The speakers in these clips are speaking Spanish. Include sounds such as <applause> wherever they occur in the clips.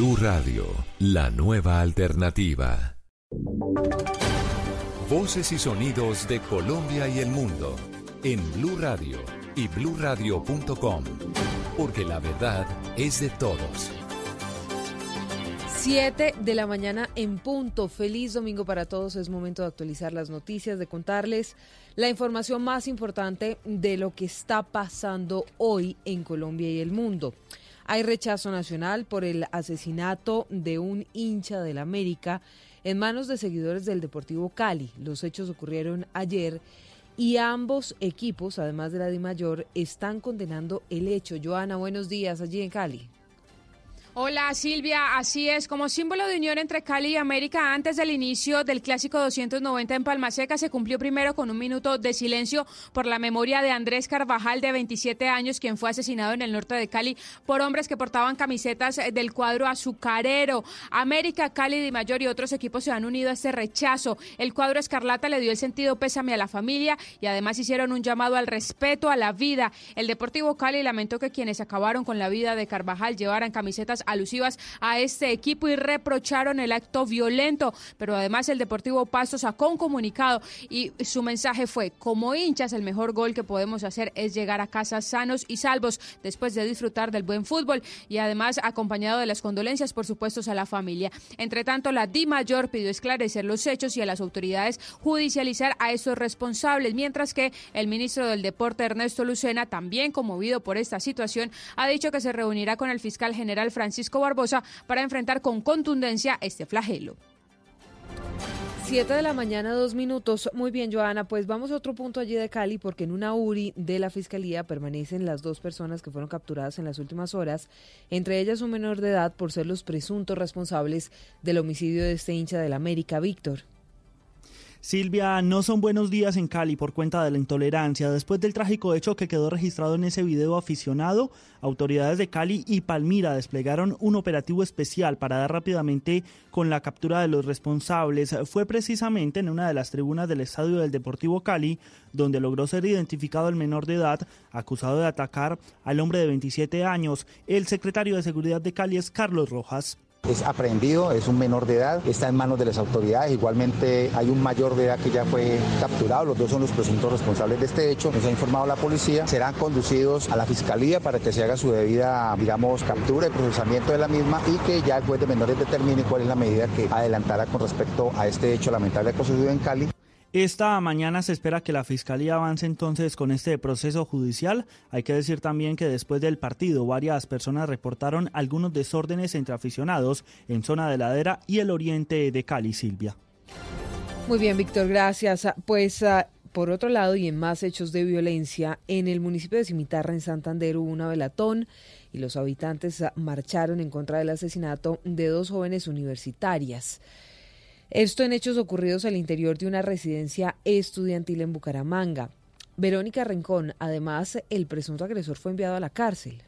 Blue Radio, la nueva alternativa. Voces y sonidos de Colombia y el mundo en Blue Radio y bluradio.com, porque la verdad es de todos. Siete de la mañana en punto. Feliz domingo para todos. Es momento de actualizar las noticias, de contarles la información más importante de lo que está pasando hoy en Colombia y el mundo. Hay rechazo nacional por el asesinato de un hincha del América en manos de seguidores del Deportivo Cali. Los hechos ocurrieron ayer y ambos equipos, además de la Mayor, están condenando el hecho. Joana, buenos días allí en Cali. Hola Silvia, así es, como símbolo de unión entre Cali y América, antes del inicio del Clásico 290 en Palmaseca se cumplió primero con un minuto de silencio por la memoria de Andrés Carvajal, de 27 años, quien fue asesinado en el norte de Cali por hombres que portaban camisetas del cuadro azucarero. América, Cali, Di Mayor y otros equipos se han unido a este rechazo. El cuadro escarlata le dio el sentido pésame a la familia y además hicieron un llamado al respeto a la vida. El Deportivo Cali lamentó que quienes acabaron con la vida de Carvajal llevaran camisetas alusivas a este equipo y reprocharon el acto violento. Pero además el Deportivo Pasto sacó un comunicado y su mensaje fue, como hinchas, el mejor gol que podemos hacer es llegar a casa sanos y salvos después de disfrutar del buen fútbol y además acompañado de las condolencias, por supuesto, a la familia. Entre tanto, la Di Mayor pidió esclarecer los hechos y a las autoridades judicializar a estos responsables, mientras que el ministro del Deporte, Ernesto Lucena, también conmovido por esta situación, ha dicho que se reunirá con el fiscal general Francisco Barbosa para enfrentar con contundencia este flagelo. Siete de la mañana, dos minutos. Muy bien, Joana, pues vamos a otro punto allí de Cali, porque en una URI de la Fiscalía permanecen las dos personas que fueron capturadas en las últimas horas, entre ellas un menor de edad por ser los presuntos responsables del homicidio de este hincha del América, Víctor. Silvia, no son buenos días en Cali por cuenta de la intolerancia. Después del trágico hecho que quedó registrado en ese video aficionado, autoridades de Cali y Palmira desplegaron un operativo especial para dar rápidamente con la captura de los responsables. Fue precisamente en una de las tribunas del estadio del Deportivo Cali donde logró ser identificado el menor de edad acusado de atacar al hombre de 27 años. El secretario de Seguridad de Cali es Carlos Rojas. Es aprehendido, es un menor de edad, está en manos de las autoridades. Igualmente hay un mayor de edad que ya fue capturado. Los dos son los presuntos responsables de este hecho. Nos ha informado la policía. Serán conducidos a la fiscalía para que se haga su debida, digamos, captura y procesamiento de la misma y que ya el juez de menores determine cuál es la medida que adelantará con respecto a este hecho lamentable que sucedido en Cali. Esta mañana se espera que la Fiscalía avance entonces con este proceso judicial. Hay que decir también que después del partido varias personas reportaron algunos desórdenes entre aficionados en zona de ladera y el oriente de Cali, Silvia. Muy bien, Víctor, gracias. Pues ah, por otro lado, y en más hechos de violencia, en el municipio de Cimitarra, en Santander, hubo una velatón y los habitantes ah, marcharon en contra del asesinato de dos jóvenes universitarias. Esto en hechos ocurridos al interior de una residencia estudiantil en Bucaramanga. Verónica Rincón, además, el presunto agresor fue enviado a la cárcel.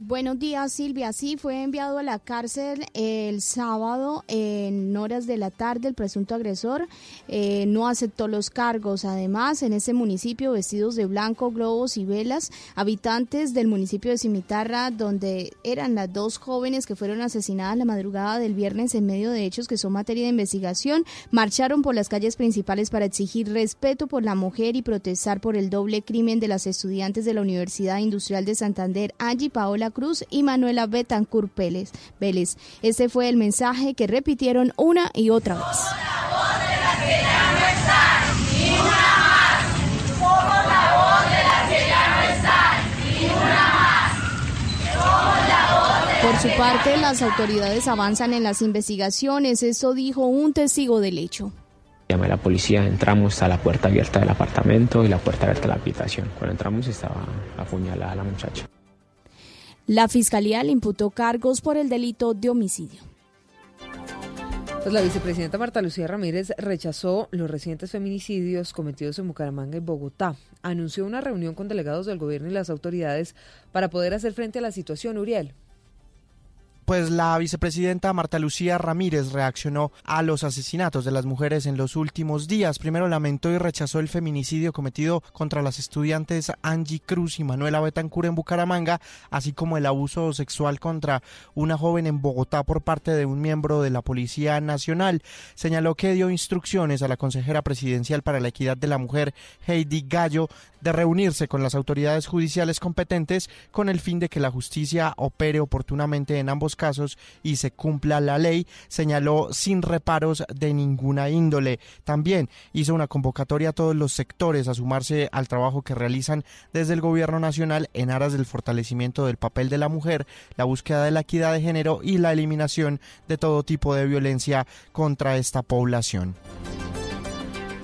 Buenos días, Silvia. Sí, fue enviado a la cárcel el sábado en horas de la tarde. El presunto agresor eh, no aceptó los cargos. Además, en ese municipio, vestidos de blanco, globos y velas, habitantes del municipio de Cimitarra, donde eran las dos jóvenes que fueron asesinadas la madrugada del viernes en medio de hechos que son materia de investigación, marcharon por las calles principales para exigir respeto por la mujer y protestar por el doble crimen de las estudiantes de la Universidad Industrial de Santander, Angie Paola Cruz y Manuela Betancourt Vélez. Vélez. Este fue el mensaje que repitieron una y otra vez. Por su parte, las autoridades avanzan en las investigaciones. Esto dijo un testigo del hecho. Llamé a la policía, entramos a la puerta abierta del apartamento y la puerta abierta de la habitación. Cuando entramos estaba apuñalada la muchacha. La fiscalía le imputó cargos por el delito de homicidio. Pues la vicepresidenta Marta Lucía Ramírez rechazó los recientes feminicidios cometidos en Bucaramanga y Bogotá. Anunció una reunión con delegados del gobierno y las autoridades para poder hacer frente a la situación, Uriel pues la vicepresidenta Marta Lucía Ramírez reaccionó a los asesinatos de las mujeres en los últimos días. Primero lamentó y rechazó el feminicidio cometido contra las estudiantes Angie Cruz y Manuela Betancur en Bucaramanga, así como el abuso sexual contra una joven en Bogotá por parte de un miembro de la Policía Nacional. Señaló que dio instrucciones a la consejera presidencial para la equidad de la mujer, Heidi Gallo, de reunirse con las autoridades judiciales competentes con el fin de que la justicia opere oportunamente en ambos casos y se cumpla la ley, señaló sin reparos de ninguna índole. También hizo una convocatoria a todos los sectores a sumarse al trabajo que realizan desde el Gobierno Nacional en aras del fortalecimiento del papel de la mujer, la búsqueda de la equidad de género y la eliminación de todo tipo de violencia contra esta población.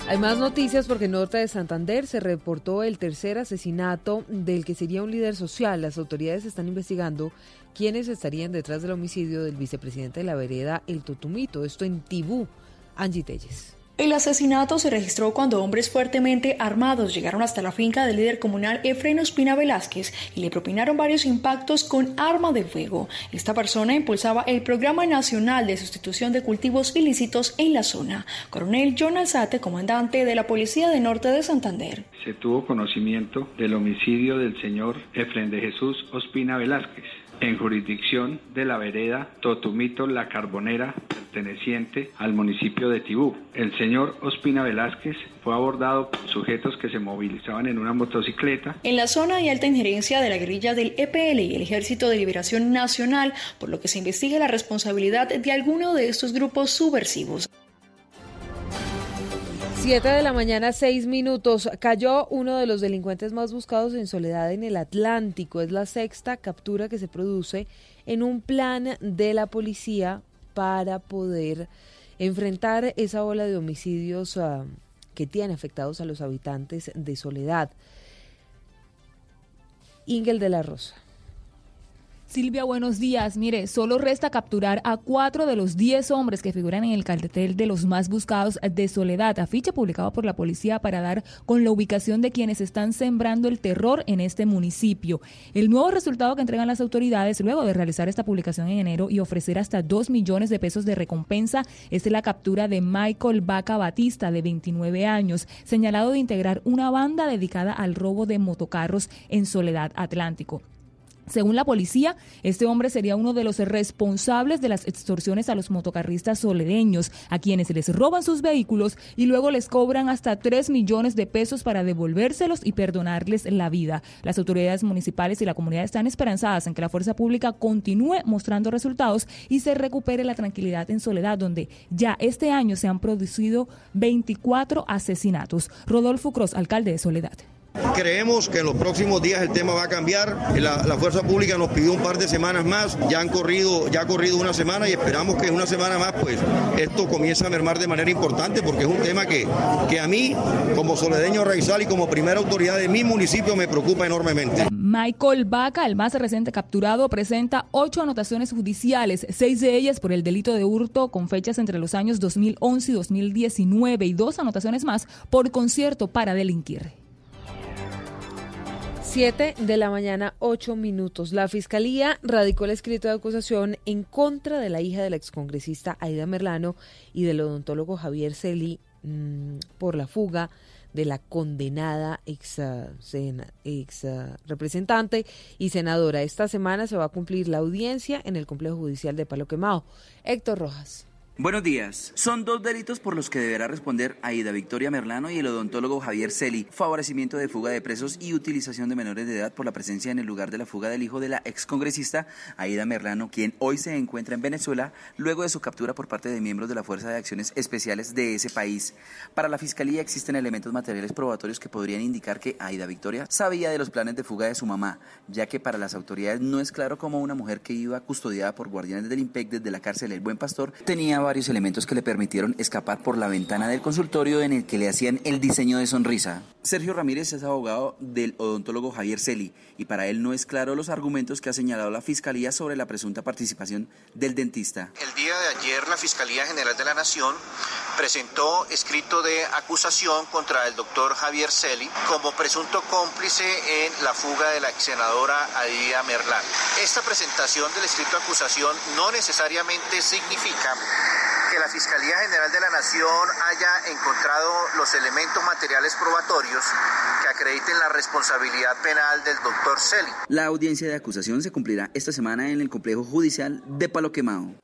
Hay más noticias porque en Norte de Santander se reportó el tercer asesinato del que sería un líder social. Las autoridades están investigando quiénes estarían detrás del homicidio del vicepresidente de la vereda El Totumito. Esto en Tibú. Angie Telles. El asesinato se registró cuando hombres fuertemente armados llegaron hasta la finca del líder comunal Efreno Espina Velázquez y le propinaron varios impactos con arma de fuego. Esta persona impulsaba el Programa Nacional de Sustitución de Cultivos Ilícitos en la zona. Coronel John Alzate, comandante de la Policía de Norte de Santander. Se tuvo conocimiento del homicidio del señor Efren de Jesús Ospina Velázquez en jurisdicción de la vereda Totumito La Carbonera, perteneciente al municipio de Tibú. El señor Ospina Velázquez fue abordado por sujetos que se movilizaban en una motocicleta. En la zona hay alta injerencia de la guerrilla del EPL y el Ejército de Liberación Nacional, por lo que se investiga la responsabilidad de alguno de estos grupos subversivos. 7 de la mañana, 6 minutos. Cayó uno de los delincuentes más buscados en soledad en el Atlántico. Es la sexta captura que se produce en un plan de la policía para poder enfrentar esa ola de homicidios ah, que tiene afectados a los habitantes de Soledad. Ingel de la Rosa. Silvia, buenos días. Mire, solo resta capturar a cuatro de los diez hombres que figuran en el cartel de los más buscados de Soledad, afiche publicado por la policía para dar con la ubicación de quienes están sembrando el terror en este municipio. El nuevo resultado que entregan las autoridades luego de realizar esta publicación en enero y ofrecer hasta dos millones de pesos de recompensa es la captura de Michael Vaca Batista, de 29 años, señalado de integrar una banda dedicada al robo de motocarros en Soledad Atlántico. Según la policía, este hombre sería uno de los responsables de las extorsiones a los motocarristas soledeños, a quienes les roban sus vehículos y luego les cobran hasta 3 millones de pesos para devolvérselos y perdonarles la vida. Las autoridades municipales y la comunidad están esperanzadas en que la fuerza pública continúe mostrando resultados y se recupere la tranquilidad en Soledad, donde ya este año se han producido 24 asesinatos. Rodolfo Cruz, alcalde de Soledad. Creemos que en los próximos días el tema va a cambiar. La, fuerza pública nos pidió un par de semanas más. Ya han corrido, ya ha corrido una semana y esperamos que en una semana más, pues, esto comience a mermar de manera importante porque es un tema que, que a mí, como soledeño raizal y como primera autoridad de mi municipio, me preocupa enormemente. Michael Vaca, el más reciente capturado, presenta ocho anotaciones judiciales, seis de ellas por el delito de hurto con fechas entre los años 2011 y 2019 y dos anotaciones más por concierto para delinquir. 7 de la mañana, 8 minutos. La Fiscalía radicó el escrito de acusación en contra de la hija del excongresista Aida Merlano y del odontólogo Javier Celi mm, por la fuga de la condenada ex, ex representante y senadora. Esta semana se va a cumplir la audiencia en el complejo judicial de Palo Quemado. Héctor Rojas. Buenos días. Son dos delitos por los que deberá responder Aida Victoria Merlano y el odontólogo Javier Celi. Favorecimiento de fuga de presos y utilización de menores de edad por la presencia en el lugar de la fuga del hijo de la excongresista Aida Merlano, quien hoy se encuentra en Venezuela luego de su captura por parte de miembros de la Fuerza de Acciones Especiales de ese país. Para la Fiscalía existen elementos materiales probatorios que podrían indicar que Aida Victoria sabía de los planes de fuga de su mamá, ya que para las autoridades no es claro cómo una mujer que iba custodiada por guardianes del IMPEC desde la cárcel El Buen Pastor tenía varios elementos que le permitieron escapar por la ventana del consultorio en el que le hacían el diseño de sonrisa. Sergio Ramírez es abogado del odontólogo Javier Celi y para él no es claro los argumentos que ha señalado la Fiscalía sobre la presunta participación del dentista. El día de ayer la Fiscalía General de la Nación presentó escrito de acusación contra el doctor Javier Celi como presunto cómplice en la fuga de la ex senadora Adida Merlán. Esta presentación del escrito de acusación no necesariamente significa que la Fiscalía General de la Nación haya encontrado los elementos materiales probatorios que acrediten la responsabilidad penal del doctor Celi. La audiencia de acusación se cumplirá esta semana en el complejo judicial de Palo Quemado.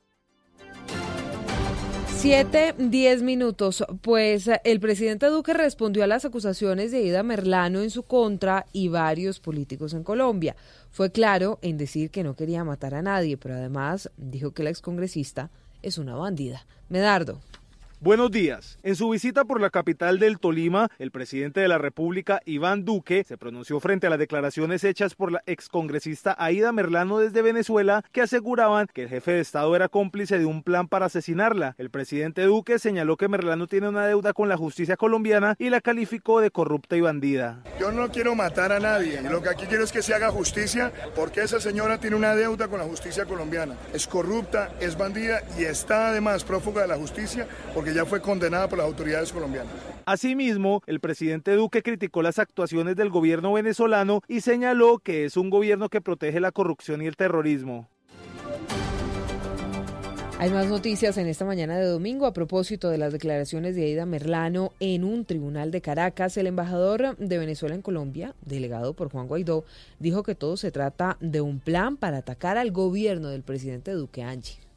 Siete, diez minutos. Pues el presidente Duque respondió a las acusaciones de Ida Merlano en su contra y varios políticos en Colombia. Fue claro en decir que no quería matar a nadie, pero además dijo que la excongresista es una bandida. Medardo. Buenos días. En su visita por la capital del Tolima, el presidente de la República, Iván Duque, se pronunció frente a las declaraciones hechas por la excongresista Aida Merlano desde Venezuela, que aseguraban que el jefe de Estado era cómplice de un plan para asesinarla. El presidente Duque señaló que Merlano tiene una deuda con la justicia colombiana y la calificó de corrupta y bandida. Yo no quiero matar a nadie. Lo que aquí quiero es que se haga justicia porque esa señora tiene una deuda con la justicia colombiana. Es corrupta, es bandida y está además prófuga de la justicia porque ya fue condenada por las autoridades colombianas. Asimismo, el presidente Duque criticó las actuaciones del gobierno venezolano y señaló que es un gobierno que protege la corrupción y el terrorismo. Hay más noticias en esta mañana de domingo a propósito de las declaraciones de Aida Merlano en un tribunal de Caracas. El embajador de Venezuela en Colombia, delegado por Juan Guaidó, dijo que todo se trata de un plan para atacar al gobierno del presidente Duque Angie.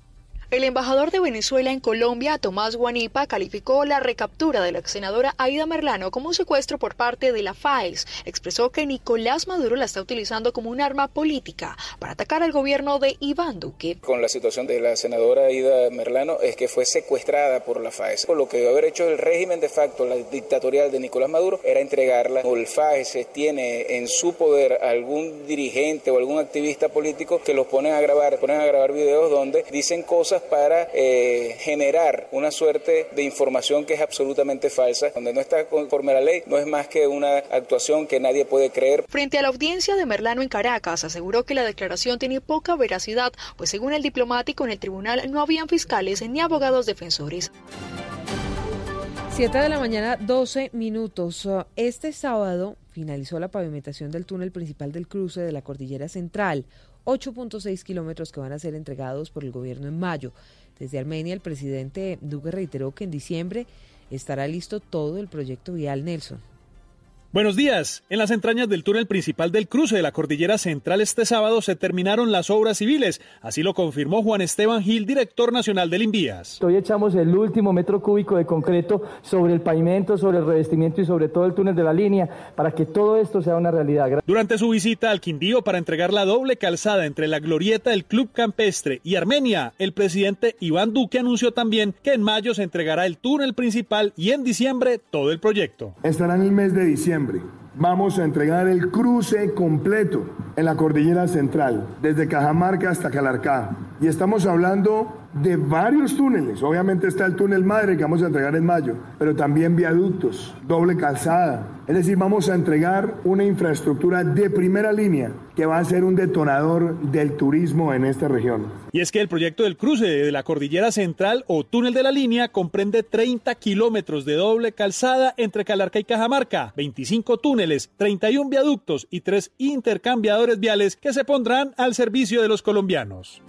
El embajador de Venezuela en Colombia, Tomás Guanipa, calificó la recaptura de la ex senadora Aida Merlano como un secuestro por parte de la FAES. Expresó que Nicolás Maduro la está utilizando como un arma política para atacar al gobierno de Iván Duque. Con la situación de la senadora Aida Merlano es que fue secuestrada por la FAES. Por lo que debe haber hecho el régimen de facto, la dictatorial de Nicolás Maduro, era entregarla. O el FAES tiene en su poder algún dirigente o algún activista político que los ponen a grabar, ponen a grabar videos donde dicen cosas para eh, generar una suerte de información que es absolutamente falsa, donde no está conforme a la ley, no es más que una actuación que nadie puede creer. Frente a la audiencia de Merlano en Caracas, aseguró que la declaración tiene poca veracidad, pues según el diplomático en el tribunal no habían fiscales ni abogados defensores. 7 de la mañana, 12 minutos. Este sábado finalizó la pavimentación del túnel principal del cruce de la Cordillera Central. 8.6 kilómetros que van a ser entregados por el gobierno en mayo. Desde Armenia, el presidente Duque reiteró que en diciembre estará listo todo el proyecto vial Nelson. Buenos días. En las entrañas del túnel principal del cruce de la Cordillera Central este sábado se terminaron las obras civiles. Así lo confirmó Juan Esteban Gil, director nacional del Invías. Hoy echamos el último metro cúbico de concreto sobre el pavimento, sobre el revestimiento y sobre todo el túnel de la línea para que todo esto sea una realidad. Durante su visita al Quindío para entregar la doble calzada entre la glorieta del Club Campestre y Armenia, el presidente Iván Duque anunció también que en mayo se entregará el túnel principal y en diciembre todo el proyecto. Estará en el mes de diciembre vamos a entregar el cruce completo en la cordillera central, desde Cajamarca hasta Calarcá. Y estamos hablando de varios túneles. Obviamente está el túnel madre que vamos a entregar en mayo, pero también viaductos, doble calzada. Es decir, vamos a entregar una infraestructura de primera línea que va a ser un detonador del turismo en esta región. Y es que el proyecto del cruce de la Cordillera Central o túnel de la línea comprende 30 kilómetros de doble calzada entre Calarca y Cajamarca, 25 túneles, 31 viaductos y tres intercambiadores viales que se pondrán al servicio de los colombianos.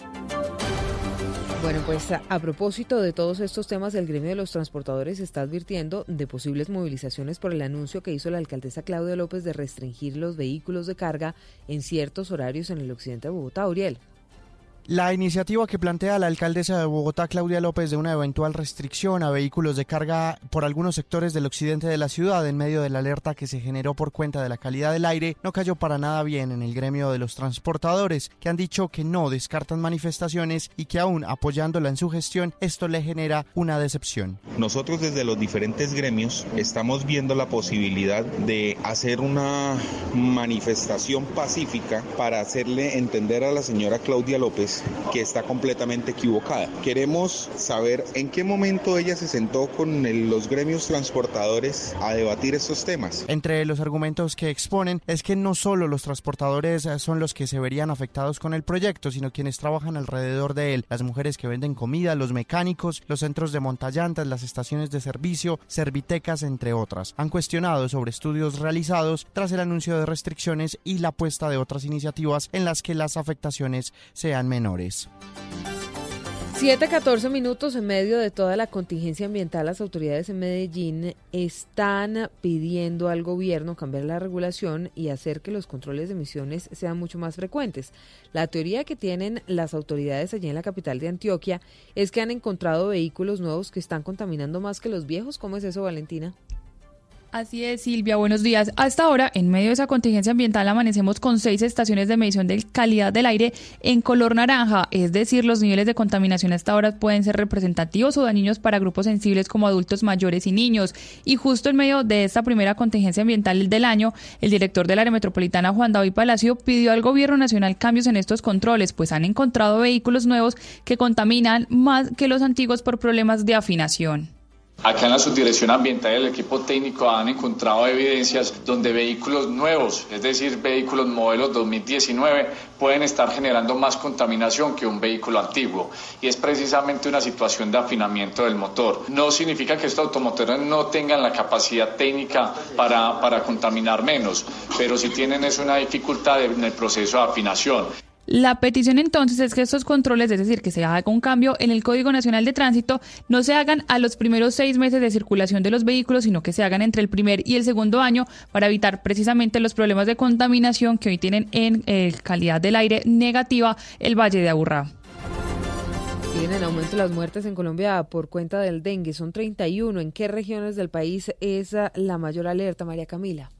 Bueno, pues a, propósito de todos estos temas, el gremio de los transportadores está advirtiendo de posibles movilizaciones por el anuncio que hizo la alcaldesa Claudia López de restringir los vehículos de carga en ciertos horarios en el occidente de Bogotá. Uriel. La iniciativa que plantea la alcaldesa de Bogotá, Claudia López, de una eventual restricción a vehículos de carga por algunos sectores del occidente de la ciudad en medio de la alerta que se generó por cuenta de la calidad del aire, no cayó para nada bien en el gremio de los transportadores, que han dicho que no descartan manifestaciones y que aún apoyándola en su gestión, esto le genera una decepción. Nosotros desde los diferentes gremios estamos viendo la posibilidad de hacer una manifestación pacífica para hacerle entender a la señora Claudia López que está completamente equivocada. Queremos saber en qué momento ella se sentó con los gremios transportadores a debatir estos temas. Entre los argumentos que exponen es que no solo los transportadores eh, son los que se verían afectados con el proyecto, sino quienes trabajan alrededor de él, las mujeres que venden comida, los mecánicos, los centros de montallantas, las estaciones de servicio, servitecas, entre otras. Han cuestionado sobre estudios realizados tras el anuncio de restricciones y la puesta de otras iniciativas en las que las afectaciones sean menores. 7.14 minutos en medio de toda la contingencia ambiental, las autoridades en Medellín están pidiendo al gobierno cambiar la regulación y hacer que los controles de emisiones sean mucho más frecuentes. La teoría que tienen las autoridades allí en la capital de Antioquia es que han encontrado vehículos nuevos que están contaminando más que los viejos. ¿Cómo es eso, Valentina? Así es, Silvia, buenos días. Hasta ahora, en medio de esa contingencia ambiental, amanecemos con seis estaciones de medición de calidad del aire en color naranja, es decir, los niveles de contaminación hasta ahora pueden ser representativos o dañinos para grupos sensibles como adultos mayores y niños. Y justo en medio de esta primera contingencia ambiental del año, el director del área metropolitana, Juan David Palacio, pidió al gobierno nacional cambios en estos controles, pues han encontrado vehículos nuevos que contaminan más que los antiguos por problemas de afinación. Acá en la subdirección ambiental y el equipo técnico han encontrado evidencias donde vehículos nuevos, es decir, vehículos modelos 2019, pueden estar generando más contaminación que un vehículo antiguo. Y es precisamente una situación de afinamiento del motor. No significa que estos automotores no tengan la capacidad técnica para, para contaminar menos, pero sí tienen es una dificultad en el proceso de afinación. La petición entonces es que estos controles, es decir, que se haga un cambio en el Código Nacional de Tránsito, no se hagan a los primeros seis meses de circulación de los vehículos, sino que se hagan entre el primer y el segundo año para evitar precisamente los problemas de contaminación que hoy tienen en eh, calidad del aire negativa el Valle de Aburrá. Tienen aumento las muertes en Colombia por cuenta del dengue. Son 31. ¿En qué regiones del país es la mayor alerta, María Camila?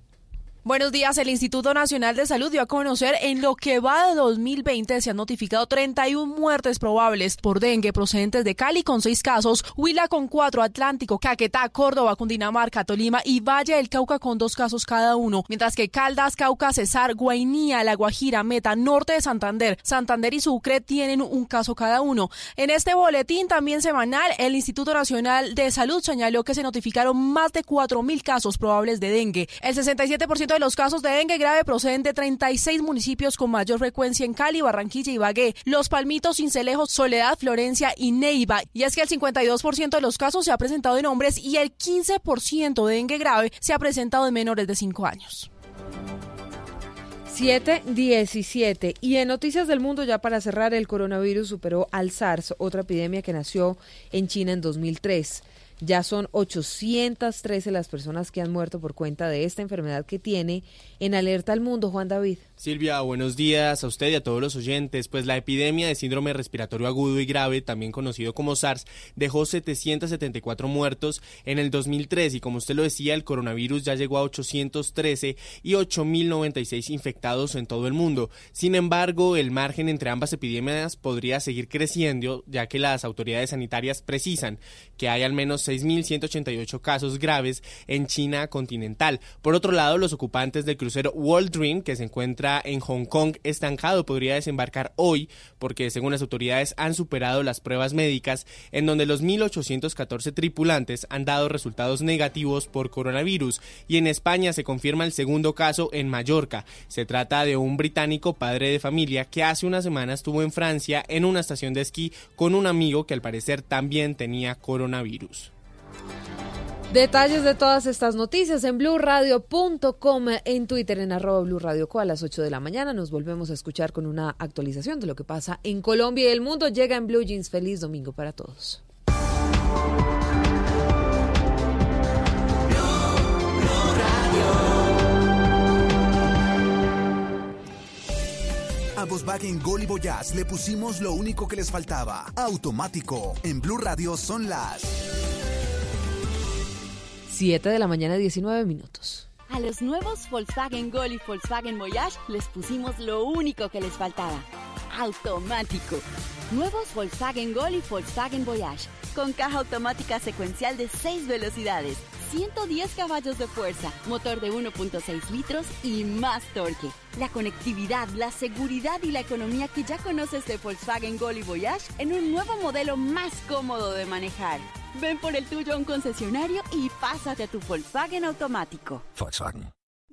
Buenos días. El Instituto Nacional de Salud dio a conocer en lo que va de 2020 se han notificado 31 muertes probables por dengue procedentes de Cali con seis casos, Huila con cuatro, Atlántico, Caquetá, Córdoba, Cundinamarca, Tolima y Valle del Cauca con dos casos cada uno, mientras que Caldas, Cauca, Cesar, Guainía, La Guajira, Meta, Norte de Santander, Santander y Sucre tienen un caso cada uno. En este boletín también semanal, el Instituto Nacional de Salud señaló que se notificaron más de 4.000 casos probables de dengue. El 67% de los casos de dengue grave proceden de 36 municipios con mayor frecuencia en Cali, Barranquilla y Bagué, Los Palmitos, Cincelejo, Soledad, Florencia y Neiva. Y es que el 52% de los casos se ha presentado en hombres y el 15% de dengue grave se ha presentado en menores de 5 años. 7.17. Y en Noticias del Mundo, ya para cerrar, el coronavirus superó al SARS, otra epidemia que nació en China en 2003. Ya son 813 las personas que han muerto por cuenta de esta enfermedad que tiene en alerta al mundo, Juan David. Silvia, buenos días a usted y a todos los oyentes. Pues la epidemia de síndrome respiratorio agudo y grave, también conocido como SARS, dejó 774 muertos en el 2003 y como usted lo decía, el coronavirus ya llegó a 813 y 8.096 infectados en todo el mundo. Sin embargo, el margen entre ambas epidemias podría seguir creciendo, ya que las autoridades sanitarias precisan que hay al menos 6.188 casos graves en China continental. Por otro lado, los ocupantes del crucero World Dream, que se encuentra en Hong Kong estancado, podría desembarcar hoy porque, según las autoridades, han superado las pruebas médicas en donde los 1.814 tripulantes han dado resultados negativos por coronavirus. Y en España se confirma el segundo caso en Mallorca. Se trata de un británico padre de familia que hace unas semanas estuvo en Francia en una estación de esquí con un amigo que al parecer también tenía coronavirus. Detalles de todas estas noticias en blurradio.com, en Twitter, en arroba blurradioco a las 8 de la mañana. Nos volvemos a escuchar con una actualización de lo que pasa en Colombia y el mundo. Llega en Blue Jeans. Feliz domingo para todos. A Volkswagen Gol y Voyage le pusimos lo único que les faltaba. Automático. En Blue Radio son las 7 de la mañana, 19 minutos. A los nuevos Volkswagen Gol y Volkswagen Voyage les pusimos lo único que les faltaba. Automático. Nuevos Volkswagen Gol y Volkswagen Voyage. Con caja automática secuencial de 6 velocidades 110 caballos de fuerza, motor de 1.6 litros y más torque. La conectividad, la seguridad y la economía que ya conoces de Volkswagen Gol y Voyage en un nuevo modelo más cómodo de manejar. Ven por el tuyo a un concesionario y pásate a tu Volkswagen automático. Volkswagen.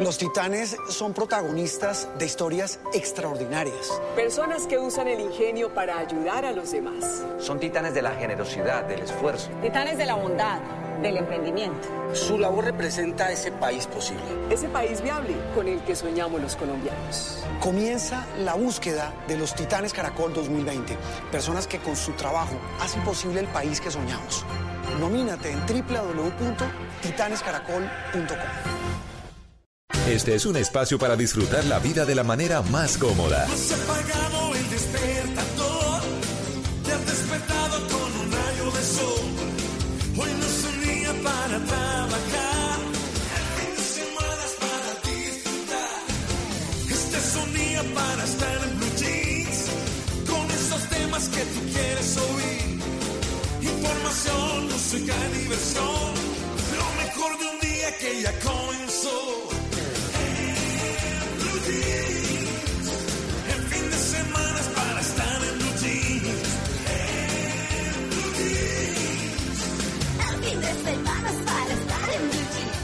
Los titanes son protagonistas de historias extraordinarias. Personas que usan el ingenio para ayudar a los demás. Son titanes de la generosidad, del esfuerzo. Titanes de la bondad, del emprendimiento. Su labor representa ese país posible. Ese país viable con el que soñamos los colombianos. Comienza la búsqueda de los Titanes Caracol 2020. Personas que con su trabajo hacen posible el país que soñamos. Nomínate en www.titanescaracol.com. Este es un espacio para disfrutar la vida de la manera más cómoda. Con es un día para trabajar. Este es un día para estar en blue con esos temas que tú quieres oír. Información, música, diversión, lo mejor de un día que ya comenzó.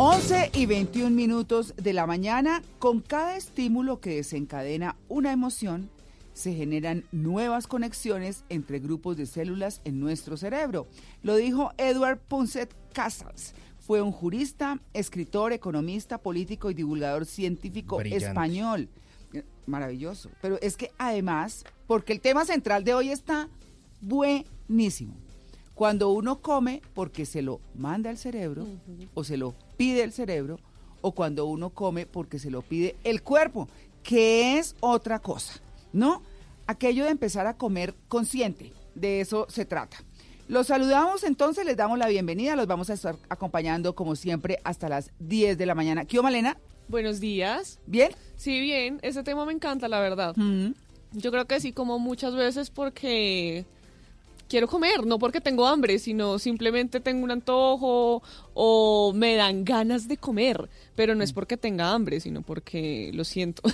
11 y 21 minutos de la mañana, con cada estímulo que desencadena una emoción, se generan nuevas conexiones entre grupos de células en nuestro cerebro. Lo dijo Edward Punset Casals. Fue un jurista, escritor, economista, político y divulgador científico Brillante. español. Eh, Maravilloso. Pero es que además, porque el tema central de hoy está buenísimo. Cuando uno come porque se lo manda el cerebro o se lo pide el cerebro o cuando uno come porque se lo pide el cuerpo, que es otra cosa, ¿no? Aquello de empezar a comer consciente, de eso se trata. Los saludamos entonces, les damos la bienvenida, los vamos a estar acompañando como siempre hasta las 10 de la mañana. ¿Qué, Malena? Buenos días. ¿Bien? Sí, bien. Ese tema me encanta, la verdad. Yo creo que sí, como muchas veces porque quiero comer, no porque tengo hambre, sino simplemente tengo un antojo o me dan ganas de comer, pero no es porque tenga hambre, sino porque lo siento. <laughs>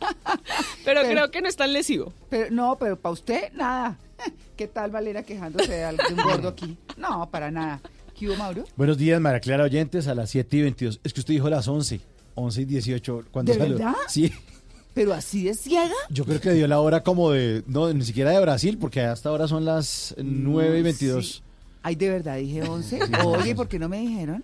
<laughs> pero, Pero- creo que no es tan lesivo. Pero, no, pero para usted, nada. <laughs> ¿Qué tal Valera quejándose de algo- de un gordo aquí? No, para nada. ¿Qué hubo, Mauro? Buenos días, María Clara Oyentes, a las 7 y 22. Es que usted dijo las 11, 11 y 18. cuando ¿De salió. verdad? Sí, ¿Pero así de ciega? yo creo que dio la hora como de, no, ni siquiera de Brasil, porque hasta ahora son las 9 y 22. Ay, de verdad dije 11. Sí, Oye. ¿por qué no me dijeron?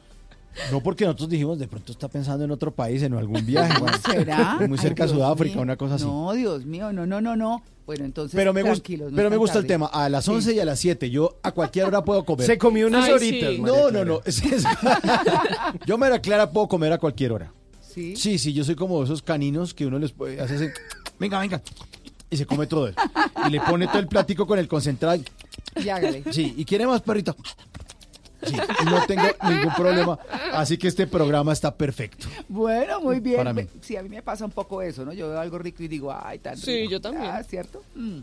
No porque nosotros dijimos, de pronto está pensando en otro país, en algún viaje. bueno, ¿Será? <laughs> Muy cerca Ay, a Sudáfrica, mío. una cosa así. No, Dios mío, no, no, no, no. Bueno, entonces, pero me, gusta, tranquilos, no pero me gusta el tema. A las 11 Sí. y a las 7, yo a cualquier hora puedo comer. Se comió unas Ay, horitas, sí. No, no, no. es- <laughs> yo, María Clara, puedo comer a cualquier hora. ¿Sí? Sí, sí, yo soy como esos caninos que uno les puede hacer ese, venga, venga, y se come todo eso. Y le pone todo el platico con el concentrado. y- hágale. Sí, y quiere más perrito. Sí, y no tengo ningún problema. Así que este programa está perfecto. Bueno, muy bien. Para mí. Sí, a mí me pasa un poco eso, ¿no? Yo veo algo rico y digo, ay, tan Sí, rico. yo también. Ah, ¿cierto? Mm.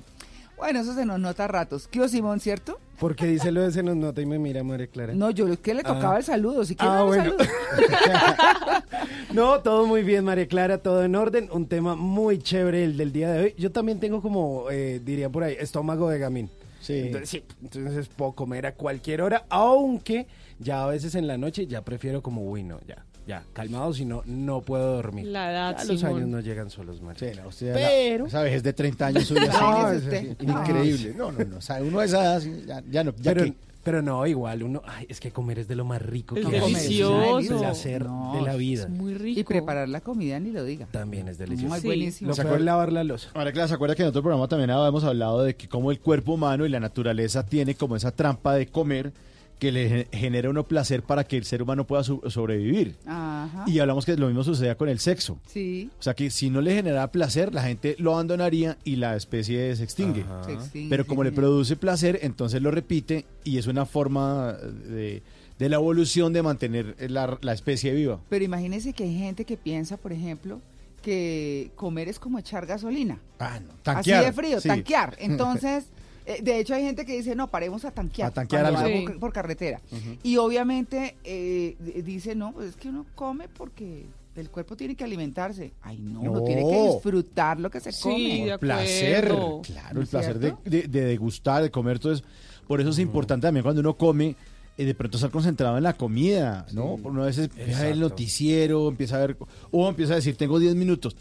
Bueno, eso se nos nota a ratos. ¿Qué Simón, cierto? ¿Por qué dice lo de se nos nota y me mira María Clara? No, yo es que le tocaba Ah. el saludo. Si quiere, Ah, bueno. saludo. <laughs> No, todo muy bien, María Clara, todo en orden. Un tema muy chévere el del día de hoy. Yo también tengo como, eh, diría por ahí, estómago de gamín. Sí. Entonces, sí, entonces puedo comer a cualquier hora, aunque ya a veces en la noche ya prefiero como, uy, no, ya. Ya, calmado, si no, no puedo dormir. La edad, Ya los Simón. años no llegan solos, María. Sí, no, usted Pero- la- esa vejez de 30 años <laughs> suya No, es increíble. No, no, no. O sea, uno a esa edad sí, ya, ya no. Ya Pero, que- pero no, igual, uno, ay, es que comer es de lo más rico Es que hay. delicioso. Es el placer No, de la vida. Es muy rico. Y preparar la comida, ni lo diga. También es delicioso. Muy Sí. buenísimo. Lo ¿Se peor es acuerda? lavar la losa. Ahora, claro, ¿se acuerda que en otro programa también habíamos hablado de que cómo el cuerpo humano y la naturaleza tiene como esa trampa de comer que le ge- genera uno placer para que el ser humano pueda sobrevivir? Ajá. Y hablamos que lo mismo sucedía con el sexo. Sí. O sea que si no le generara placer, la gente lo abandonaría y la especie se extingue. Ajá. Se extingue, Pero sí, como le produce placer, entonces lo repite y es una forma de, de la evolución de mantener la, la especie viva. Pero imagínese que hay gente que piensa, por ejemplo, que comer es como echar gasolina. Ah, no. Así Tanquear. de frío, sí. tanquear. <laughs> Entonces, eh, de hecho hay gente que dice, no, paremos a tanquear. A tanquear algo. Sí. por, por carretera. Y obviamente eh, dice, no, pues es que uno come porque el cuerpo tiene que alimentarse. Ay, no, uno No. tiene que disfrutar lo que se Sí, come. de placer, claro, ¿No el placer de, de- de degustar, de comer, todo eso. Por eso es importante también cuando uno come, eh, de pronto estar concentrado en la comida, ¿no? Sí. Por Una vez empieza a ver el noticiero, empieza a ver, o empieza a decir, tengo 10 minutos.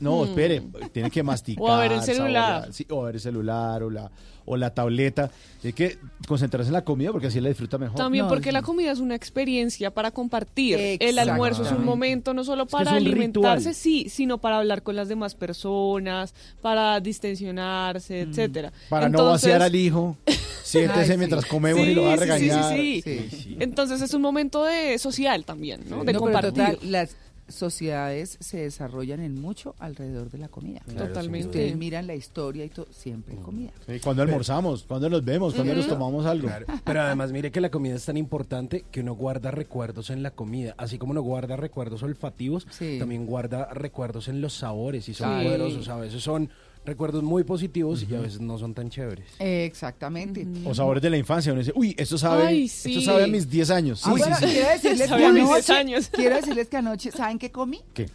No, espere, tiene que <laughs> masticar. O a ver el celular. saborear, sí, o a ver el celular, o la, o la tableta. Hay que concentrarse en la comida porque así la disfruta mejor. También No, porque la comida es una experiencia para compartir. El almuerzo es un momento no solo para es alimentarse, ritual. sí, sino para hablar con las demás personas, para distensionarse, etcétera. Para no Entonces- vaciar al hijo, <laughs> siéntese Ay, sí. mientras comemos y lo va a Sí, sí, sí, regañar. sí, sí. Entonces es un momento de social también, ¿no? De No, pero compartir. total, las sociedades se desarrollan en mucho alrededor de la comida. Claro, Totalmente. Ustedes miran la historia y todo, siempre comida. Sí, cuando almorzamos, cuando nos vemos, cuando nos tomamos algo. Claro. Pero además, mire que la comida es tan importante que uno guarda recuerdos en la comida. Así como uno guarda recuerdos olfativos, Sí. también guarda recuerdos en los sabores y son Sí. poderosos. A veces son recuerdos muy positivos y a veces no son tan chéveres. Exactamente. O sabores de la infancia. Uno dice, uy, esto sabe, Ay, sí. esto sabe a mis 10 años. Ah, Sí, bueno, sí, sí. quiero decirles que anoche, 10 años. quiero decirles que anoche, ¿saben qué comí? ¿Qué?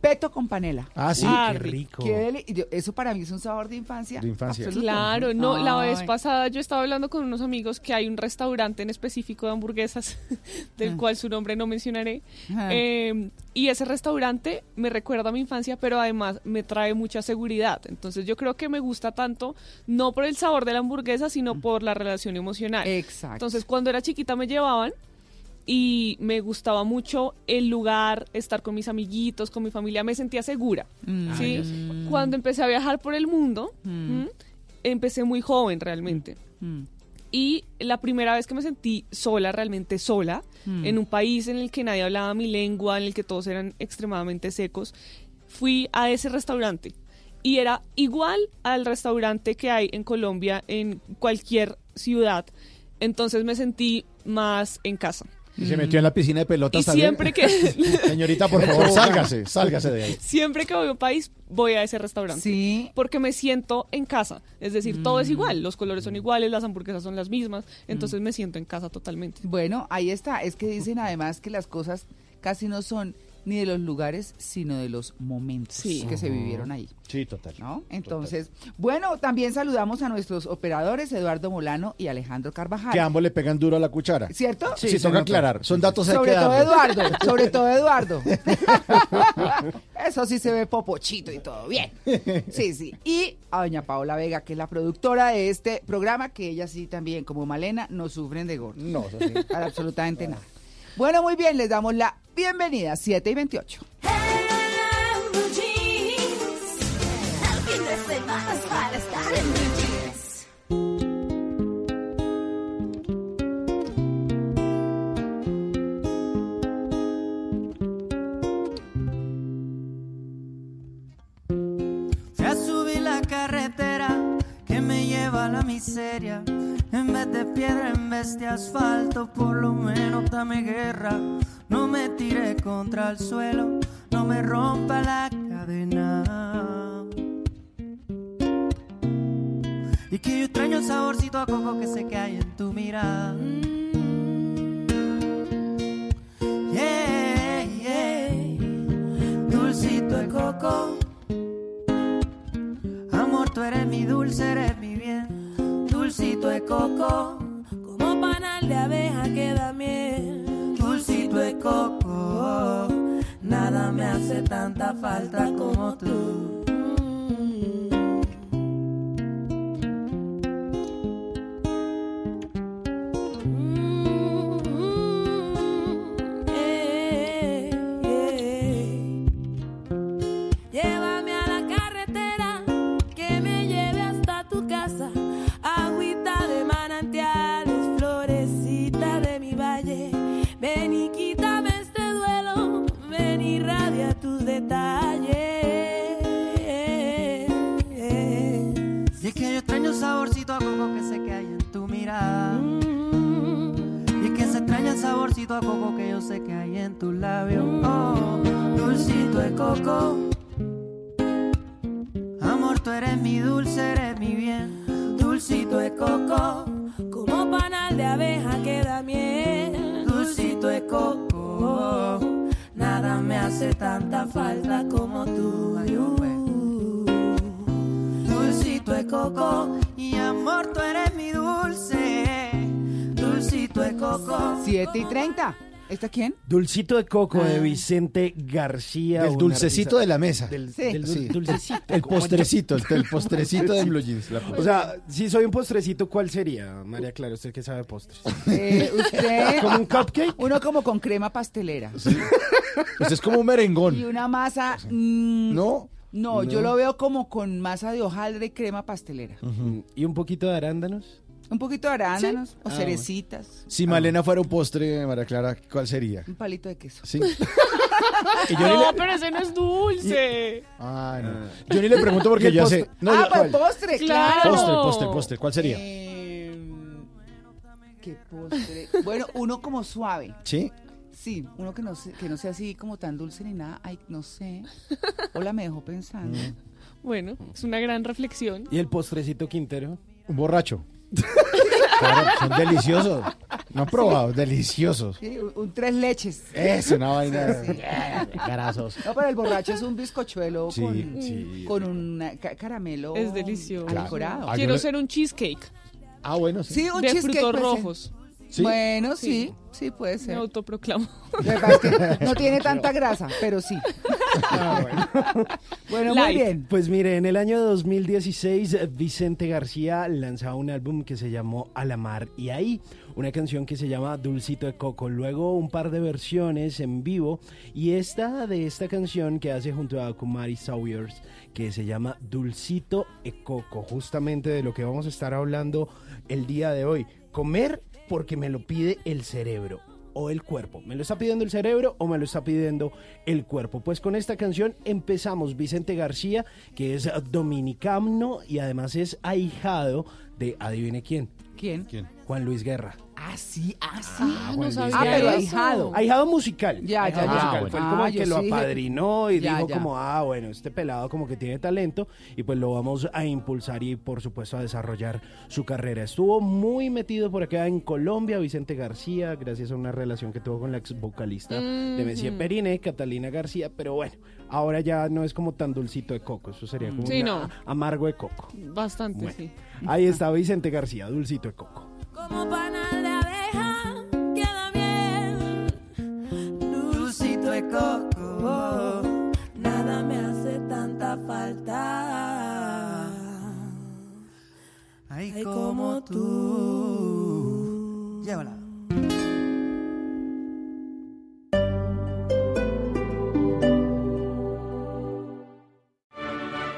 Peto con panela. Ah, sí. Ah, qué rico. Qué yo- eso para mí es un sabor de infancia. De infancia. absoluto. Claro, no, la vez pasada yo estaba hablando con unos amigos que hay un restaurante en específico de hamburguesas, <laughs> del Ah. cual su nombre no mencionaré. Ajá. Eh, y ese restaurante me recuerda a mi infancia, pero además me trae mucha seguridad. Entonces yo creo que me gusta tanto, no por el sabor de la hamburguesa, sino por la relación emocional. Exacto. Entonces cuando era chiquita me llevaban y me gustaba mucho el lugar, estar con mis amiguitos, con mi familia, me sentía segura. Mm. ¿sí? Ya sé. Cuando empecé a viajar por el mundo, Mm. empecé muy joven realmente. Mm. Y la primera vez que me sentí sola, realmente sola, Mm. en un país en el que nadie hablaba mi lengua, en el que todos eran extremadamente secos, fui a ese restaurante. Y era igual al restaurante que hay en Colombia, en cualquier ciudad. Entonces me sentí más en casa. Y se metió en la piscina de pelotas Y también. siempre que- <laughs> Señorita, por <laughs> favor, sálgase, sálgase de ahí. Siempre que voy a un país, voy a ese restaurante. Sí. Porque me siento en casa. Es decir, todo es igual. Los colores son iguales, las hamburguesas son las mismas. Entonces me siento en casa totalmente. Bueno, ahí está. Es que dicen además que las cosas casi no son ni de los lugares, sino de los momentos Sí. que se vivieron ahí. Sí, total. ¿no? Entonces, bueno, también saludamos a nuestros operadores, Eduardo Molano y Alejandro Carvajal. Que ambos le pegan duro a la cuchara. ¿Cierto? Sí, se toca aclarar. Son datos Sobre todo. Eduardo, sobre todo <laughs> Eduardo. Eso sí se ve popochito y todo bien. Sí, sí. Y a doña Paola Vega, que es la productora de este programa, que ella sí también, como Malena, no sufren de gordo. No, eso sí. Para absolutamente nada. Bueno, muy bien, les damos la bienvenida, 7 y 28. Blue Jeans. El fin de semana es para estar en Blue Jeans. Fui a subir la carretera que me lleva a la miseria. En vez de piedra, en vez de asfalto, por lo menos dame guerra. No me tire contra el suelo, no me rompa la cadena. Y que yo extraño el saborcito a coco que sé que hay en tu mirada. Yeah, yeah. Dulcito de coco. Amor, tú eres mi dulce, eres mi bien. Dulcito de coco. Como panal de abeja que da miel. Dulcito de coco. Nada me hace tanta falta como tú. Saborcito a coco que yo sé que hay en tus labios. Oh, dulcito de coco. Amor, tú eres mi dulce, eres mi bien. Dulcito de coco. Como panal de abeja que da miel. Dulcito de coco. Nada me hace tanta falta como tú. Ay, Dulcito de coco. Y amor, tú eres mi dulce. Dulcito de coco. 7 y 30. ¿Está quién? Dulcito de coco de Ah. Vicente García. Un dulcecito artista- de la mesa. Del, Sí. del dul- Sí. dulcecito. El postrecito, el- el postrecito de Blue Jeans, la- O sea, si soy un postrecito, ¿cuál sería, María Clara? ¿Usted qué sabe de postres? Eh, usted. ¿Como un cupcake? Uno como con crema pastelera. Usted es como un merengón. Y una masa. mm, ¿No? No, yo lo veo como con masa de hojaldre y crema pastelera. ¿Y un poquito de arándanos? Un poquito de arándanos o Ah, cerecitas. Si Malena fuera un postre, María Clara, ¿cuál sería? Un palito de queso. Sí. <laughs> Y yo ni No, le- pero ese no es dulce. Ah, no. Yo ni le pregunto porque <laughs> ¿Y el ya postre? sé. No, ah, yo- pues ¿cuál? postre, claro. Claro. Postre, postre, postre. ¿Cuál sería? Eh, ¿Qué postre? Bueno, uno como suave. ¿Sí? Sí, uno que no, se- que no sea así como tan dulce ni nada. Ay, no sé. Hola, me dejó pensando. Mm. Bueno, es una gran reflexión. ¿Y el postrecito Quintero? Un borracho. Claro, son deliciosos. No han probado, deliciosos. Sí, un, un tres leches. Es una vaina. Sí. Garazos. <laughs> No, pero el borracho es un bizcochuelo Sí, con, sí. con un ca- caramelo Es delicioso. yo Quiero ser un cheesecake Ah, bueno, sí. Sí, un de cheesecake frutos puede ser. rojos. ¿Sí? Bueno, sí, Sí. sí, puede Me ser. autoproclamo. Que <laughs> no tiene tanta grasa, pero sí. <laughs> bueno, muy Light. bien. Pues mire, en el año 2016 eh, Vicente García lanzaba un álbum que se llamó A la Mar y ahí una canción que se llama Dulcito de Coco, luego un par de versiones en vivo y esta de esta canción que hace junto a Kumari Sawyers que se llama Dulcito de Coco, justamente de lo que vamos a estar hablando el día de hoy. Comer porque me lo pide el cerebro o el cuerpo. ¿Me lo está pidiendo el cerebro o me lo está pidiendo el cuerpo? Pues con esta canción empezamos. Vicente García, que es dominicano y además es ahijado de, adivine quién, ¿Quién? ¿Juan Luis Guerra? Ah, sí, ah, sí. Ah, no sabía Ah, pero eso. ahijado. Ahijado musical. Ya, ya, Ahijado ya. musical. Ah, Fue bueno. como Ah, el que lo sí apadrinó y Ya, dijo ya. como, ah, bueno, este pelado como que tiene talento y pues lo vamos a impulsar y por supuesto a desarrollar su carrera. Estuvo muy metido por acá en Colombia, Vicente García, gracias a una relación que tuvo con la ex vocalista de Messier Ujú. Periné, Catalina García, pero bueno, ahora ya no es como tan dulcito de coco, eso sería como Sí, una- no. amargo de coco. Bastante, Bueno. sí. Ahí está Vicente García, dulcito de coco. Como panal de abeja que da miel. Dulcito de coco. Nada me hace tanta falta. Ay, Ay, como tú. Llévala.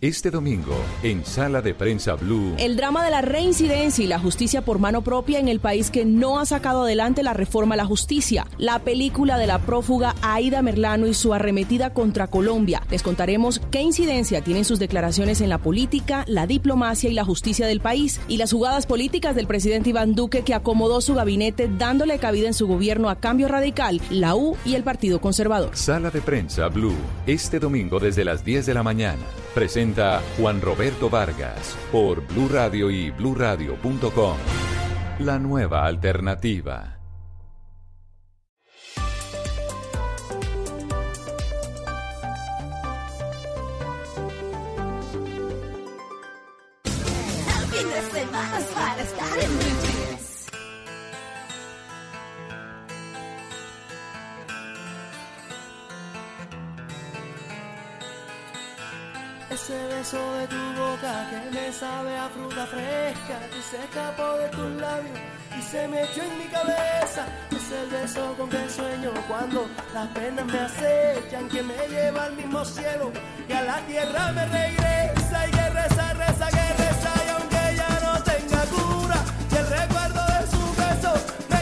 Este domingo, en Sala de Prensa Blue. El drama de la reincidencia y la justicia por mano propia en el país que no ha sacado adelante la reforma a la justicia. La película de la prófuga Aida Merlano y su arremetida contra Colombia. Les contaremos qué incidencia tienen sus declaraciones en la política, la diplomacia y la justicia del país y las jugadas políticas del presidente Iván Duque que acomodó su gabinete dándole cabida en su gobierno a Cambio Radical, la U y el Partido Conservador. Sala de Prensa Blue. Este domingo desde las 10 de la mañana. Presenta Juan Roberto Vargas por Blue Radio y bluradio.com. La nueva alternativa. Ese beso de tu boca que me sabe a fruta fresca que se escapó de tus labios y se me echó en mi cabeza. Es el beso con que sueño cuando las penas me acechan, que me lleva al mismo cielo y a la tierra me regresa y que reza, reza, que reza y aunque ya no tenga cura y el recuerdo de su beso me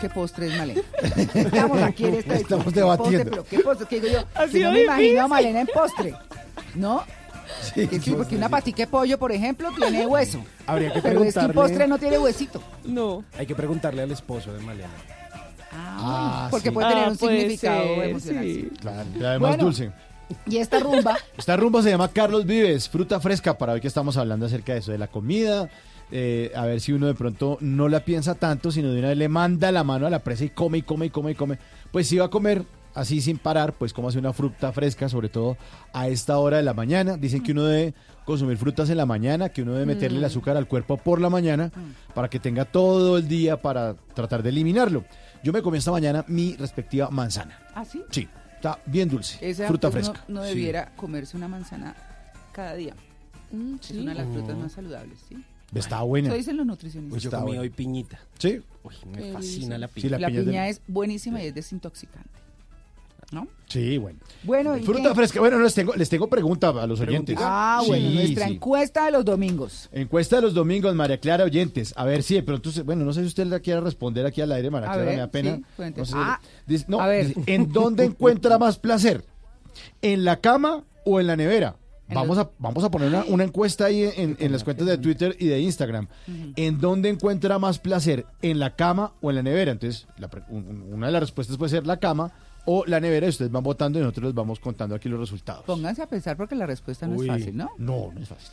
qué postre es Malena. <laughs> Estamos aquí en esta Estamos ¿qué debatiendo. Postre, pero ¿qué postre? ¿Qué digo yo? Ha Si no me imagino a. Malena en postre. ¿No? Sí, sí, porque una patica de pollo, por ejemplo, tiene hueso. Habría que Pero es que un preguntarle- postre no tiene huesito. No. Hay que preguntarle al esposo de Malena. Ah, Ah, porque sí. puede tener Ah, un puede significado ser, emocional. sí. Claro, y además Bueno. dulce. Y esta rumba, Esta rumba se llama Carlos Vives, fruta fresca, para hoy que estamos hablando acerca de eso, de la comida. Eh, a ver si uno de pronto no la piensa tanto, sino de una vez le manda la mano a la presa y come y come y come y come. Pues si va a comer así sin parar, pues como hace una fruta fresca, sobre todo a esta hora de la mañana. Dicen que uno debe consumir frutas en la mañana, que uno debe meterle el Mm. azúcar al cuerpo por la mañana para que tenga todo el día para tratar de eliminarlo. Yo me comí esta mañana mi respectiva manzana. ¿ah, sí? Sí, está bien dulce. Esa fruta uno fresca. no debiera comerse una manzana cada día. Mm, Es una de las frutas Mm. más saludables, ¿sí? Está buena. Eso dicen los nutricionistas. Pues yo Está comí bueno. hoy piñita. Sí. Uy, Qué me fascina la piña. Sí, la La piña es piña buenísima y es desintoxicante. ¿No? Sí, bueno. Bueno, ¿y Fruta qué? fresca. Bueno, les tengo, les tengo pregunta a los oyentes. Ah, bueno, Sí, nuestra sí. encuesta de los domingos. Encuesta de los domingos, María Clara Oyentes. A ver si de pronto, se- bueno, no sé si usted la quiera responder aquí al aire, María A Clara, ver, me da pena. sí, cuente. No sé si- Ah, dice- no, a ver. dice, ¿en dónde encuentra más placer? ¿En la cama o en la nevera? Vamos los- a, vamos a poner una, una encuesta ahí en, en las cuentas de Twitter y de Instagram. ¿En dónde encuentra más placer? ¿En la cama o en la nevera? Entonces, la una de las respuestas puede ser la cama o la nevera y ustedes van votando y nosotros les vamos contando aquí los resultados. Pónganse a pensar porque la respuesta no Uy, es fácil, ¿no? No, no es fácil.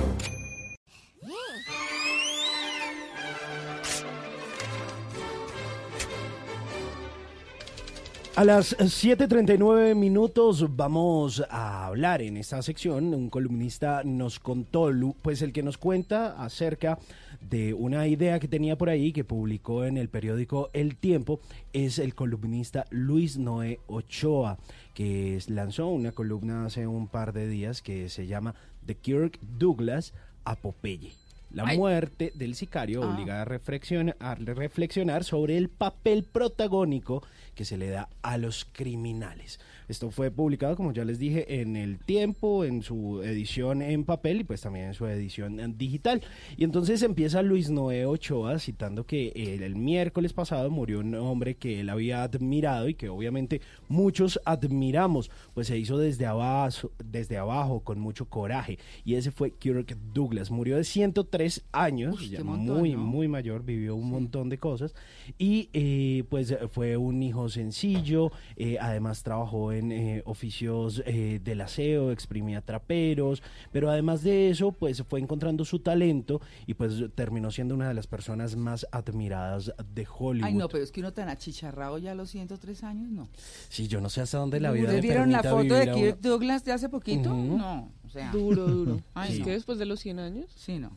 A las 7.39 minutos vamos a hablar en esta sección. Un columnista nos contó, pues el que nos cuenta acerca de una idea que tenía por ahí que publicó en el periódico El Tiempo es el columnista Luis Noé Ochoa, que lanzó una columna hace un par de días que se llama The Kirk Douglas a Popeye. La Ay. muerte del sicario Ah. obliga a, reflexion- a reflexionar sobre el papel protagónico que se le da a los criminales. Esto fue publicado, como ya les dije, en El Tiempo, en su edición en papel y pues también en su edición digital. Y entonces empieza Luis Noé Ochoa citando que el, el miércoles pasado murió un hombre que él había admirado y que obviamente muchos admiramos, pues se hizo desde abajo, desde abajo con mucho coraje. Y ese fue Kirk Douglas. Murió de 103 años, Uy, ya montón, muy, ¿no? muy mayor, vivió un montón de cosas. Y eh, pues fue un hijo sencillo, eh, además trabajó en eh, oficios eh, del aseo, exprimía traperos, pero además de eso, pues fue encontrando su talento y pues terminó siendo una de las personas más admiradas de Hollywood. Ay, no, pero es que uno tan achicharrado ya a los 103 años, no. Sí, yo no sé hasta dónde la vida ¿Ustedes vieron la foto de. Kirk Douglas de hace poquito? Ujú. No, o sea. Duro, duro. <laughs> Ay, es no. que después de los 100 años. Sí, no.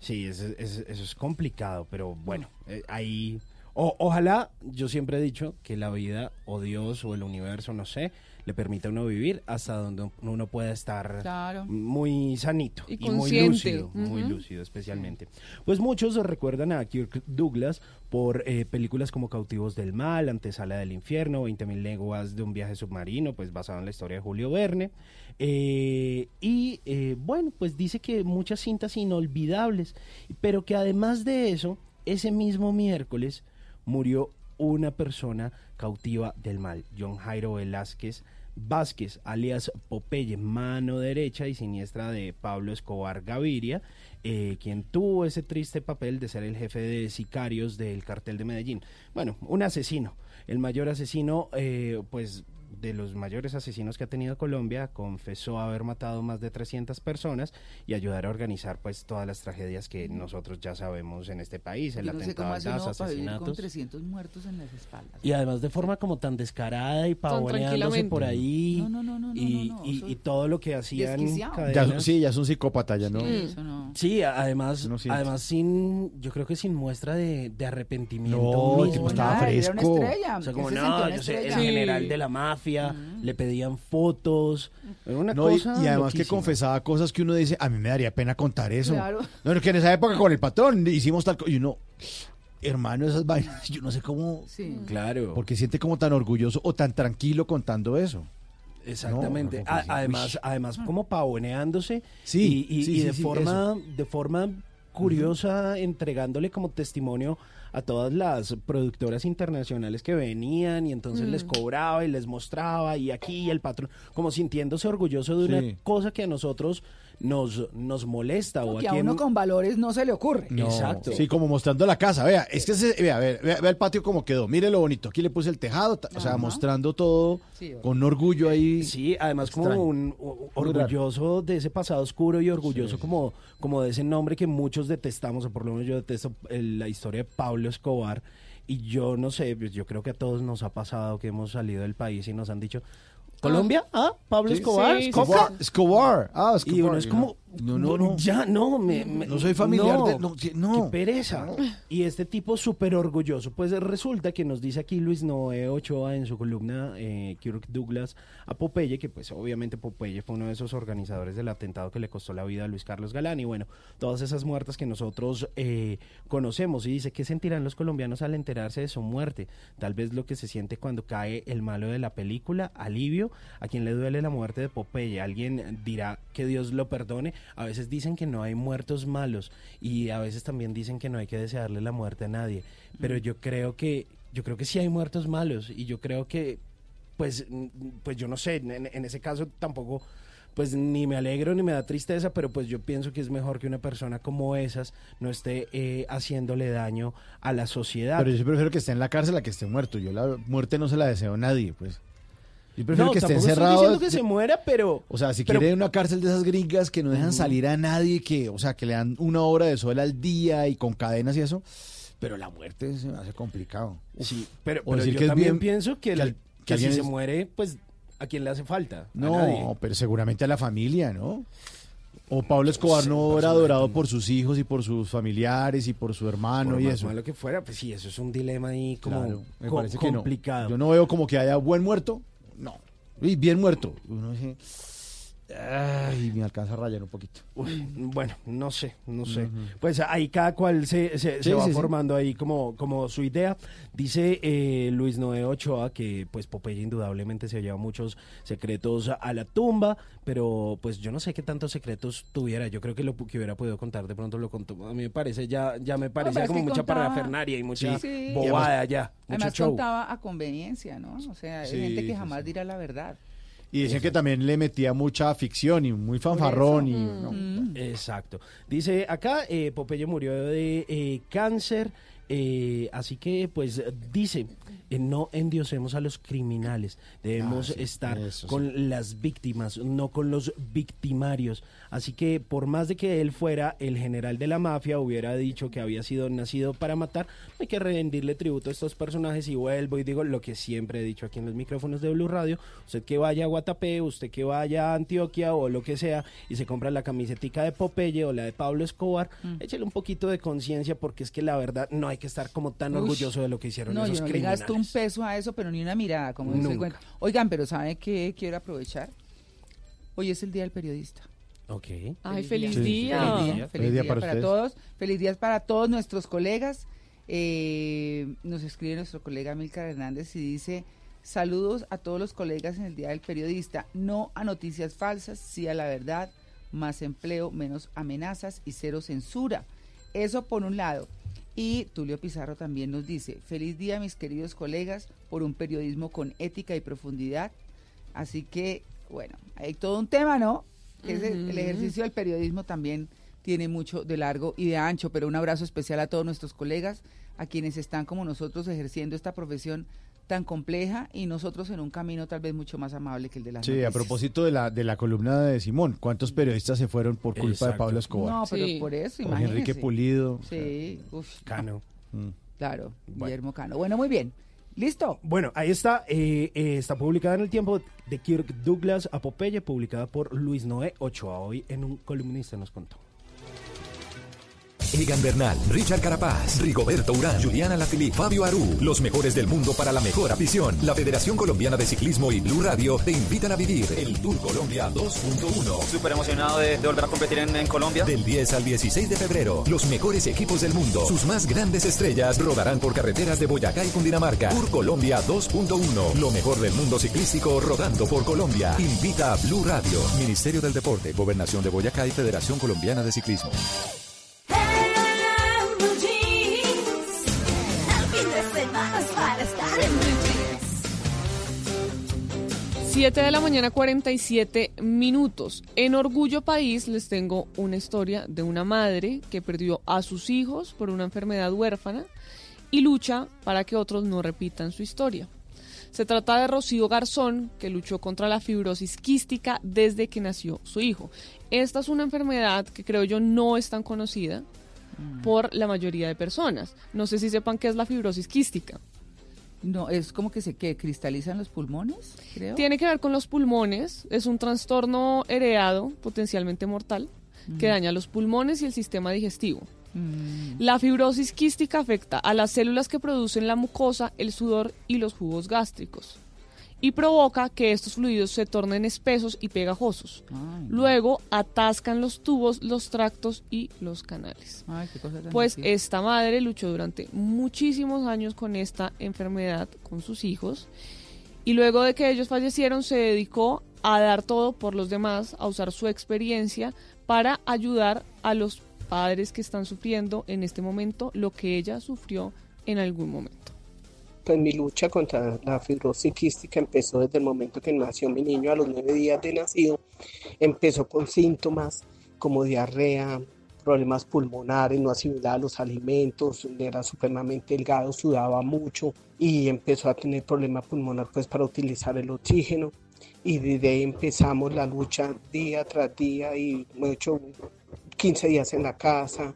Sí, eso, eso- eso es complicado, pero bueno, eh, ahí... o- ojalá, yo siempre he dicho que la vida, o Dios, o el universo, no sé, le permita a uno vivir hasta donde uno pueda estar Claro. muy sanito Y y, muy lúcido, muy lúcido especialmente. Pues muchos recuerdan a Kirk Douglas por eh, películas como Cautivos del Mal, Antesala del Infierno, 20.000 leguas de un viaje submarino, pues basado en la historia de Julio Verne. Eh, y eh, bueno, pues dice que muchas cintas inolvidables, pero que además de eso, ese mismo miércoles murió una persona cautiva del mal, John Jairo Velázquez Vázquez, alias Popeye, mano derecha y siniestra de Pablo Escobar Gaviria, eh, quien tuvo ese triste papel de ser el jefe de sicarios del cartel de Medellín. Bueno, un asesino, el mayor asesino, eh, pues de los mayores asesinos que ha tenido Colombia, confesó haber matado más de 300 personas y ayudar a organizar pues todas las tragedias que nosotros ya sabemos en este país, el Yo no sé atentado, vivir con asesinatos. 300 muertos en las espaldas. Y además de forma como tan descarada y pavoneándose por ahí No, no, no, no, no, y, no, no, y- y todo lo que hacían. Ya, sí, ya es un psicópata, ya no. Sí, eso no. Sí, además, además sin, yo creo que sin muestra de, de arrepentimiento. No, el tipo estaba Nada, era una fresco. estrella. O sea, como no, yo sé, el general de la mafia, le pedían fotos, era una No, y, cosa y además que confesaba cosas que uno dice, a mí me daría pena contar eso. Claro. No, no, que en esa época con el patrón hicimos tal cosa. Y uno, hermano, esas vainas, <laughs> yo no sé cómo. Sí. Claro. Porque siente como tan orgulloso o tan tranquilo contando eso. Exactamente. No, no, además, uy. además como pavoneándose Sí, y, y- sí, y sí, de sí, forma, de forma curiosa, entregándole como testimonio a todas las productoras internacionales que venían y entonces Mm. les cobraba y les mostraba y aquí el patrón, como sintiéndose orgulloso de una Sí. cosa que a nosotros nos, nos molesta o Que a uno con valores no se le ocurre. No, Exacto. Sí, como mostrando la casa. Vea, es que se, vea, vea, el patio como quedó. Mire lo bonito. Aquí le puse el tejado. O sea, Ajá. mostrando todo Sí, con orgullo ahí. Sí, además como un orgulloso de ese pasado oscuro y orgulloso Sí. como, como de ese nombre que muchos detestamos, o por lo menos yo detesto el- la historia de Pablo Escobar. Y yo no sé, pues yo creo que a todos nos ha pasado que hemos salido del país y nos han dicho, ¿Colombia? Ah, Pablo Sí, Escobar, sí, sí, Coca". Escobar. Escobar. Ah, Escobar. Y uno es como, know. No, no, no. Ya, no, me, me- No soy familiar no, de- no, sí, no. Qué pereza. Y este tipo súper orgulloso. Pues resulta que nos dice aquí Luis Noé Ochoa en su columna eh, Kirk Douglas a Popeye, que pues obviamente Popeye fue uno de esos organizadores del atentado que le costó la vida a Luis Carlos Galán. Y bueno, todas esas muertas que nosotros eh, conocemos. Y dice, ¿qué sentirán los colombianos al enterarse de su muerte? Tal vez lo que se siente cuando cae el malo de la película, alivio. A quien le duele la muerte de Popeye. Alguien dirá que Dios lo perdone. A veces dicen que no hay muertos malos y a veces también dicen que no hay que desearle la muerte a nadie. Pero yo creo que yo creo que sí hay muertos malos y yo creo que pues pues yo no sé, en, en ese caso tampoco pues ni me alegro ni me da tristeza, pero pues yo pienso que es mejor que una persona como esas no esté eh, haciéndole daño a la sociedad. Pero yo prefiero que esté en la cárcel a que esté muerto. Yo la muerte no se la deseo a nadie, pues. Yo prefiero no, que esté encerrado. estoy diciendo que se muera, pero O sea, si pero- quiere una cárcel de esas gringas que no dejan salir a nadie, que, o sea, que le dan una hora de sol al día y con cadenas y eso, pero la muerte se me hace complicado. Sí, pero, O pero decir yo que también bien- pienso que, el- al- que si se muere, pues ¿a quién le hace falta? Nadie. No, pero seguramente a la familia, ¿no? O Pablo Escobar no era adorado por sus hijos y por sus familiares y por su hermano Por y más eso. malo que fuera, pues sí, eso es un dilema ahí como Claro, me co- parece que no. complicado. Yo no veo como que haya buen muerto. No. Y bien muerto. Ay, me alcanza a rayar un poquito. Uy, bueno, no sé, no sé. Pues ahí cada cual se, se, va sí, sí. formando ahí como, como su idea. Dice eh, Luis Noé Ochoa que pues Popeye indudablemente se lleva muchos secretos a la tumba, pero pues yo no sé qué tantos secretos tuviera. Yo creo que lo que hubiera podido contar de pronto lo contó. A mí me parece, ya, ya me parecía como mucha contaba- parafernaria y mucha Sí. bobada ya, mucho Además show. contaba a conveniencia, ¿no? O sea, hay Sí, gente que sí, jamás dirá la verdad. Y decían que también le metía mucha ficción y muy fanfarrón. Y, Mm. no. Exacto. Dice acá, eh, Popeye murió de eh, cáncer, eh, así que pues dice, eh, no endiosemos a los criminales, debemos Ah, sí, estar eso sí. con las víctimas, no con los victimarios. Así que por más de que él fuera el general de la mafia, hubiera dicho que había sido nacido para matar, hay que rendirle tributo a estos personajes y vuelvo y digo lo que siempre he dicho aquí en los micrófonos de Blue Radio, usted que vaya a Guatapé, usted que vaya a Antioquia o lo que sea y se compra la camisetica de Popeye o la de Pablo Escobar, Mm. échele un poquito de conciencia porque es que la verdad no hay que estar como tan Ush. orgulloso de lo que hicieron No, esos yo no le gasto un peso a eso, pero ni una mirada, como dice. Oigan, pero ¿sabe qué quiero aprovechar? Hoy es el Día del Periodista. Ok. Ay, feliz día. Feliz día, Feliz feliz día día para todos. Feliz día para todos nuestros colegas. Eh, nos escribe nuestro colega Milcar Hernández y dice, saludos a todos los colegas en el Día del Periodista. No a noticias falsas, sí a la verdad. Más empleo, menos amenazas y cero censura. Eso por un lado. Y Tulio Pizarro también nos dice, feliz día mis queridos colegas por un periodismo con ética y profundidad. Así que, bueno, hay todo un tema, ¿no? Que es el, ejercicio del periodismo también tiene mucho de largo y de ancho, pero un abrazo especial a todos nuestros colegas, a quienes están como nosotros ejerciendo esta profesión tan compleja y nosotros en un camino tal vez mucho más amable que el de las Sí, a propósito de la, de la columna de Simón, ¿cuántos periodistas se fueron por culpa de. Pablo Escobar? No, pero Sí. por eso, imagínese. Enrique Pulido. Sí, uf, Cano. Mm. claro, Bueno. Guillermo Cano. Bueno, muy bien. ¿Listo? Bueno, ahí está, eh, eh, está publicada en el tiempo de Kirk Douglas a Popeye, publicada por Luis Noé Ochoa. Hoy en un columnista nos contó. Egan Bernal, Richard Carapaz, Rigoberto Urán, Juliana Lafili, Fabio Aru, los mejores del mundo para la mejor afición. La Federación Colombiana de Ciclismo y Blue Radio te invitan a vivir el Tour Colombia 2.1. Súper emocionado de, de volver a competir en, en Colombia. Del 10 al 16 de febrero, los mejores equipos del mundo, sus más grandes estrellas rodarán por carreteras de Boyacá y Cundinamarca. Tour Colombia 2.1, lo mejor del mundo ciclístico rodando por Colombia. Invita a Blue Radio, Ministerio del Deporte, Gobernación de Boyacá y Federación Colombiana de Ciclismo. Para estar en Blue Jeans. 7 de la mañana 47 minutos. En Orgullo País les tengo una historia de una madre que perdió a sus hijos por una enfermedad huérfana y lucha para que otros no repitan su historia. Se trata de Rocío Garzón, que luchó contra la fibrosis quística desde que nació su hijo. Esta es una enfermedad que creo yo no es tan conocida por la mayoría de personas. No sé si sepan qué es la fibrosis quística. No, es como que se que cristalizan los pulmones, creo. Tiene que ver con los pulmones, es un trastorno heredado potencialmente mortal que daña los pulmones y el sistema digestivo. La fibrosis quística afecta a las células que producen la mucosa, el sudor y los jugos gástricos y provoca que estos fluidos se tornen espesos y pegajosos. Luego atascan los tubos, los tractos y los canales. Ay, qué cosa tan Pues difícil. esta madre luchó durante muchísimos años con esta enfermedad con sus hijos y luego de que ellos fallecieron se dedicó a dar todo por los demás, a usar su experiencia para ayudar a los padres que están sufriendo en este momento lo que ella sufrió en algún momento. Pues mi lucha contra la fibrosis quística empezó desde el momento que nació mi niño a los nueve días de nacido. Empezó con síntomas como diarrea, problemas pulmonares, no asimilaba los alimentos, era supremamente delgado, sudaba mucho y empezó a tener problema pulmonar pues para utilizar el oxígeno. Y desde ahí empezamos la lucha día tras día y hecho 15 días en la casa,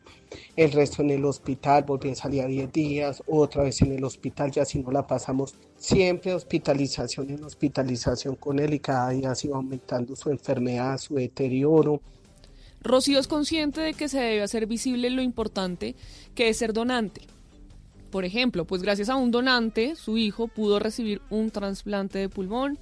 el resto en el hospital, volví a salir a 10 días, otra vez en el hospital, ya si no la pasamos siempre hospitalización en hospitalización con él y cada día se iba aumentando su enfermedad, su deterioro. Rocío es consciente de que se debe hacer visible lo importante que es ser donante. Por ejemplo, pues gracias a un donante, su hijo pudo recibir un trasplante de pulmón.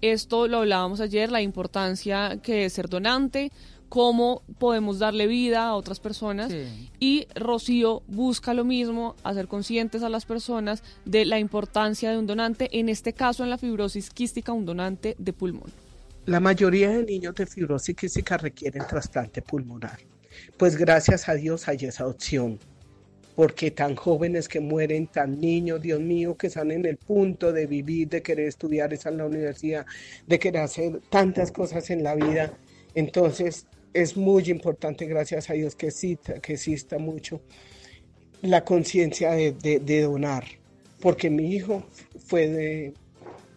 Esto lo hablábamos ayer, la importancia que es ser donante, cómo podemos darle vida a otras personas. Y Rocío busca lo mismo, hacer conscientes a las personas de la importancia de un donante, en este caso en la fibrosis quística, un donante de pulmón. La mayoría de niños de fibrosis quística requieren trasplante pulmonar. Pues gracias a Dios hay esa opción. Porque tan jóvenes que mueren, tan niños, Dios mío, que están en el punto de vivir, de querer estudiar, estar en la universidad, de querer hacer tantas cosas en la vida. Entonces es muy importante, gracias a Dios, que exista, mucho la conciencia de, donar. Porque mi hijo fue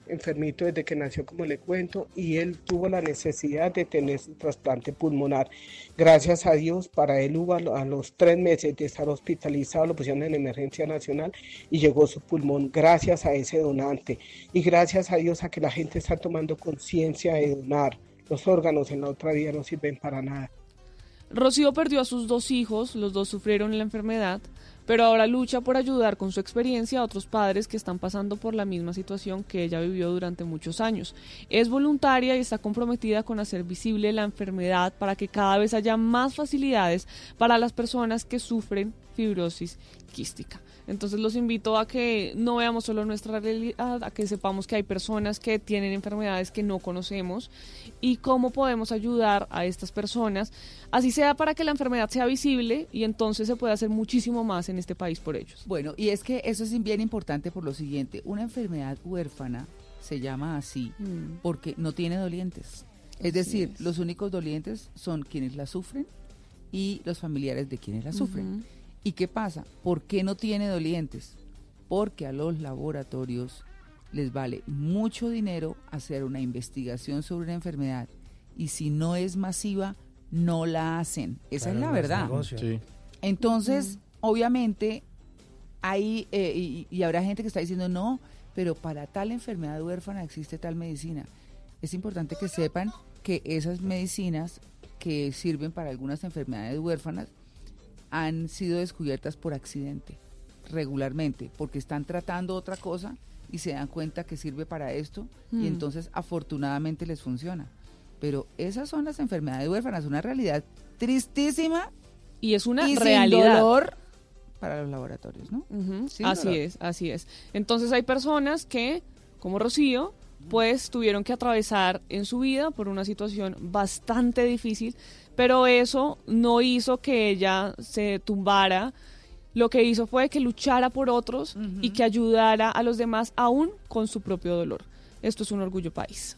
enfermito desde que nació, como le cuento, y él tuvo la necesidad de tener su trasplante pulmonar. Gracias a Dios, para él hubo a los tres meses de estar hospitalizado, lo pusieron en emergencia nacional y llegó su pulmón gracias a ese donante. Y gracias a Dios a que la gente está tomando conciencia de donar. Los órganos en la otra vida no sirven para nada. Rocío perdió a sus dos hijos, los dos sufrieron la enfermedad, pero ahora lucha por ayudar con su experiencia a otros padres que están pasando por la misma situación que ella vivió durante muchos años. Es voluntaria y está comprometida con hacer visible la enfermedad para que cada vez haya más facilidades para las personas que sufren fibrosis quística. Entonces los invito a que no veamos solo nuestra realidad, a que sepamos que hay personas que tienen enfermedades que no conocemos y cómo podemos ayudar a estas personas, así sea para que la enfermedad sea visible y entonces se pueda hacer muchísimo más en este país por ellos. Bueno, y es que eso es bien importante por lo siguiente, una enfermedad huérfana se llama así porque no tiene dolientes. Es Así decir, es. los únicos dolientes son quienes la sufren y los familiares de quienes la sufren. Ujú. ¿Y qué pasa? ¿Por qué no tiene dolientes? Porque a los laboratorios les vale mucho dinero hacer una investigación sobre una enfermedad y si no es masiva, no la hacen. Esa Claro, es la verdad. Sí. Entonces, obviamente, hay, eh, y, y habrá gente que está diciendo, no, pero para tal enfermedad huérfana existe tal medicina. Es importante que sepan que esas medicinas que sirven para algunas enfermedades huérfanas han sido descubiertas por accidente, regularmente, porque están tratando otra cosa y se dan cuenta que sirve para esto Mm. y entonces afortunadamente les funciona. Pero esas son las enfermedades huérfanas, una realidad tristísima y es una y sin realidad. dolor para los laboratorios, ¿no? Sin así dolor. es, así es. Entonces hay personas que, como Rocío, pues tuvieron que atravesar en su vida por una situación bastante difícil, pero eso no hizo que ella se tumbara. Lo que hizo fue que luchara por otros y que ayudara a los demás aún con su propio dolor. Esto es un orgullo país.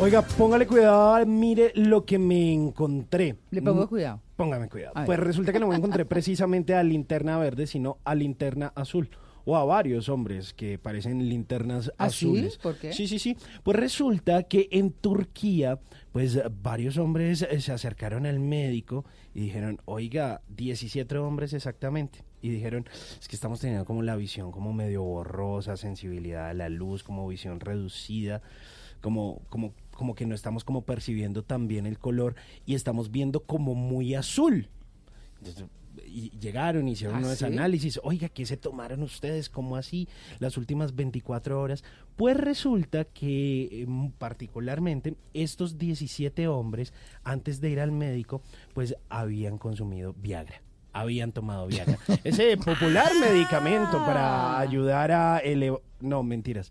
Oiga, póngale cuidado, mire lo que me encontré. Le pongo Mm, cuidado. Póngame cuidado. Pues resulta que no me encontré <laughs> precisamente a linterna verde, sino a linterna azul. O a varios hombres que parecen linternas ¿Ah, sí? azules. ¿Por qué? Sí, sí, sí. Pues resulta que en Turquía, pues varios hombres eh, se acercaron al médico y dijeron, oiga, 17 hombres exactamente. y dijeron, es que estamos teniendo como la visión como medio borrosa, sensibilidad a la luz, como visión reducida, como, como, como que no estamos como percibiendo tan bien el color y estamos viendo como muy azul. Entonces, y llegaron, hicieron ¿Ah, unos sí? análisis, oiga, ¿qué se tomaron ustedes? ¿Cómo así? Las últimas 24 horas. Pues resulta que em, particularmente estos 17 hombres, antes de ir al médico, pues habían consumido Viagra. Habían tomado Viagra. <laughs> Ese popular medicamento para ayudar a elevar... No, mentiras.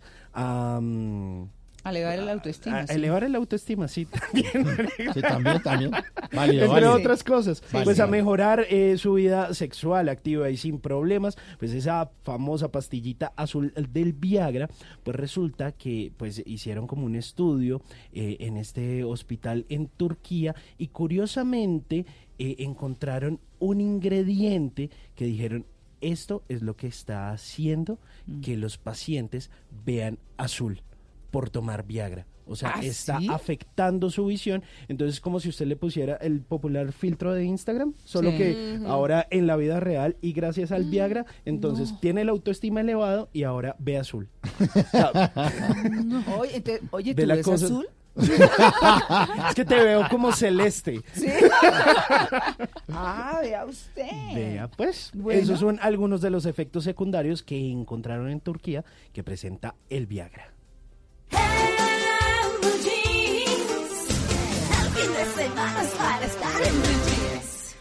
Elevar el autoestima. a sí. elevar el autoestima, sí, <laughs> también. Sí, también, también. Válido, Entre válido. otras cosas. Pues a mejorar eh, su vida sexual activa y sin problemas, pues esa famosa pastillita azul del Viagra, pues resulta que pues hicieron como un estudio eh, en este hospital en Turquía y curiosamente eh, encontraron un ingrediente que dijeron esto es lo que está haciendo Mm. que los pacientes vean azul por tomar Viagra. O sea, ¿Ah, está sí? afectando su visión. Entonces, es como si usted le pusiera el popular filtro de Instagram, solo Sí. que ahora en la vida real y gracias al Viagra, entonces tiene la autoestima elevado y ahora ve azul. <laughs> Oye, ente- oye, De ¿tú la ves cosa- azul? <laughs> es que te veo como celeste. Sí. <laughs> ah, vea usted. Vea, pues, Bueno. esos son algunos de los efectos secundarios que encontraron en Turquía que presenta el Viagra.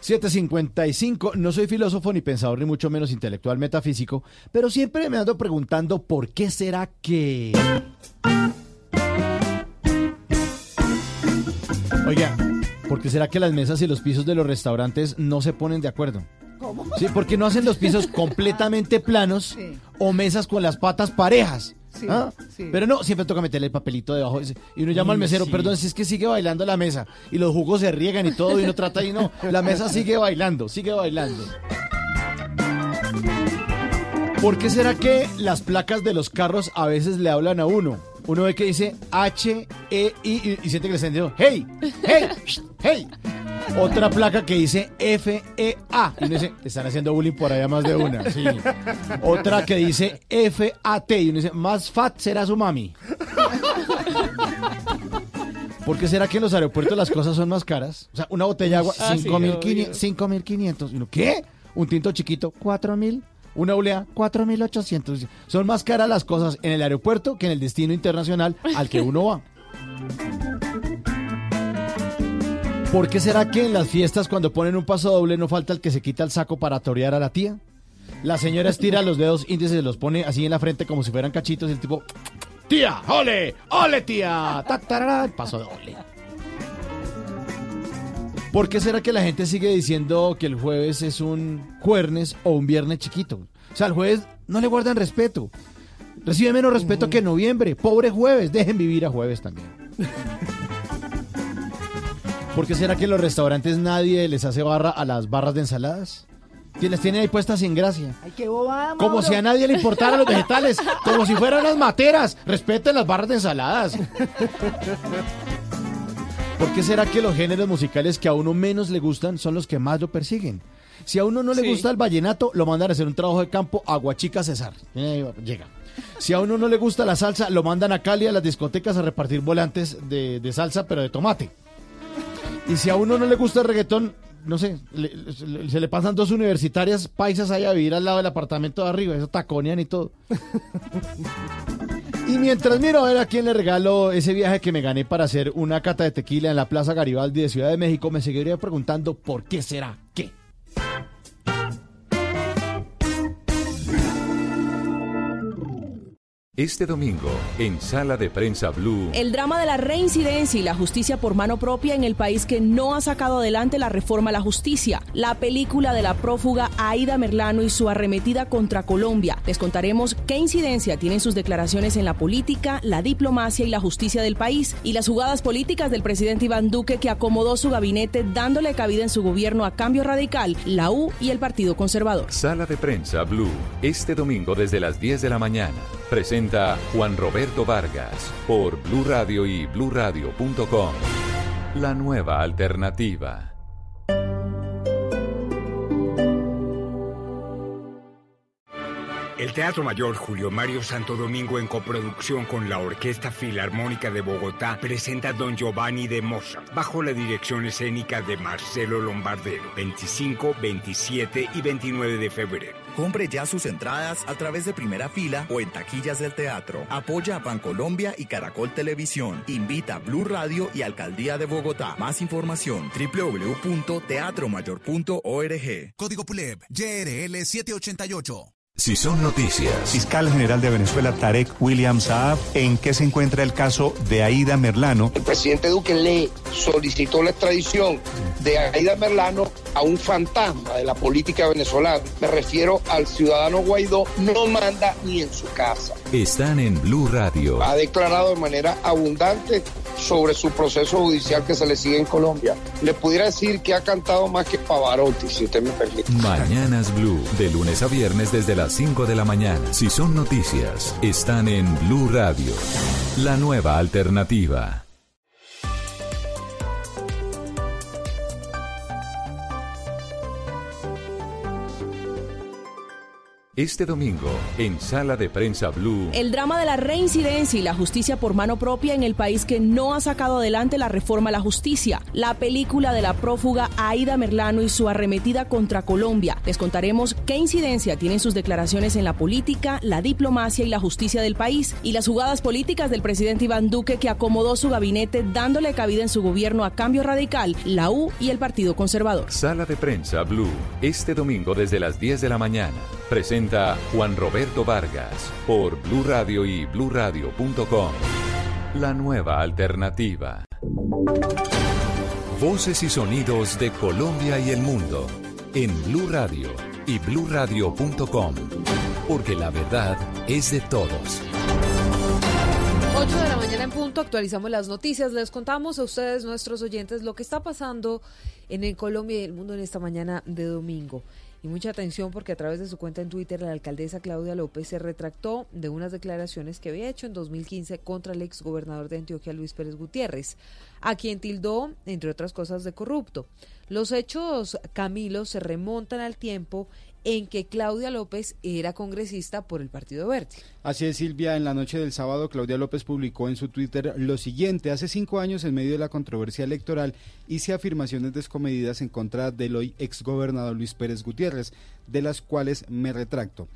755, no soy filósofo ni pensador ni mucho menos intelectual metafísico, pero siempre me ando preguntando por qué será que... Oiga, ¿por qué será que las mesas y los pisos de los restaurantes no se ponen de acuerdo? ¿Cómo? Sí, ¿por qué no hacen los pisos <laughs> completamente planos o mesas con las patas parejas? Sí, ¿Ah? sí. Pero no, siempre toca meterle el papelito debajo ese- y uno llama al mesero, sí. perdón, si es que sigue bailando la mesa y los jugos se riegan y todo y uno trata y no, la mesa sigue bailando, sigue bailando. ¿Por qué será que las placas de los carros a veces le hablan a uno? Uno ve que dice H, E, I y, y siente que le están diciendo hey, hey, hey. Otra placa que dice F, E, A. Y uno dice, te están haciendo bullying por allá más de una. Sí. Otra que dice F, A, T. Y uno dice, más fat será su mami. ¿Por qué será que en los aeropuertos las cosas son más caras? O sea, una botella de agua, Ah, sí, 5.500. obvio. 5.500. Y uno, ¿Qué? Un tinto chiquito, 4.000. Una olea, 4.800. Son más caras las cosas en el aeropuerto que en el destino internacional al que uno va. ¿Por qué será que en las fiestas cuando ponen un paso doble no falta el que se quita el saco para torear a la tía? La señora estira los dedos índices y los pone así en la frente como si fueran cachitos y el tipo, tía, ole, ole tía, ta, tarara, el paso doble. ¿Por qué será que la gente sigue diciendo que el jueves es un jueves o un viernes chiquito? O sea, el jueves no le guardan respeto. Recibe menos respeto que noviembre. Pobre jueves, dejen vivir a jueves también. <laughs> ¿Por qué será que en los restaurantes nadie les hace barra a las barras de ensaladas? Que las tienen ahí puestas sin gracia. Ay, qué bobada, Como si a nadie le importaran los vegetales, <laughs> como si fueran las materas. Respeten las barras de ensaladas. ¿Por qué será que los géneros musicales que a uno menos le gustan son los que más lo persiguen? Si a uno no le Sí. gusta el vallenato, lo mandan a hacer un trabajo de campo a Guachica Cesar. Eh, llega. Si a uno no le gusta la salsa, lo mandan a Cali a las discotecas a repartir volantes de, de salsa, pero de tomate. Y si a uno no le gusta el reggaetón, no sé, le- se le pasan dos universitarias paisas ahí a vivir al lado del apartamento de arriba, eso taconean y todo. <laughs> Y mientras miro a ver a quién le regalo ese viaje que me gané para hacer una cata de tequila en la Plaza Garibaldi de Ciudad de México, me seguiría preguntando por qué será qué. Este domingo, en Sala de Prensa Blue. El drama de la reincidencia y la justicia por mano propia en el país que no ha sacado adelante la reforma a la justicia. La película de la prófuga Aida Merlano y su arremetida contra Colombia. Les contaremos qué incidencia tienen sus declaraciones en la política, la diplomacia y la justicia del país y las jugadas políticas del presidente Iván Duque que acomodó su gabinete dándole cabida en su gobierno a Cambio Radical, la U y el Partido Conservador. Sala de Prensa Blue. Este domingo desde las 10 de la mañana. Presenta Juan Roberto Vargas por Blue Radio y bluradio.com. La nueva alternativa. El Teatro Mayor Julio Mario Santo Domingo en coproducción con la Orquesta Filarmónica de Bogotá presenta Don Giovanni de Mozart bajo la dirección escénica de Marcelo Lombardero 25, 27 y 29 de febrero. Compre ya sus entradas a través de primera fila o en taquillas del teatro. Apoya a Bancolombia y Caracol Televisión. Invita a Blue Radio y Alcaldía de Bogotá. Más información www.teatromayor.org. Código PULEB, YRL 788. Si son noticias. Fiscal General de Venezuela, Tarek William Saab, ¿en qué se encuentra el caso de Aida Merlano? El presidente Duque le solicitó la extradición de Aida Merlano a un fantasma de la política venezolana. Me refiero al ciudadano Guaidó, no manda ni en su casa. Están en Blue Radio. Ha declarado de manera abundante sobre su proceso judicial que se le sigue en Colombia. Le pudiera decir que ha cantado más que Pavarotti, si usted me permite. Mañanas Blue, de lunes a viernes desde las 5 de la mañana. Si son noticias, están en Blue Radio. La nueva alternativa. Este domingo, en Sala de Prensa Blue. El drama de la reincidencia y la justicia por mano propia en el país que no ha sacado adelante la reforma a la justicia. La película de la prófuga Aida Merlano y su arremetida contra Colombia. Les contaremos qué incidencia tienen sus declaraciones en la política, la diplomacia y la justicia del país. Y las jugadas políticas del presidente Iván Duque que acomodó su gabinete dándole cabida en su gobierno a Cambio Radical, la U y el Partido Conservador. Sala de Prensa Blue. Este domingo desde las 10 de la mañana. Presenta Juan Roberto Vargas por Blue Radio y bluradio.com. La nueva alternativa. Voces y sonidos de Colombia y el mundo en Blue Radio y bluradio.com. Porque la verdad es de todos. 8 de la mañana en punto, actualizamos las noticias, les contamos a ustedes, nuestros oyentes, lo que está pasando en el Colombia y el mundo en esta mañana de domingo. Y mucha atención porque a través de su cuenta en Twitter la alcaldesa Claudia López se retractó de unas declaraciones que había hecho en 2015 contra el exgobernador de Antioquia Luis Pérez Gutiérrez, a quien tildó, entre otras cosas, de corrupto. Los hechos, Camilo, se remontan al tiempo en que Claudia López era congresista por el Partido Verde. Así es, Silvia. En la noche del sábado, Claudia López publicó en su Twitter lo siguiente. Hace cinco años, en medio de la controversia electoral, hice afirmaciones descomedidas en contra del hoy exgobernador Luis Pérez Gutiérrez, de las cuales me retracto.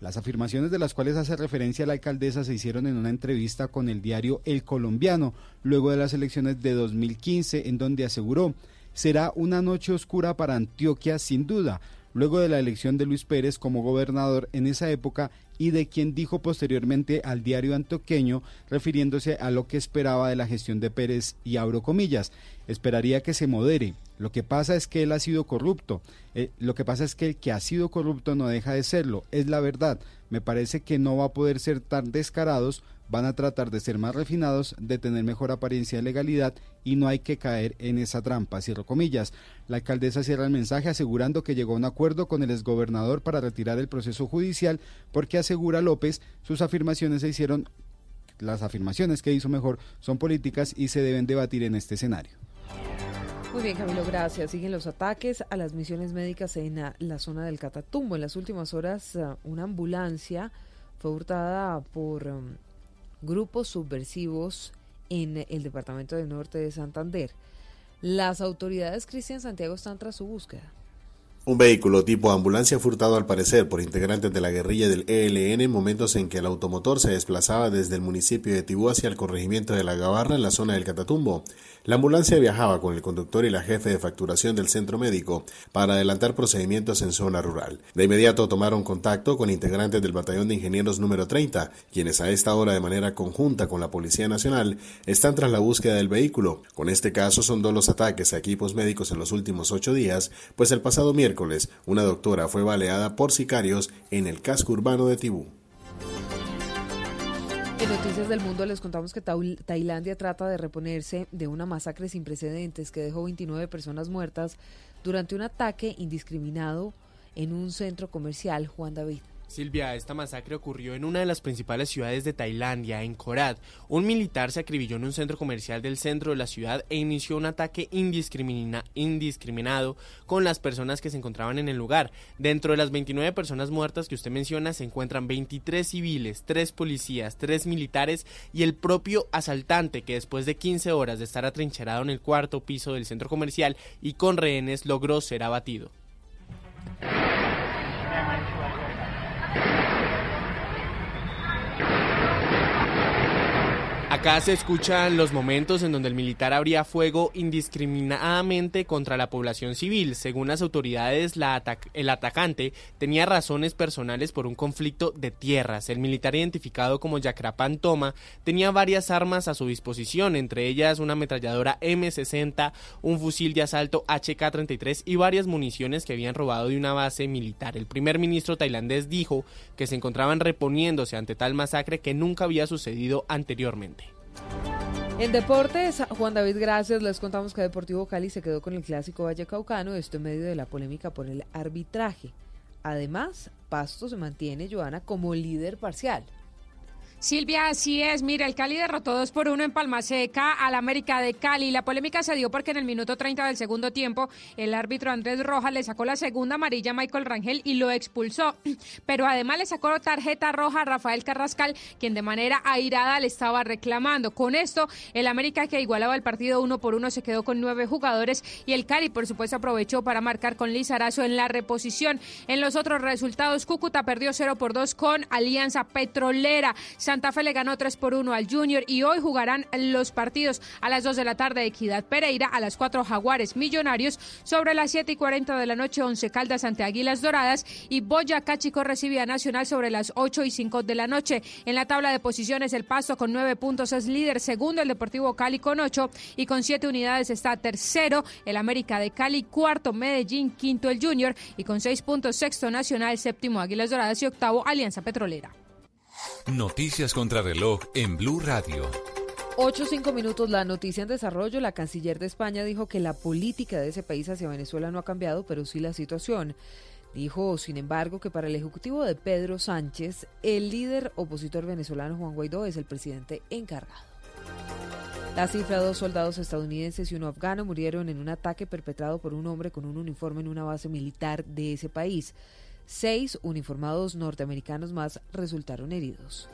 Las afirmaciones de las cuales hace referencia la alcaldesa se hicieron en una entrevista con el diario El Colombiano, luego de las elecciones de 2015, en donde aseguró, será una noche oscura para Antioquia sin duda luego de la elección de Luis Pérez como gobernador en esa época y de quien dijo posteriormente al diario antoqueño refiriéndose a lo que esperaba de la gestión de Pérez y abro comillas, esperaría que se modere. Lo que pasa es que él ha sido corrupto. Eh, lo que pasa es que el que ha sido corrupto no deja de serlo. Es la verdad. Me parece que no va a poder ser tan descarados van a tratar de ser más refinados, de tener mejor apariencia de legalidad y no hay que caer en esa trampa, cierro comillas. La alcaldesa cierra el mensaje asegurando que llegó a un acuerdo con el exgobernador para retirar el proceso judicial porque asegura López sus afirmaciones se hicieron, las afirmaciones que hizo mejor son políticas y se deben debatir en este escenario. Muy bien, Camilo, gracias. Siguen los ataques a las misiones médicas en la zona del Catatumbo. En las últimas horas, una ambulancia fue hurtada por um, grupos subversivos en el departamento del norte de Santander. Las autoridades Cristian Santiago están tras su búsqueda. Un vehículo tipo ambulancia furtado al parecer por integrantes de la guerrilla del ELN en momentos en que el automotor se desplazaba desde el municipio de Tibú hacia el corregimiento de La Gabarra en la zona del Catatumbo. La ambulancia viajaba con el conductor y la jefe de facturación del centro médico para adelantar procedimientos en zona rural. De inmediato tomaron contacto con integrantes del batallón de ingenieros número 30, quienes a esta hora de manera conjunta con la Policía Nacional están tras la búsqueda del vehículo. Con este caso son dos los ataques a equipos médicos en los últimos ocho días, pues el pasado miércoles una doctora fue baleada por sicarios en el casco urbano de Tibú. En Noticias del Mundo les contamos que Tailandia trata de reponerse de una masacre sin precedentes que dejó 29 personas muertas durante un ataque indiscriminado en un centro comercial, Juan David. Silvia, esta masacre ocurrió en una de las principales ciudades de Tailandia, en Korat. Un militar se acribilló en un centro comercial del centro de la ciudad e inició un ataque indiscrimina- indiscriminado con las personas que se encontraban en el lugar. Dentro de las 29 personas muertas que usted menciona se encuentran 23 civiles, 3 policías, 3 militares y el propio asaltante que después de 15 horas de estar atrincherado en el cuarto piso del centro comercial y con rehenes logró ser abatido. Acá se escuchan los momentos en donde el militar abría fuego indiscriminadamente contra la población civil. Según las autoridades, el atacante tenía razones personales por un conflicto de tierras. El militar identificado como Yacrapan Toma tenía varias armas a su disposición, entre ellas una ametralladora M60, un fusil de asalto HK-33 y varias municiones que habían robado de una base militar. El primer ministro tailandés dijo que se encontraban reponiéndose ante tal masacre que nunca había sucedido anteriormente. En deportes, Juan David, gracias. Les contamos que Deportivo Cali se quedó con el clásico Vallecaucano, esto en medio de la polémica por el arbitraje. Además, Pasto se mantiene, Joana, como líder parcial. Silvia, así es. Mira, el Cali derrotó 2 por 1 en Palmaseca al América de Cali. La polémica se dio porque en el minuto 30 del segundo tiempo el árbitro Andrés Rojas le sacó la segunda amarilla a Michael Rangel y lo expulsó. <clears throat> Pero además le sacó tarjeta roja a Rafael Carrascal, quien de manera airada le estaba reclamando. Con esto, el América que igualaba el partido uno por uno se quedó con nueve jugadores y el Cali, por supuesto, aprovechó para marcar con Lizarazo en la reposición. En los otros resultados, Cúcuta perdió 0 por 2 con Alianza Petrolera. Santa Fe le ganó 3 por 1 al Junior y hoy jugarán los partidos a las 2 de la tarde Equidad Pereira, a las 4 Jaguares Millonarios, sobre las 7 y 40 de la noche 11 Caldas ante Águilas Doradas y Boyacá Chico recibe a Nacional sobre las 8 y 5 de la noche. En la tabla de posiciones el Pasto con 9 puntos es líder, segundo el Deportivo Cali con 8 y con 7 unidades está tercero el América de Cali, cuarto Medellín, quinto el Junior y con 6 puntos sexto Nacional, séptimo Águilas Doradas y octavo Alianza Petrolera. Noticias contra reloj en Blue Radio. 8 cinco minutos, la noticia en desarrollo. La canciller de España dijo que la política de ese país hacia Venezuela no ha cambiado, pero sí la situación. Dijo, sin embargo, que para el ejecutivo de Pedro Sánchez, el líder opositor venezolano Juan Guaidó es el presidente encargado. La cifra, dos soldados estadounidenses y uno afgano murieron en un ataque perpetrado por un hombre con un uniforme en una base militar de ese país. Seis uniformados norteamericanos más resultaron heridos.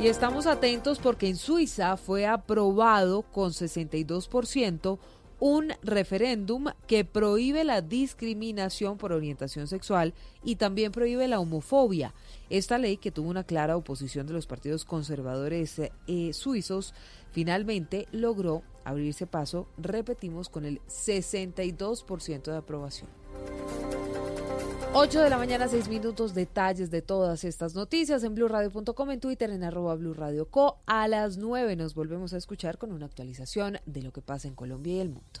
Y estamos atentos porque en Suiza fue aprobado con 62% un referéndum que prohíbe la discriminación por orientación sexual y también prohíbe la homofobia. Esta ley, que tuvo una clara oposición de los partidos conservadores eh, suizos, finalmente logró abrirse paso, repetimos, con el 62% de aprobación. 8 de la mañana, 6 minutos, detalles de todas estas noticias en blurradio.com, en Twitter, en arroba blurradioco. A las 9 nos volvemos a escuchar con una actualización de lo que pasa en Colombia y el mundo.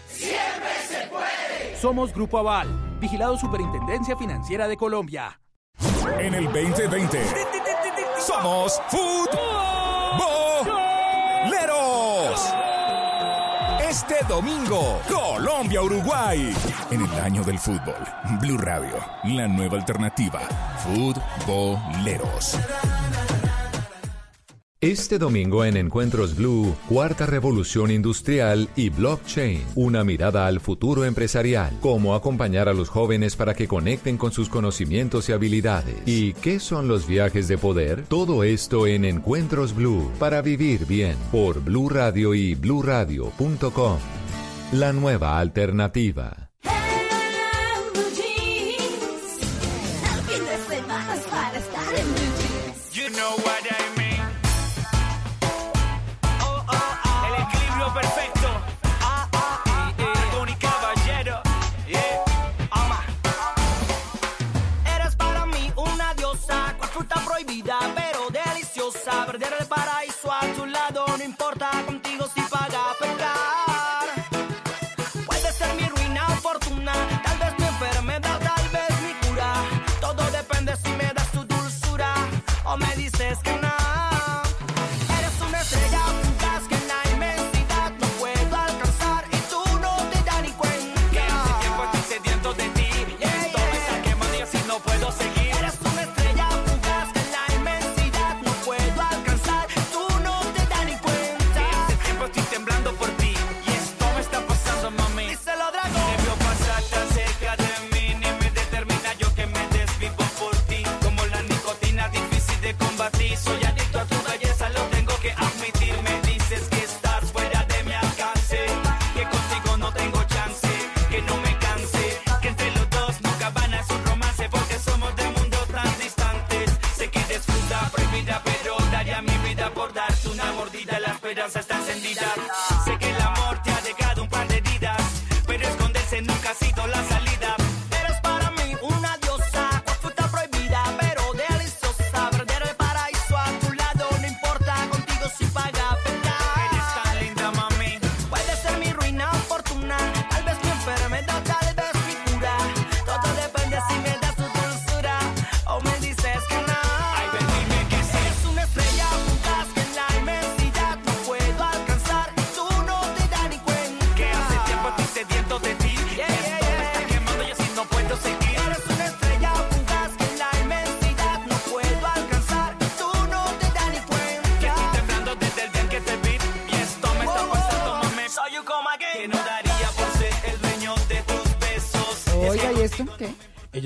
¡Siempre se puede! Somos Grupo Aval, vigilado Superintendencia Financiera de Colombia. En el 2020 somos futboleros. Este domingo, Colombia-Uruguay. En el año del fútbol, Blue Radio, la nueva alternativa. Futboleros. Este domingo en Encuentros Blue, Cuarta Revolución Industrial y Blockchain, una mirada al futuro empresarial, cómo acompañar a los jóvenes para que conecten con sus conocimientos y habilidades. ¿Y qué son los viajes de poder? Todo esto en Encuentros Blue, para vivir bien, por Blue Radio y bluradio.com. La nueva alternativa.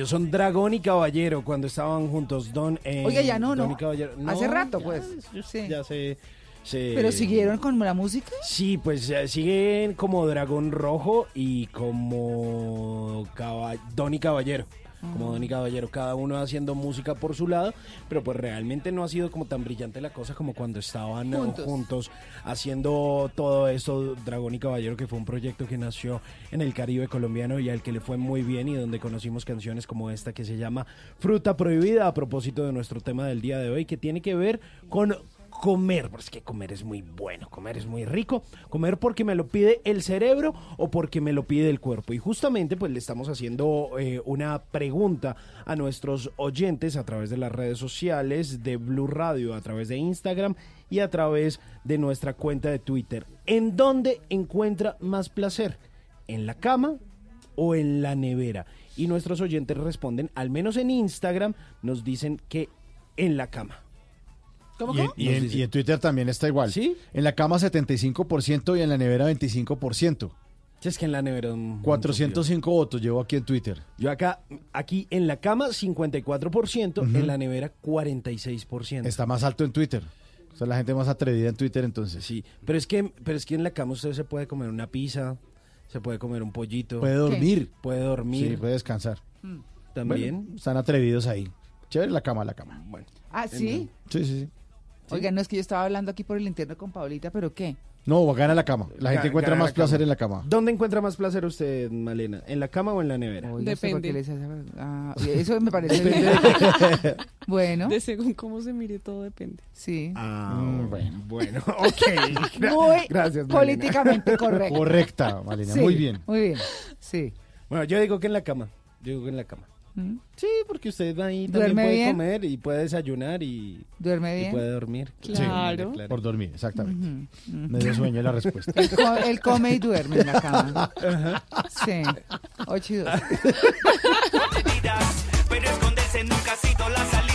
Ellos son Dragón y Caballero cuando estaban juntos. Don, eh, Oiga, ya no, Don ¿no? y Caballero. Hace rato, ya, pues. ya- Sí. Ya se- ¿Pero siguieron con la música? Sí, pues eh, siguen como Dragón Rojo y como Caba- Don y Caballero. Don y Caballero, cada uno haciendo música por su lado, pero pues realmente no ha sido como tan brillante la cosa como cuando estaban eh, Juntos. juntos haciendo todo esto, Dragón y Caballero, que fue un proyecto que nació en el Caribe colombiano y al que le fue muy bien y donde conocimos canciones como esta que se llama Fruta Prohibida, a propósito de nuestro tema del día de hoy, que tiene que ver con comer, porque es que comer es muy bueno, comer es muy rico, comer porque me lo pide el cerebro o porque me lo pide el cuerpo. Y justamente pues le estamos haciendo eh, una pregunta a nuestros oyentes a través de las redes sociales de Blue Radio, a través de Instagram y a través de nuestra cuenta de Twitter. ¿En dónde encuentra más placer? ¿En la cama o en la nevera? Y nuestros oyentes responden, al menos en Instagram, nos dicen que en la cama. ¿Cómo, Y en, cómo? y en- y en Twitter también está igual. ¿Sí? En la cama 75% y en la nevera 25%. es que en la nevera... un- 405 votos llevo aquí en Twitter. Yo acá, aquí en la cama 54%, Ujú. en la nevera 46%. Está más alto en Twitter. O sea, la gente más atrevida en Twitter entonces. Sí, pero es que, pero es que en la cama usted se puede comer una pizza, se puede comer un pollito. Puede dormir. Puede dormir. Sí, puede descansar. También. Bueno, están atrevidos ahí. Chévere la cama, la cama. Bueno. Ah, ¿sí? Sí, sí, sí. Oiga, no es que yo estaba hablando aquí por el interno con Paulita, pero ¿qué? No, gana la cama. La gente Ga- encuentra gana más la placer cama. en la cama. ¿Dónde encuentra más placer usted, Malena? ¿En la cama o en la nevera? Oiga, ¿usted por qué le hace esa- ah, eso me parece Depende <laughs> bueno. De según cómo se mire, todo depende. Sí. Ah, Mm, bueno. Bueno, <laughs> ok. Muy Gracias, políticamente correcto. Correcta, Malena. Sí, Muy bien. Muy bien. Sí. Bueno, yo digo que en la cama. Yo digo que en la cama. ¿Mm? Sí, porque usted ahí también ¿Duerme puede bien? comer y puede desayunar y, ¿Duerme y bien? puede dormir. Claro. claro. Por dormir, exactamente. Ujú, ujú. Me dio sueño la respuesta. Él, co- él come y duerme en la cama. Sí. Ocho y dos. <laughs> <laughs> Pero esconderse nunca la salida.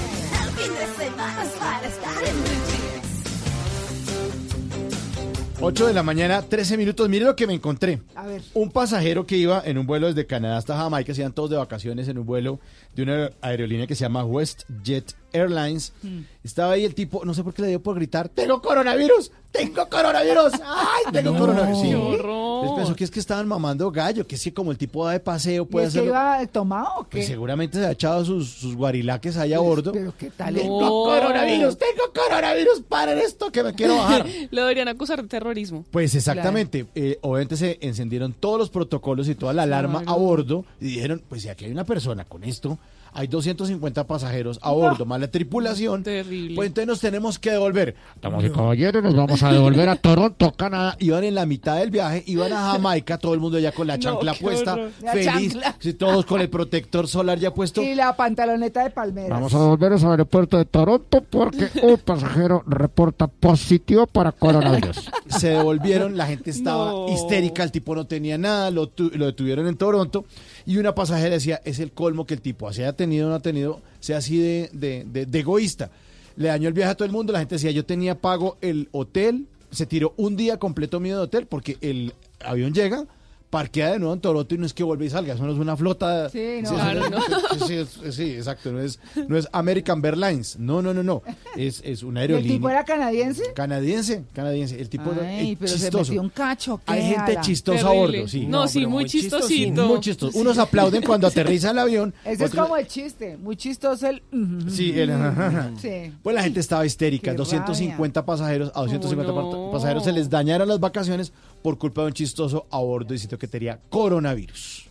8 de la mañana, 13 minutos. Mire lo que me encontré. A ver. Un pasajero que iba en un vuelo desde Canadá hasta Jamaica, se iban todos de vacaciones en un vuelo de una aerolínea que se llama WestJet Airlines. Hmm. Estaba ahí el tipo, no sé por qué le dio por gritar, ¡Tengo coronavirus! ¡Tengo coronavirus! <laughs> ¡Ay, tengo No. coronavirus! Sí. ¡Qué horror! Les pensó que es que estaban mamando gallo, que es que como el tipo va de paseo puede ¿Y es que iba tomado o qué? Pues seguramente se ha echado sus, sus guarilaques ahí a bordo. Pero qué tal. Tengo No. coronavirus, tengo coronavirus, paren esto que me quiero bajar. <laughs> Lo deberían acusar de terrorismo. Pues exactamente, eh, obviamente se encendieron todos los protocolos y toda la alarma Claro. a bordo y dijeron, pues si aquí hay una persona con esto, hay 250 pasajeros a bordo, más la tripulación, pues entonces nos tenemos que devolver. Y caballeros, nos vamos a devolver a Toronto, Canadá. Iban en la mitad del viaje, iban a Jamaica, todo el mundo ya con la <laughs> chancla puesta, feliz, chancla. todos con el protector solar ya puesto. Y la pantaloneta de palmeras. Vamos a devolvernos al aeropuerto de Toronto porque <laughs> un pasajero reporta positivo para coronavirus. <laughs> se devolvieron, la gente estaba No. histérica, el tipo no tenía nada, lo, tu- lo detuvieron en Toronto y una pasajera decía, es el colmo que el tipo, así haya tenido o no ha tenido, sea así de, de- de- de egoísta. Le dañó el viaje a todo el mundo, la gente decía, yo tenía pago el hotel, se tiró un día completo mío de hotel porque el avión llega, parquea de nuevo en Toronto y no es que vuelva y salga, eso no es una flota. Sí, no. Sí, Claro, eso- <laughs> sí, sí, es- sí, exacto, no es, no es American Airlines, no, no, no, no, es, es una ¿Y el aerolínea. tipo era canadiense? Canadiense, canadiense. El tipo era, Ay, eh, pero se chistoso. metió un cacho. ¿qué, Hay gente Ala? chistosa a bordo, sí. No, sí, pero muy chistosito. Muy chistoso. Unos aplauden cuando aterriza el avión. <laughs> Ese es como el chiste. Muy chistoso el. Sí, el- Sí. Pues la gente estaba histérica. Qué 250 pasajeros, a 250 ¿Cómo no? pasajeros se les dañaron las vacaciones por culpa de un chistoso a bordo diciendo que tenía coronavirus.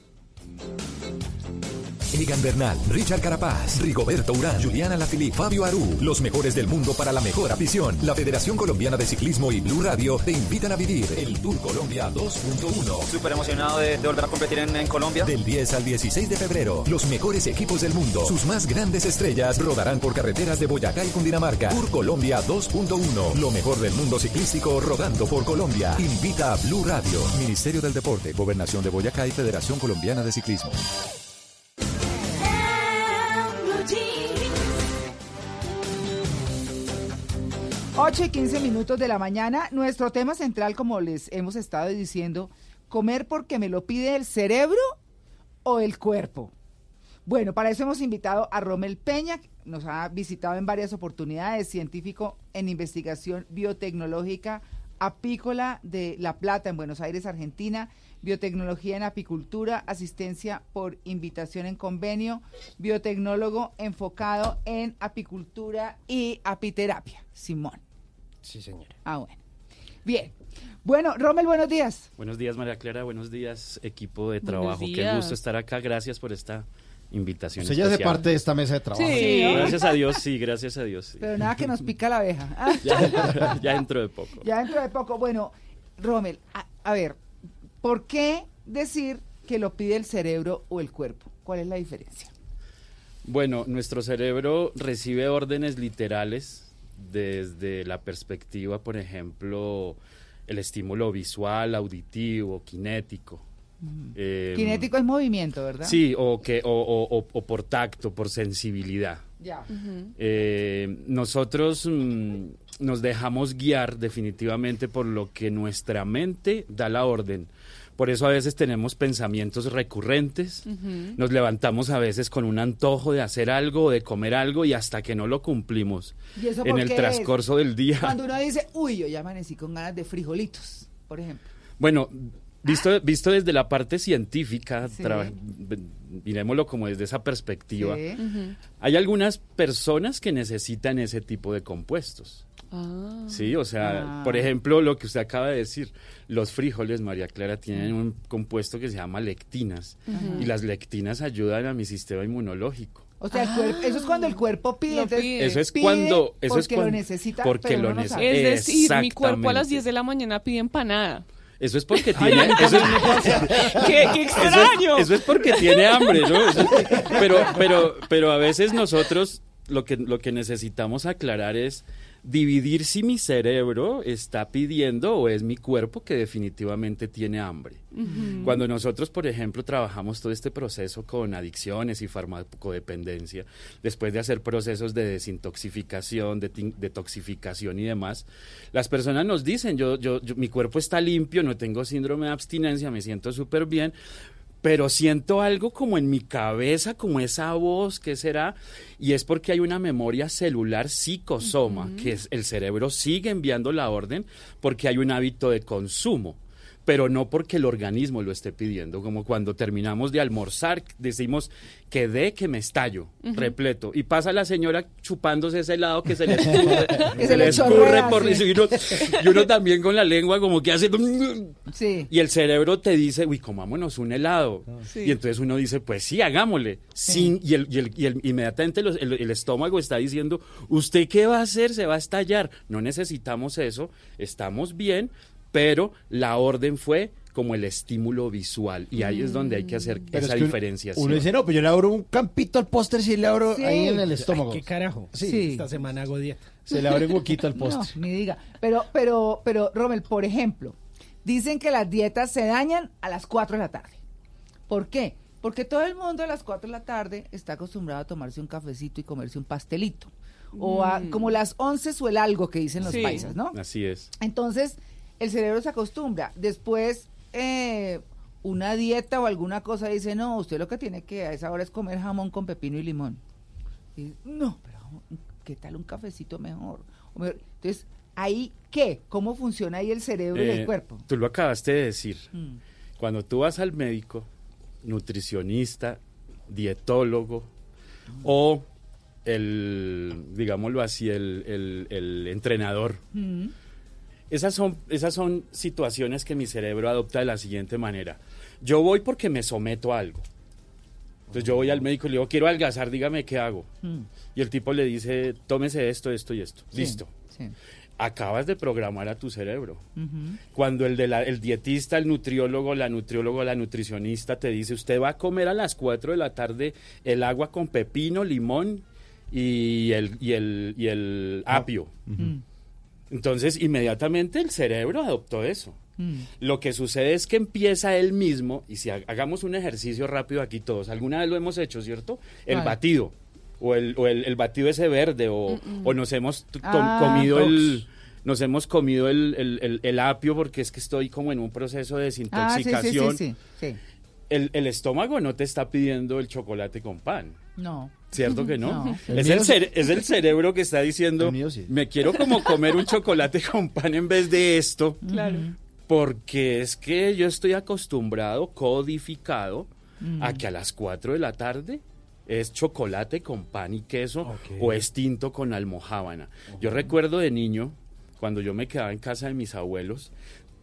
Egan Bernal, Richard Carapaz, Rigoberto Urán, Juliana Lafilippe, Fabio Aru, los mejores del mundo para la mejor afición. La Federación Colombiana de Ciclismo y Blue Radio te invitan a vivir el Tour Colombia 2.1. Súper emocionado de, de volver a competir en, en Colombia. Del 10 al 16 de febrero, los mejores equipos del mundo, sus más grandes estrellas rodarán por carreteras de Boyacá y Cundinamarca. Tour Colombia 2.1, lo mejor del mundo ciclístico rodando por Colombia. Invita a Blue Radio, Ministerio del Deporte, Gobernación de Boyacá y Federación Colombiana de Ciclismo. 8 y 15 minutos de la mañana. Nuestro tema central, como les hemos estado diciendo, comer porque me lo pide el cerebro o el cuerpo. Bueno, para eso hemos invitado a Rommel Peña, que nos ha visitado en varias oportunidades, científico en investigación biotecnológica apícola de La Plata, en Buenos Aires, Argentina, biotecnología en apicultura, asistencia por invitación en convenio, biotecnólogo enfocado en apicultura y apiterapia. Simón. Sí, señora. Ah, bueno. Bien. Bueno, Rommel, buenos días. Buenos días, María Clara. Buenos días, equipo de trabajo. Qué gusto estar acá. Gracias por esta invitación. Usted ya hace especial. parte de esta mesa de trabajo. Sí. Gracias a Dios, sí, gracias a Dios. sí. Pero nada que nos pica la abeja. Ah. <laughs> Ya, ya dentro de poco. Ya dentro de poco. Bueno, Rommel, a, a ver, ¿por qué decir que lo pide el cerebro o el cuerpo? ¿Cuál es la diferencia? Bueno, nuestro cerebro recibe órdenes literales desde la perspectiva, por ejemplo, el estímulo visual, auditivo, kinético. Em, Kinético es movimiento, ¿verdad? Sí, o, que, o, o- o- o por tacto, por sensibilidad. Ya. Eh, nosotros mm, nos dejamos guiar definitivamente por lo que nuestra mente da la orden. Por eso a veces tenemos pensamientos recurrentes, nos levantamos a veces con un antojo de hacer algo, o de comer algo y hasta que no lo cumplimos ¿Y eso en el transcurso del día. Cuando uno dice, uy, yo ya amanecí con ganas de frijolitos, por ejemplo. Bueno, visto, visto desde la parte científica, Sí. miremoslo como desde esa perspectiva, Sí. Hay algunas personas que necesitan ese tipo de compuestos. Ah. Sí, o sea, Ah. por ejemplo, lo que usted acaba de decir, los frijoles, María Clara, tienen un compuesto que se llama lectinas y las lectinas ayudan a mi sistema inmunológico. O sea, el cuerpo, eso es cuando el cuerpo pide. Eso es pide cuando- eso es porque cuando- lo necesita, porque pero lo no necesita. Es decir, mi cuerpo a las Exactamente. 10 de la mañana pide empanada. Eso es porque <laughs> tiene. eso, es, <laughs> ¡Qué- qué Eso es- extraño! Eso es, porque tiene hambre, ¿no? Es- pero, pero, pero a veces nosotros lo que, lo que necesitamos aclarar es dividir si mi cerebro está pidiendo o es mi cuerpo que definitivamente tiene hambre. Cuando nosotros, por ejemplo, trabajamos todo este proceso con adicciones y farmacodependencia, después de hacer procesos de desintoxicación, de detoxificación y demás, las personas nos dicen, yo, yo, yo- mi cuerpo está limpio, no tengo síndrome de abstinencia, me siento súper bien, pero siento algo como en mi cabeza, como esa voz, ¿qué será? Y es porque hay una memoria celular psicosoma, que es, el cerebro sigue enviando la orden porque hay un hábito de consumo, pero no porque el organismo lo esté pidiendo, como cuando terminamos de almorzar, decimos que de que me estallo, repleto, y pasa la señora chupándose ese helado que se le <laughs> escurre, Que se se le le escurre chorrea, por sí. y uno, y uno también con la lengua como que hace... Sí. Y el cerebro te dice, uy, comámonos un helado. Sí. Y entonces uno dice, pues sí, hagámosle. Sin, y el, y el- y el- inmediatamente los- el, el estómago está diciendo, ¿usted qué va a hacer? Se va a estallar. No necesitamos eso, estamos bien, pero la orden fue como el estímulo visual. Y ahí es donde hay que hacer Pero esa es que uno- dice, no, pues yo le abro un campito al póster si le abro Sí. ahí en el estómago. Ay, ¿Qué carajo? Sí. Esta semana hago dieta. Se le abre un huequito al <laughs> No, póster. ni diga. Pero, pero, pero, Rommel, por ejemplo, dicen que las dietas se dañan a las 4 de la tarde. ¿Por qué? Porque todo el mundo a las 4 de la tarde está acostumbrado a tomarse un cafecito y comerse un pastelito. O a, Mm. como las 11 suele algo que dicen los Sí. paisas, ¿no? Así es. Entonces, el cerebro se acostumbra. Después, eh, una dieta o alguna cosa dice, no, usted lo que tiene que a esa hora es comer jamón con pepino y limón. Y, no, pero ¿qué tal un cafecito mejor? O mejor- Entonces, ¿ahí qué? ¿Cómo funciona ahí el cerebro y Eh, el cuerpo? Tú lo acabaste de decir. Mm. Cuando tú vas al médico, nutricionista, dietólogo o el, digámoslo así, el, el- el entrenador, Mm. Esas son, esas son situaciones que mi cerebro adopta de la siguiente manera. Yo voy porque me someto a algo. Entonces yo voy al médico y le digo, quiero adelgazar, dígame qué hago. Mm. Y el tipo le dice, tómese esto, esto y esto. Sí, Listo. sí. Acabas de programar a tu cerebro. Cuando el, de la- el dietista, el nutriólogo, la nutrióloga, la nutricionista te dice, usted va a comer a las 4 de la tarde el agua con pepino, limón y el, y el, y el apio. Mm. Entonces, inmediatamente el cerebro adoptó eso. Mm. Lo que sucede es que empieza él mismo, y si ha- hagamos un ejercicio rápido aquí todos, alguna vez lo hemos hecho, ¿cierto? El batido, o el, o el, el batido ese verde, o, Mm-mm. o nos hemos Ah, comido el... Nos hemos comido el, el- el- el apio porque es que estoy como en un proceso de Ah, sí, sí, sí, desintoxicación. sí, sí. El, el estómago no te está pidiendo el chocolate con pan. No. ¿Cierto que no? No. El Es, el sí. cere- es el cerebro que está diciendo, El mío sí. me quiero como comer un chocolate <laughs> con pan en vez de esto. Claro. Porque es que yo estoy acostumbrado, codificado, Mm. a que a las 4 de la tarde es chocolate con pan y queso o es tinto con almojábana. Yo recuerdo de niño, cuando yo me quedaba en casa de mis abuelos,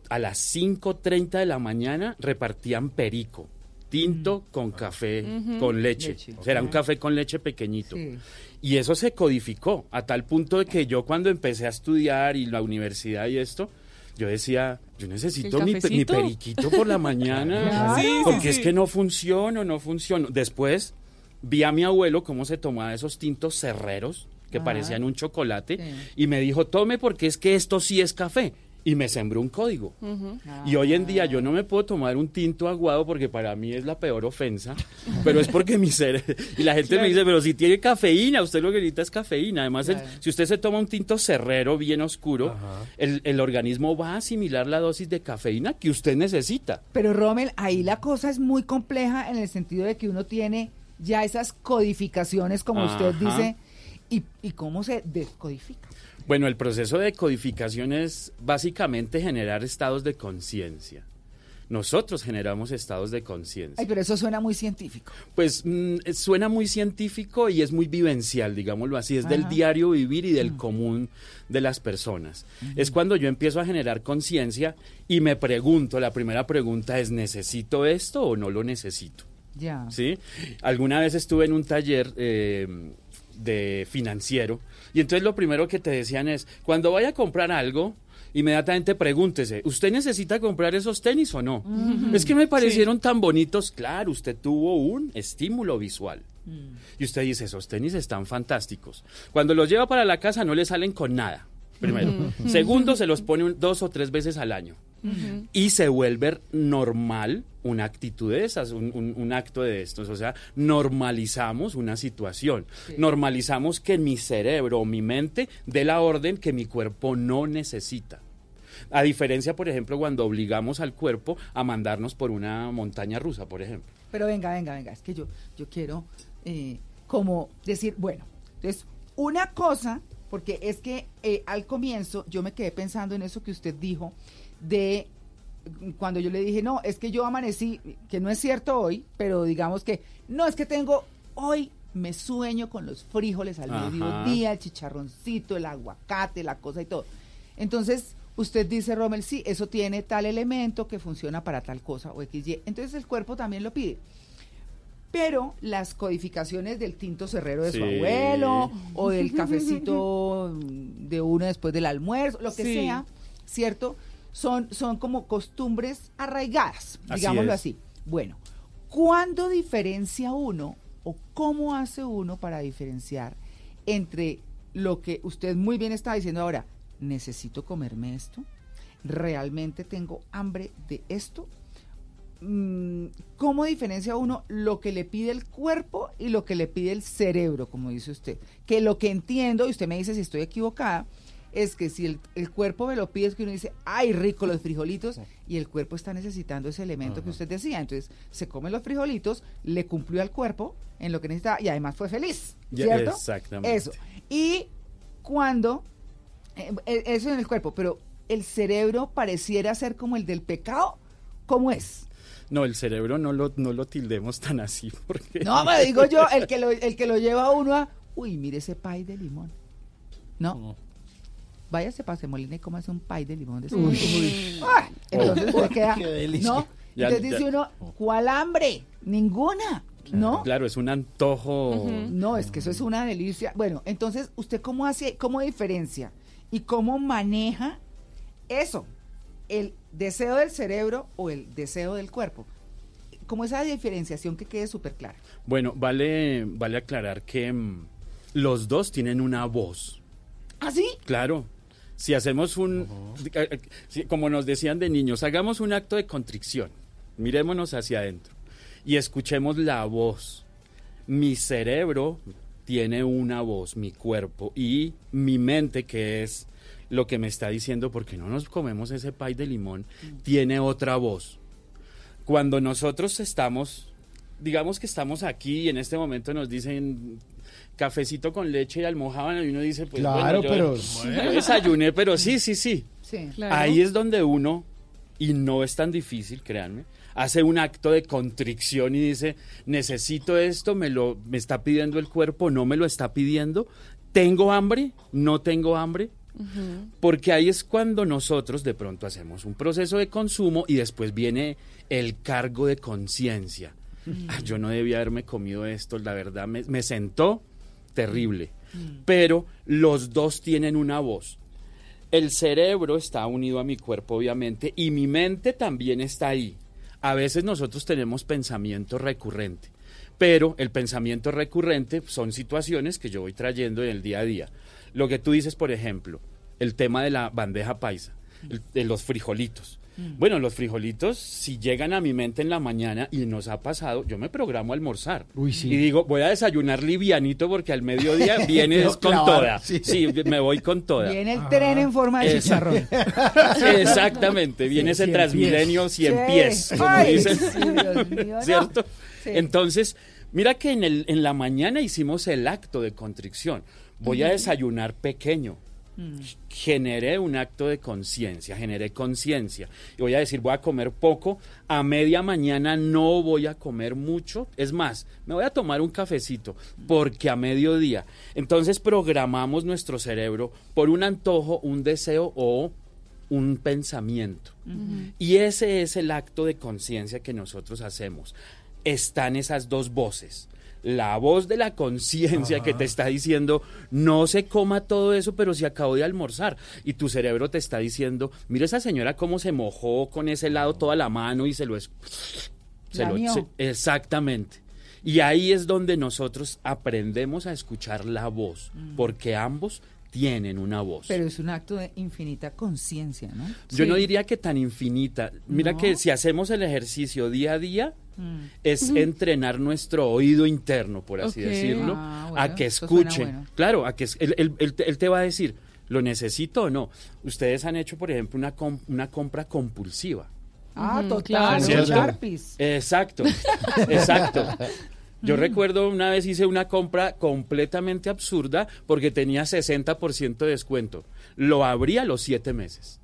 a las 5.30 de la mañana repartían perico, tinto con café, con leche. Leche. O sea, era un café con leche pequeñito. Sí. Y eso se codificó a tal punto de que yo cuando empecé a estudiar y la universidad y esto, yo decía, yo necesito ¿El mi, periquito por la mañana, <laughs> sí, porque es que no funciono, no funciono. Después vi a mi abuelo cómo se tomaba esos tintos cerreros que Ajá. parecían un chocolate y me dijo, tome porque es que esto sí es café. Y me sembró un código. Y hoy en día yo no me puedo tomar un tinto aguado porque para mí es la peor ofensa, pero es porque mi cerebro... Y la gente me dice, pero si tiene cafeína, usted lo que necesita es cafeína. Además, el- si usted se toma un tinto cerrero bien oscuro, el, el organismo va a asimilar la dosis de cafeína que usted necesita. Pero Rommel, ahí la cosa es muy compleja en el sentido de que uno tiene ya esas codificaciones, como usted dice, y, y cómo se descodifica. Bueno, el proceso de codificación es básicamente generar estados de conciencia. Nosotros generamos estados de conciencia. Ay, pero eso suena muy científico. Pues mm, eh, suena muy científico y es muy vivencial, digámoslo así, es del diario vivir y del común de las personas. Es cuando yo empiezo a generar conciencia y me pregunto, la primera pregunta es, ¿necesito esto o no lo necesito? Ya. ¿Sí? Alguna vez estuve en un taller eh, de financiero y entonces lo primero que te decían es, cuando vaya a comprar algo, inmediatamente pregúntese, ¿usted necesita comprar esos tenis o no? Es que me parecieron tan bonitos. Claro, usted tuvo un estímulo visual. Y usted dice, esos tenis están fantásticos. Cuando los lleva para la casa no le salen con nada. Primero. Segundo, se los pone un- dos o tres veces al año. Y se vuelve normal una actitud de esas, un, un- un acto de estos. O sea, normalizamos una situación. Normalizamos que mi cerebro o mi mente dé la orden que mi cuerpo no necesita. A diferencia, por ejemplo, cuando obligamos al cuerpo a mandarnos por una montaña rusa, por ejemplo. Pero venga, venga, venga, es que yo, yo quiero eh, como decir, bueno, entonces, una cosa, porque es que eh, al comienzo yo me quedé pensando en eso que usted dijo, de cuando yo le dije, no, es que yo amanecí, que no es cierto hoy, pero digamos que, no, es que tengo, hoy me sueño con los frijoles al Ajá. mediodía, el chicharroncito, el aguacate, la cosa y todo. Entonces, usted dice, Rommel, sí, eso tiene tal elemento que funciona para tal cosa o XY. Entonces el cuerpo también lo pide. Pero las codificaciones del tinto cerrero de su abuelo o del <laughs> cafecito de uno después del almuerzo, lo que Sí. sea, ¿cierto? Son, son como costumbres arraigadas, Así digámoslo es. así. Bueno, ¿cuándo diferencia uno o cómo hace uno para diferenciar entre lo que usted muy bien está diciendo ahora, necesito comerme esto? ¿Realmente tengo hambre de esto? Mm, ¿Cómo diferencia uno lo que le pide el cuerpo y lo que le pide el cerebro, como dice usted? Que lo que entiendo, y usted me dice si estoy equivocada, es que si el, el cuerpo me lo pide, es que uno dice, ay, rico los frijolitos, y el cuerpo está necesitando ese elemento que usted decía. Entonces, se come los frijolitos, le cumplió al cuerpo en lo que necesitaba, y además fue feliz, ¿cierto? exactamente. Eso. Y cuando, eh, eh, eso en el cuerpo, pero el cerebro pareciera ser como el del pecado, ¿cómo es? No, el cerebro no lo, no lo tildemos tan así <laughs> porque... No, me digo yo, el que lo, el que lo lleva a uno a, uy, mire ese pay de limón. ¿No? Váyase para Semolina y cómase un pay de limón de Uy. Ah, Entonces Uy, usted queda, qué delicia. ¿no? Ya- Entonces ya- dice uno, ¿cuál hambre? Ninguna. ¿No? Claro, es un antojo. No, es que eso es una delicia. Bueno, entonces, ¿usted cómo hace, cómo diferencia y cómo maneja eso? El deseo del cerebro o el deseo del cuerpo. Como esa diferenciación que quede súper clara. Bueno, vale, vale aclarar que mm, los dos tienen una voz. ¿Ah, sí? Claro. Si hacemos un, eh, eh, como nos decían de niños, hagamos un acto de contrición, mirémonos hacia adentro y escuchemos la voz. Mi cerebro tiene una voz, mi cuerpo y mi mente, que es lo que me está diciendo, porque no nos comemos ese pay de limón, tiene otra voz. Cuando nosotros estamos, digamos que estamos aquí y en este momento nos dicen cafecito con leche y almohábana y uno dice, pues Claro, bueno, yo- pero- desayuné, pero sí, sí, sí. Sí. Ahí es donde uno, y no es tan difícil, créanme, hace un acto de contrición y dice, necesito esto, me lo me está pidiendo el cuerpo, no me lo está pidiendo, tengo hambre, no tengo hambre, porque ahí es cuando nosotros de pronto hacemos un proceso de consumo y después viene el cargo de conciencia. Ah, yo no debía haberme comido esto, la verdad me, me sentó terrible. Pero los dos tienen una voz. El cerebro está unido a mi cuerpo, obviamente, y mi mente también está ahí. A veces nosotros tenemos pensamiento recurrente, pero el pensamiento recurrente son situaciones que yo voy trayendo en el día a día. Lo que tú dices, por ejemplo, el tema de la bandeja paisa, el- de los frijolitos. Bueno, los frijolitos, si llegan a mi mente en la mañana y nos ha pasado, yo me programo a almorzar. Uy, sí. Y digo, voy a desayunar livianito porque al mediodía <laughs> viene Pero es con clavar, toda. sí. Sí, me voy con toda. Viene el tren en forma de chicharrón. <laughs> Exactamente, viene ese Transmilenio pies. 100 Sí. pies, como Ay, dicen. Dios mío, <laughs> no. ¿Cierto? Sí. Entonces, mira que en, el, en la mañana hicimos el acto de contrición. Voy a desayunar pequeño. Mm. Generé un acto de conciencia, generé conciencia. Y voy a decir, voy a comer poco, a media mañana no voy a comer mucho. Es más, me voy a tomar un cafecito, porque a mediodía. Entonces programamos nuestro cerebro por un antojo, un deseo o un pensamiento. Y ese es el acto de conciencia que nosotros hacemos. Están esas dos voces. La voz de la conciencia que te está diciendo, no se coma todo eso, pero si acabo de almorzar. Y tu cerebro te está diciendo, mira esa señora cómo se mojó con ese helado toda la mano y se lo... es- se lo- Lamió. se- exactamente. Y ahí es donde nosotros aprendemos a escuchar la voz, porque ambos tienen una voz. Pero es un acto de infinita conciencia, ¿no? Yo no diría que tan infinita. Mira No. que si hacemos el ejercicio día a día, Mm. es entrenar nuestro oído interno, por así decirlo, Ah, a que escuche. bueno. Claro, a que es- él, él- él te- él te va a decir, ¿lo necesito o no? Ustedes han hecho, por ejemplo, una, com- una compra compulsiva. Ah, total, ¿Cierto? Sharpies. Exacto, exacto. <laughs> Yo Mm. recuerdo una vez hice una compra completamente absurda porque tenía 60% de descuento. Lo abrí a los siete meses.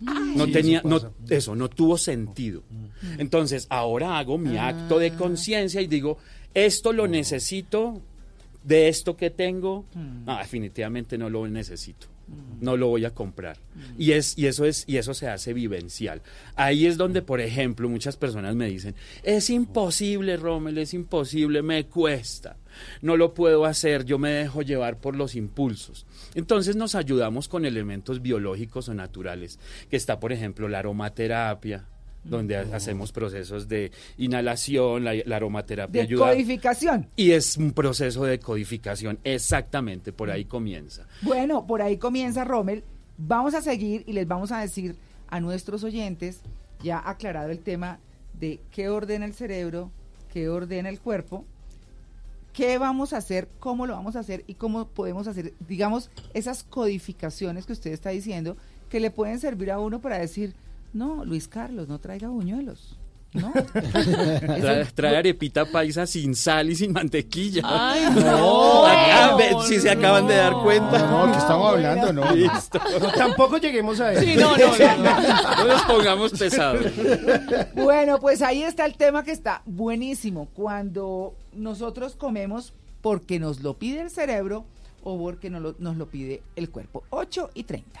No Sí, tenía, eso no, pasa. eso no tuvo sentido. Entonces, ahora hago mi acto Ah. de conciencia y digo, esto lo necesito, de esto que tengo, Mm. no, definitivamente no lo necesito. No lo voy a comprar. Y es y eso es y eso se hace vivencial. Ahí es donde, por ejemplo, muchas personas me dicen, "Es imposible, Rommel, es imposible, me cuesta. No lo puedo hacer, yo me dejo llevar por los impulsos." Entonces nos ayudamos con elementos biológicos o naturales, que está, por ejemplo, la aromaterapia, donde ha- hacemos procesos de inhalación, la, la aromaterapia De ayuda codificación. y es un proceso de codificación, exactamente, por ahí comienza. Bueno, por ahí comienza Rommel. Vamos a seguir y les vamos a decir a nuestros oyentes, ya aclarado el tema de qué ordena el cerebro, qué ordena el cuerpo, qué vamos a hacer, cómo lo vamos a hacer y cómo podemos hacer, digamos, esas codificaciones que usted está diciendo, que le pueden servir a uno para decir, no, Luis Carlos, no traiga buñuelos. ¿No? <laughs> Trae, arepita paisa sin sal y sin mantequilla. Ay, <laughs> no. Si se acaban de dar cuenta. No, que estamos hablando, no. Listo. <laughs> Tampoco lleguemos a eso. Sí, no, no, no, no. No nos pongamos pesados. Bueno, pues ahí está el tema que está buenísimo. Cuando nosotros comemos porque nos lo pide el cerebro o porque nos lo, nos lo pide el cuerpo. 8 y 30.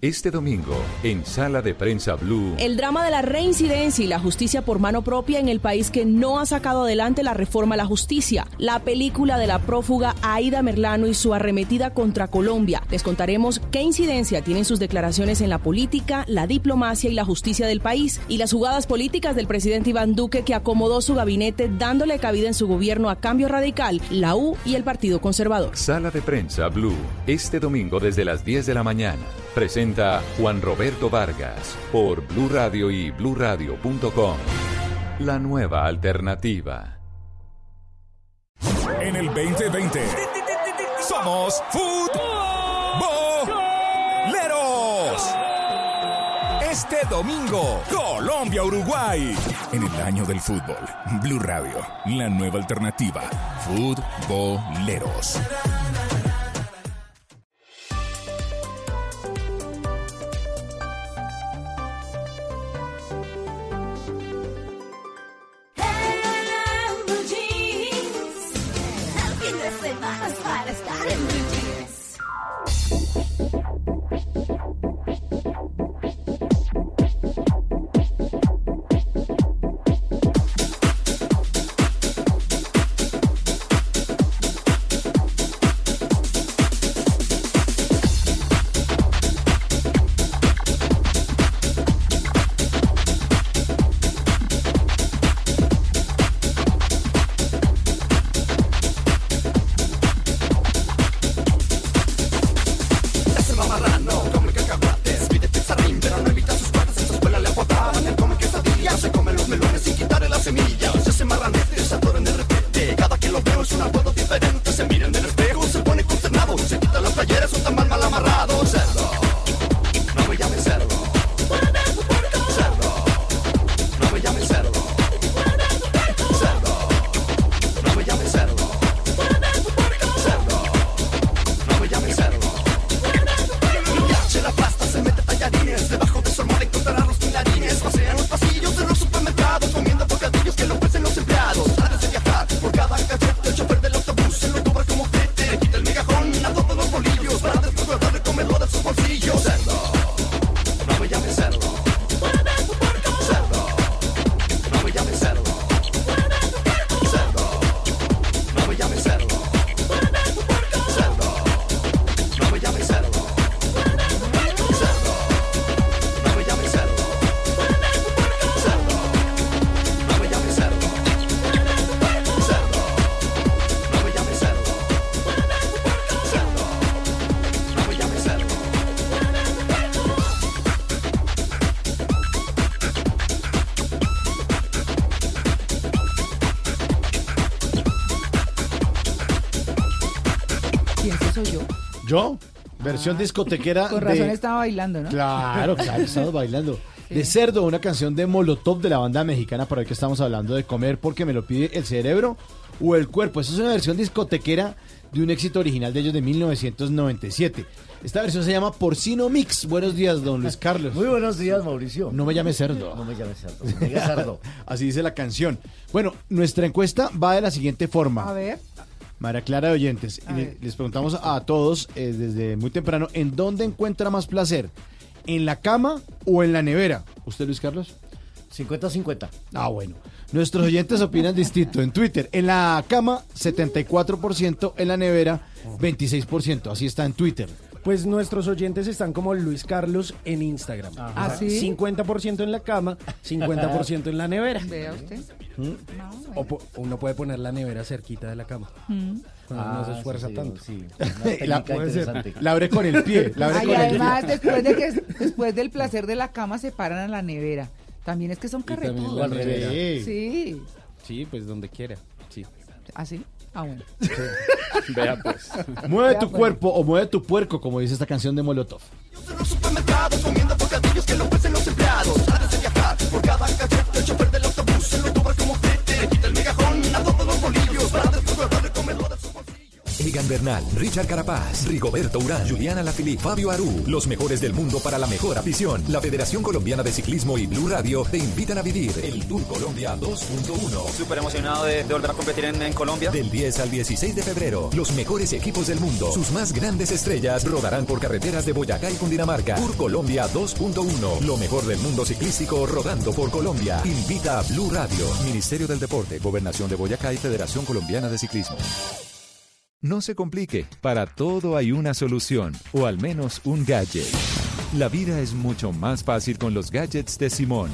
Este domingo, en Sala de Prensa Blue. El drama de la reincidencia y la justicia por mano propia en el país que no ha sacado adelante la reforma a la justicia. La película de la prófuga Aida Merlano y su arremetida contra Colombia. Les contaremos qué incidencia tienen sus declaraciones en la política, la diplomacia y la justicia del país y las jugadas políticas del presidente Iván Duque que acomodó su gabinete dándole cabida en su gobierno a Cambio Radical, la U y el Partido Conservador. Sala de Prensa Blue. Este domingo desde las 10 de la mañana. Presenta Juan Roberto Vargas por Blue Radio y bluradio.com. La nueva alternativa. En el 2020 somos futboleros. Este domingo, Colombia-Uruguay. En el año del fútbol, Blue Radio, la nueva alternativa. Futboleros. Versión discotequera. <laughs> Con razón de... estaba bailando, ¿no? Claro, <laughs> claro, estamos bailando. De Cerdo, una canción de Molotov de la banda mexicana, para hoy que estamos hablando de comer porque me lo pide el cerebro o el cuerpo. Esa es una versión discotequera de un éxito original de ellos de 1997. Esta versión se llama Porcino Mix. Buenos días, don Luis Carlos. Muy buenos días, Mauricio. No me llame cerdo. No me llames cerdo. me cerdo. <laughs> Así dice la canción. Bueno, nuestra encuesta va de la siguiente forma. A ver. María Clara de Oyentes, le- les preguntamos a todos eh, desde muy temprano, ¿en dónde encuentra más placer? ¿En la cama o en la nevera? ¿Usted, Luis Carlos? 50-50. Ah, bueno. Nuestros oyentes opinan distinto. En Twitter, en la cama, 74%, en la nevera, 26%. Así está en Twitter. Pues nuestros oyentes están como Luis Carlos en Instagram. ¿Ah, sí? 50% en la cama, 50% en la nevera. <laughs> Vea usted. ¿Mm? O po- uno puede poner la nevera cerquita de la cama. Mm. Cuando Ah, no se sí, esfuerza sí, tanto. sí. <laughs> La, abre con el pie. La abre Ay, con el además, pie. <laughs> después, de que, después del placer de la cama se paran a la nevera. También es que son carretudos. Sí. Sí, pues donde quiera. Sí. ¿Así? Ah, bueno. Vea pues. <laughs> Mueve Vea, tu pues. cuerpo o mueve tu puerco, como dice esta canción de Molotov. En los supermercados comiendo bocadillos que lo ofrecen los empleados. Antes de viajar por cada cachete El chofer del autobús se lo cobra como Esteban Bernal, Richard Carapaz, Rigoberto Urán, Juliana Lafilippe, Fabio Aru, los mejores del mundo para la mejor afición. La Federación Colombiana de Ciclismo y Blue Radio te invitan a vivir el Tour Colombia 2.1. Súper emocionado de, de volver a competir en, en Colombia. Del 10 al 16 de febrero, los mejores equipos del mundo, sus más grandes estrellas rodarán por carreteras de Boyacá y Cundinamarca. Tour Colombia 2.1, lo mejor del mundo ciclístico rodando por Colombia. Invita a Blue Radio, Ministerio del Deporte, Gobernación de Boyacá y Federación Colombiana de Ciclismo. No se complique, para todo hay una solución, o al menos un gadget. La vida es mucho más fácil con los gadgets de Simón.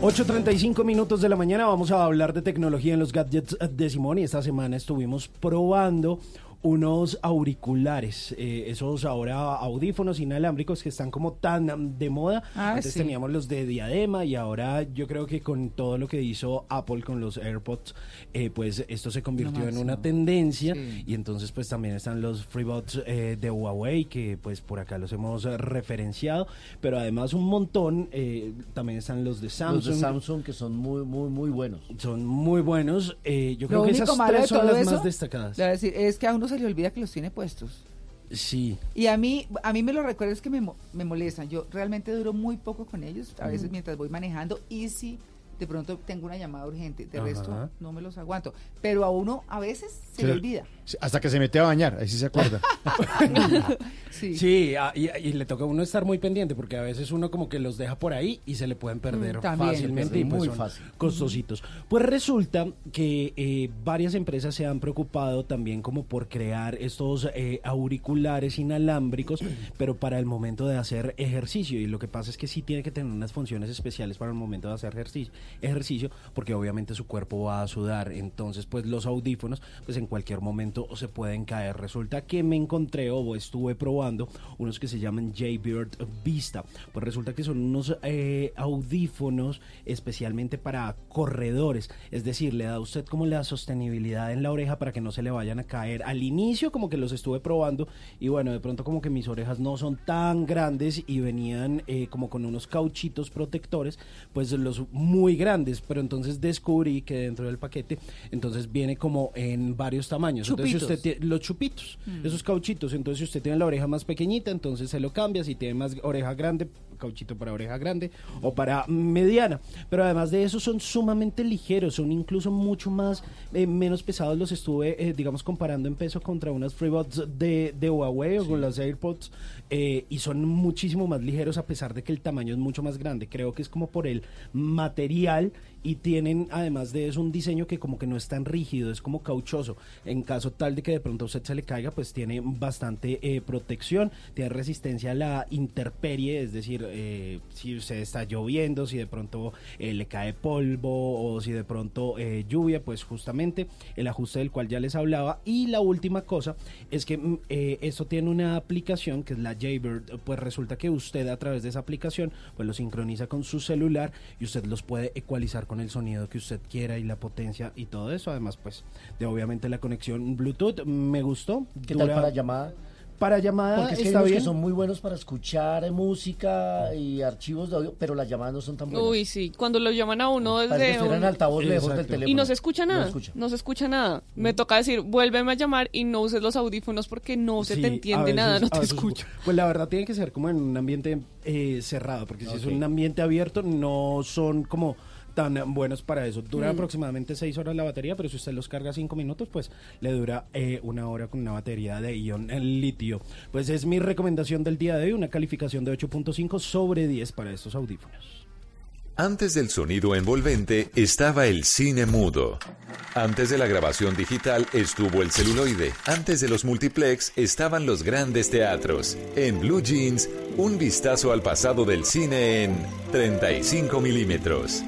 8.35 minutos de la mañana vamos a hablar de tecnología en los gadgets de Simón y esta semana estuvimos probando unos auriculares, eh, esos ahora audífonos inalámbricos que están como tan de moda. Ah, Antes sí. teníamos los de diadema y ahora yo creo que con todo lo que hizo Apple con los AirPods, eh, pues esto se convirtió en una tendencia y entonces pues también están los FreeBuds eh, de Huawei que pues por acá los hemos referenciado, pero además un montón, eh, también están los de Samsung. Los de Samsung que son muy, muy, muy buenos. Son muy buenos. eh, yo Lo creo que esas tres son las eso, más destacadas. decir, es que a se le olvida que los tiene puestos. Sí. Y a mí, a mí me lo recuerdo es que me, me molestan. Yo realmente duro muy poco con ellos, a veces Ujú. mientras voy manejando y si de pronto tengo una llamada urgente. De Ajá. resto, no me los aguanto. Pero a uno a veces se le olvida. Hasta que se mete a bañar, ahí sí se acuerda. <laughs> Sí. y, y le toca a uno estar muy pendiente porque a veces uno como que los deja por ahí y se le pueden perder Mm, también. fácilmente y pues muy son fácil. costositos. Pues resulta que eh, varias empresas se han preocupado también como por crear estos eh, auriculares inalámbricos, <clears throat> pero para el momento de hacer ejercicio. Y lo que pasa es que sí tiene que tener unas funciones especiales para el momento de hacer ejercicio, ejercicio porque obviamente su cuerpo va a sudar. Entonces, pues los audífonos, pues en cualquier momento se pueden caer. Resulta que me encontré o estuve probando unos que se llaman Jaybird Vista. Pues resulta que son unos eh, audífonos especialmente para corredores. Es decir, le da a usted como la sostenibilidad en la oreja para que no se le vayan a caer. Al inicio como que los estuve probando y bueno, de pronto como que mis orejas no son tan grandes y venían eh, como con unos cauchitos protectores, pues los muy grandes, pero entonces descubrí que dentro del paquete entonces viene como en varios tamaños. Entonces si Chupitos. usted tie- los chupitos, Mm. esos cauchitos, entonces si usted tiene la oreja más pequeñita, entonces se lo cambia, si tiene más oreja grande, cauchito para oreja grande o para mediana. Pero además de eso son sumamente ligeros, son incluso mucho más, eh, menos pesados. Los estuve, eh, digamos, comparando en peso contra unas FreeBuds de, de Huawei o con las AirPods eh, y son muchísimo más ligeros a pesar de que el tamaño es mucho más grande. Creo que es como por el material y tienen además de eso un diseño que como que no es tan rígido, es como cauchoso. En caso tal de que de pronto a usted se le caiga, pues tiene bastante protección, tiene resistencia a la interperie, es decir, eh, si usted está lloviendo, si de pronto eh, le cae polvo o si de pronto eh, lluvia, pues justamente el ajuste del cual ya les hablaba. Y la última cosa es que mm, esto tiene una aplicación que es la Jaybird, pues resulta que usted a través de esa aplicación pues lo sincroniza con su celular y usted los puede ecualizar con el sonido que usted quiera y la potencia y todo eso. Además, pues de obviamente la conexión Bluetooth me gustó. ¿Qué tal para llamada? Para llamada Porque es que hay está unos bien. que son muy buenos para escuchar eh, música y archivos de audio, pero las llamadas no son tan buenas. Uy, sí, cuando lo llaman a uno Parece que desde en un- altavoz lejos del teléfono. Y no se escucha No nada, escucha. no se escucha nada. Me toca decir, vuélveme a llamar y no uses los audífonos porque no se Sí, te entiende veces- nada, no te veces- escucho. <laughs> Pues la verdad tiene que ser como en un ambiente eh, cerrado, porque si es un ambiente abierto no son como tan buenos para eso. Dura Mm. aproximadamente seis horas la batería, pero si usted los carga cinco minutos, pues le dura eh, una hora con una batería de ion en litio. Pues es mi recomendación del día de hoy, una calificación de 8.5 sobre 10 para estos audífonos. Antes del sonido envolvente estaba el cine mudo. Antes de la grabación digital estuvo el celuloide. Antes de los multiplex estaban los grandes teatros. En Blue Jeans, un vistazo al pasado del cine en 35 milímetros.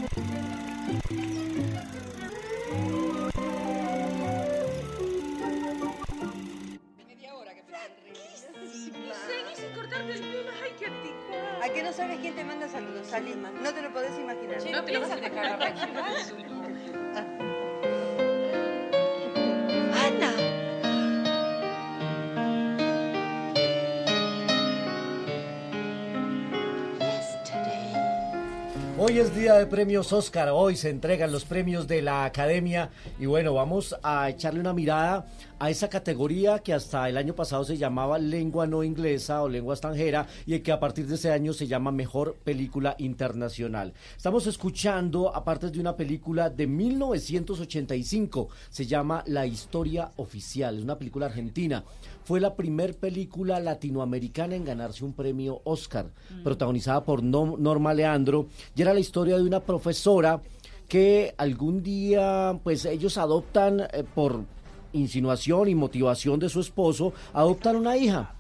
Hoy es día de premios Oscar, hoy se entregan los premios de la Academia y bueno, vamos a echarle una mirada a esa categoría que hasta el año pasado se llamaba lengua no inglesa o lengua extranjera y que a partir de ese año se llama mejor película internacional. Estamos escuchando aparte de una película de 1985, se llama La historia oficial, es una película argentina. Fue la primer película latinoamericana en ganarse un premio Oscar, protagonizada por No- Norma Leandro, y era la historia de una profesora que algún día, pues ellos adoptan eh, por insinuación y motivación de su esposo, adoptan una hija.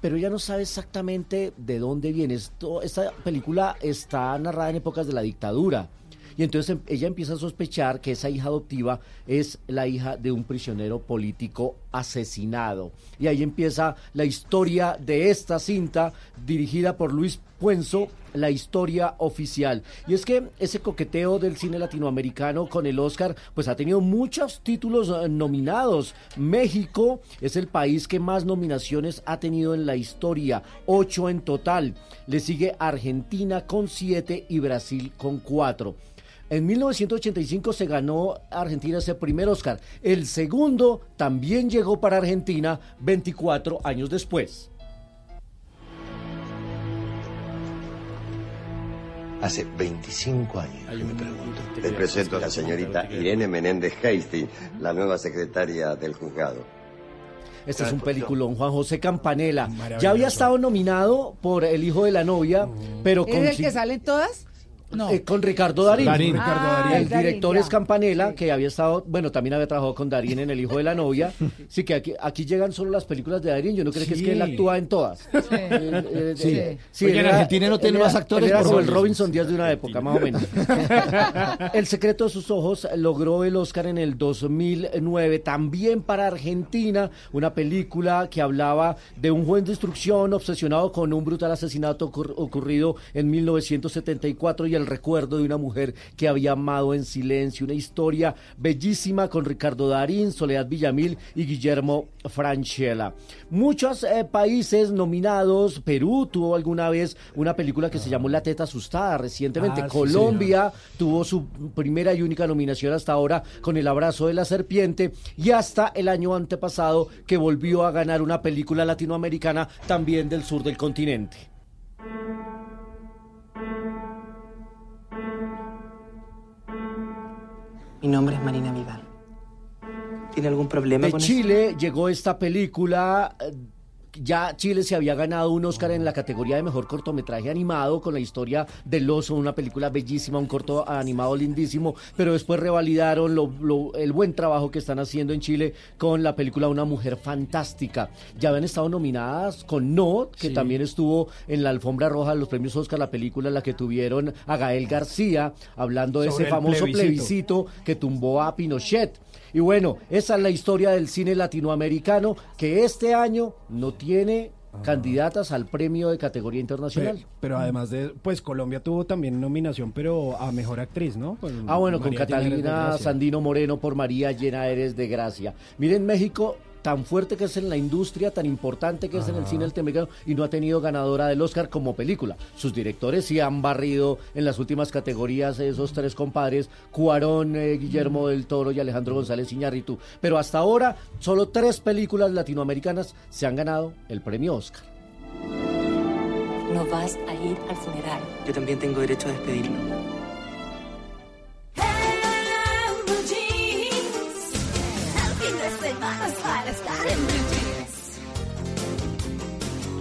Pero ella no sabe exactamente de dónde viene. Esto, esta película está narrada en épocas de la dictadura. Y entonces em- ella empieza a sospechar que esa hija adoptiva es la hija de un prisionero político asesinado. Y ahí empieza la historia de esta cinta dirigida por Luis Puenzo, la historia oficial. Y es que ese coqueteo del cine latinoamericano con el Oscar, pues ha tenido muchos títulos eh, nominados. México es el país que más nominaciones ha tenido en la historia, ocho en total. Le sigue Argentina con siete y Brasil con cuatro. En 1985 se ganó Argentina ese primer Oscar. El segundo también llegó para Argentina 24 años después. Hace 25 años que me pregunto. Les presento a la señorita Irene Menéndez Hastings, la nueva secretaria del juzgado. Este es un peliculón, Juan José Campanella. Ya había estado nominado por El hijo de la novia, pero ¿Es el que salen todas? No. eh, con Ricardo Darín. Darín. Ricardo Ah, Darín. El director es Campanella, que había estado, bueno, también había trabajado con Darín en El hijo de la novia. <laughs> Sí, que aquí, aquí llegan solo las películas de Darín. Yo no creo que es que él Sí. actúa en todas. <laughs> Eh, eh, Sí. eh, Oye, en Argentina no tiene más actores él Era como el. Robinson Díaz de una época, más o menos. <laughs> El secreto de sus ojos logró el Oscar en el 2009, también para Argentina, una película que hablaba de un juez de instrucción obsesionado con un brutal asesinato ocur- ocurrido en 1974 y el recuerdo de una mujer que había amado en silencio, una historia bellísima con Ricardo Darín, Soledad Villamil y Guillermo Franchella. Muchos eh, países nominados, Perú tuvo alguna vez una película que se llamó La teta asustada recientemente, Ah, sí, Colombia tuvo su primera y única nominación hasta ahora con El abrazo de la serpiente y hasta el año antepasado que volvió a ganar una película latinoamericana también del sur del continente. Mi nombre es Marina Vidal. ¿Tiene algún problema De con eso? Chile llegó esta película. Ya Chile se había ganado un Oscar en la categoría de mejor cortometraje animado con la historia del oso, una película bellísima, un corto animado lindísimo, pero después revalidaron lo- lo- el buen trabajo que están haciendo en Chile con la película Una mujer fantástica. Ya habían estado nominadas con No, que Sí. también estuvo en la alfombra roja de los premios Oscar, la película en la que tuvieron a Gael García hablando de Sobre ese famoso plebiscito. plebiscito que tumbó a Pinochet. Y bueno, esa es la historia del cine latinoamericano que este año no tiene candidatas al premio de categoría internacional. Pero, pero además de, pues Colombia tuvo también nominación, pero a mejor actriz, ¿no? Con Ah, bueno, con María Catalina. Sandino Moreno por María Llena Eres de Gracia. Miren, México tan fuerte que es en la industria, tan importante que es en el cine latinoamericano y no ha tenido ganadora del Oscar como película. Sus directores sí han barrido en las últimas categorías esos tres compadres, Cuarón, eh, Guillermo del Toro y Alejandro González Iñárritu. Pero hasta ahora solo tres películas latinoamericanas se han ganado el premio Oscar. No vas a ir al funeral. Yo también tengo derecho a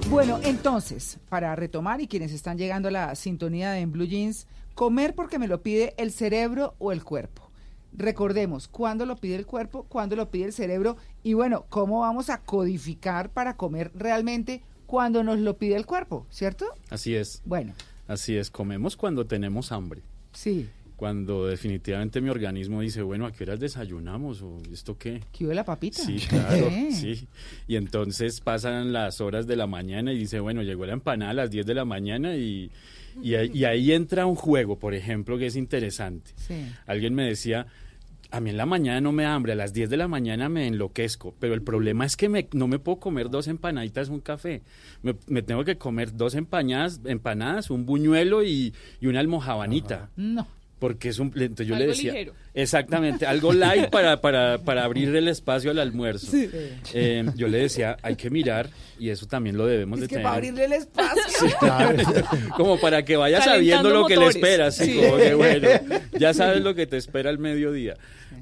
Bueno, entonces, para retomar y quienes están llegando a la sintonía de En Blue Jeans, comer porque me lo pide el cerebro o el cuerpo. Recordemos, cuándo lo pide el cuerpo, cuándo lo pide el cerebro y bueno, cómo vamos a codificar para comer realmente cuando nos lo pide el cuerpo, ¿cierto? Así es. Bueno, Así es, comemos cuando tenemos hambre. sí, Cuando definitivamente mi organismo dice, bueno, ¿a qué horas desayunamos? ¿O esto qué? ¿qué hubo la papita? Sí, claro, <laughs> sí. Y entonces pasan las horas de la mañana y dice, bueno, llegó la empanada a las 10 de la mañana y, y, ahí- y ahí entra un juego, por ejemplo, que es interesante. Sí. Alguien me decía, A mí en la mañana no me da hambre, a las 10 de la mañana me enloquezco, pero el problema es que me- no me puedo comer dos empanaditas, un café. Me, me tengo que comer dos empanadas, empanadas un buñuelo y, y una almojabanita. No. Porque es un... Entonces yo le decía... ligero. Exactamente, algo light para, para, para abrir el espacio al almuerzo. Sí. Eh, yo le decía, hay que mirar, y eso también lo debemos Es de que tener. para abrirle el espacio. <laughs> como para que vayas Calentando sabiendo lo que le sí, Sí. como que, bueno, ya sabes lo que te espera al mediodía.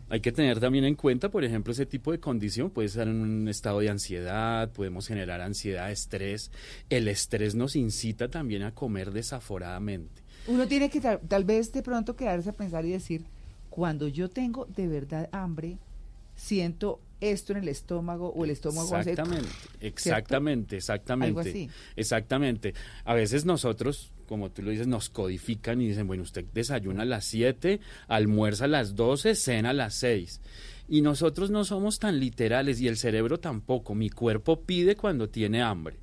Hay que tener también en cuenta, por ejemplo, ese tipo de condición. Puede estar en un estado de ansiedad, podemos generar ansiedad, estrés. El estrés nos incita también a comer desaforadamente. Uno tiene que tal, tal vez de pronto quedarse a pensar y decir, cuando yo tengo de verdad hambre, siento esto en el estómago o el estómago Exactamente, exactamente, exactamente. Algo así. Exactamente. A veces nosotros, como tú lo dices, nos codifican y dicen, bueno, usted desayuna a las 7, almuerza a las 12, cena a las 6. Y nosotros no somos tan literales y el cerebro tampoco. Mi cuerpo pide cuando tiene hambre.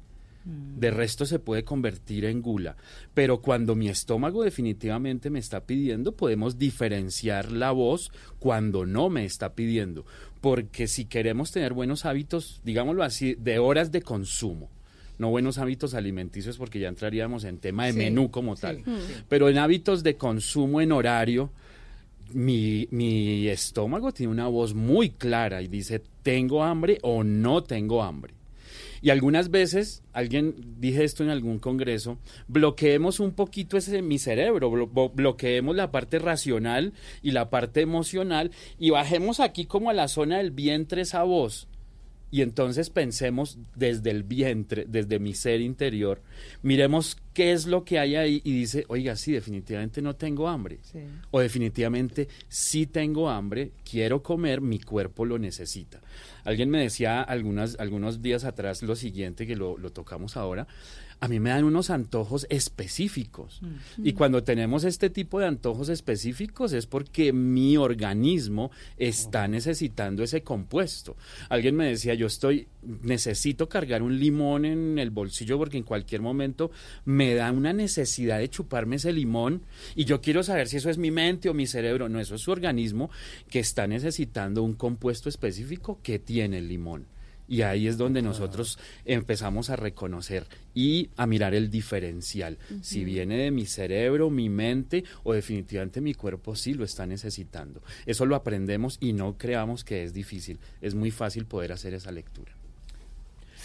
De resto se puede convertir en gula. Pero cuando mi estómago definitivamente me está pidiendo, podemos diferenciar la voz cuando no me está pidiendo. Porque si queremos tener buenos hábitos, digámoslo así, de horas de consumo, no buenos hábitos alimenticios porque ya entraríamos en tema de Sí, menú como sí. tal, Mm. pero en hábitos de consumo en horario, mi, mi estómago tiene una voz muy clara y dice, tengo hambre o no tengo hambre. Y algunas veces, alguien dije esto en algún congreso, bloqueemos un poquito ese mi cerebro, bloqueemos la parte racional y la parte emocional y bajemos aquí como a la zona del vientre esa voz. Y entonces pensemos desde el vientre, desde mi ser interior, miremos qué es lo que hay ahí y dice, oiga, sí, definitivamente no tengo hambre. O definitivamente sí tengo hambre, quiero comer, mi cuerpo lo necesita. Alguien me decía algunas, algunos días atrás lo siguiente, que lo, lo tocamos ahora, a mí me dan unos antojos específicos. Y cuando tenemos este tipo de antojos específicos es porque mi organismo está necesitando ese compuesto. Alguien me decía, yo estoy, necesito cargar un limón en el bolsillo porque en cualquier momento me da una necesidad de chuparme ese limón y yo quiero saber si eso es mi mente o mi cerebro. No, eso es su organismo que está necesitando un compuesto específico que tiene el limón. Y ahí es donde nosotros empezamos a reconocer y a mirar el diferencial. Si viene de mi cerebro, mi mente o definitivamente mi cuerpo sí lo está necesitando. Eso lo aprendemos y no creamos que es difícil. Es muy fácil poder hacer esa lectura.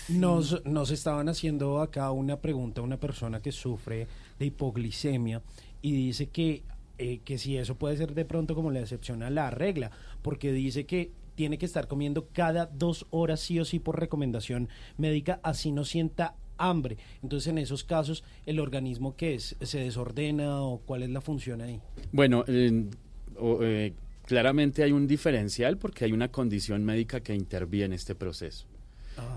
Nos, nos estaban haciendo acá una pregunta a una persona que sufre de hipoglicemia y dice que, eh, que si eso puede ser de pronto como la excepción a la regla, porque dice que tiene que estar comiendo cada dos horas sí o sí por recomendación médica, así no sienta hambre. Entonces en esos casos el organismo que es se desordena o cuál es la función ahí. Bueno, eh, o, eh, claramente hay un diferencial porque hay una condición médica que interviene en este proceso.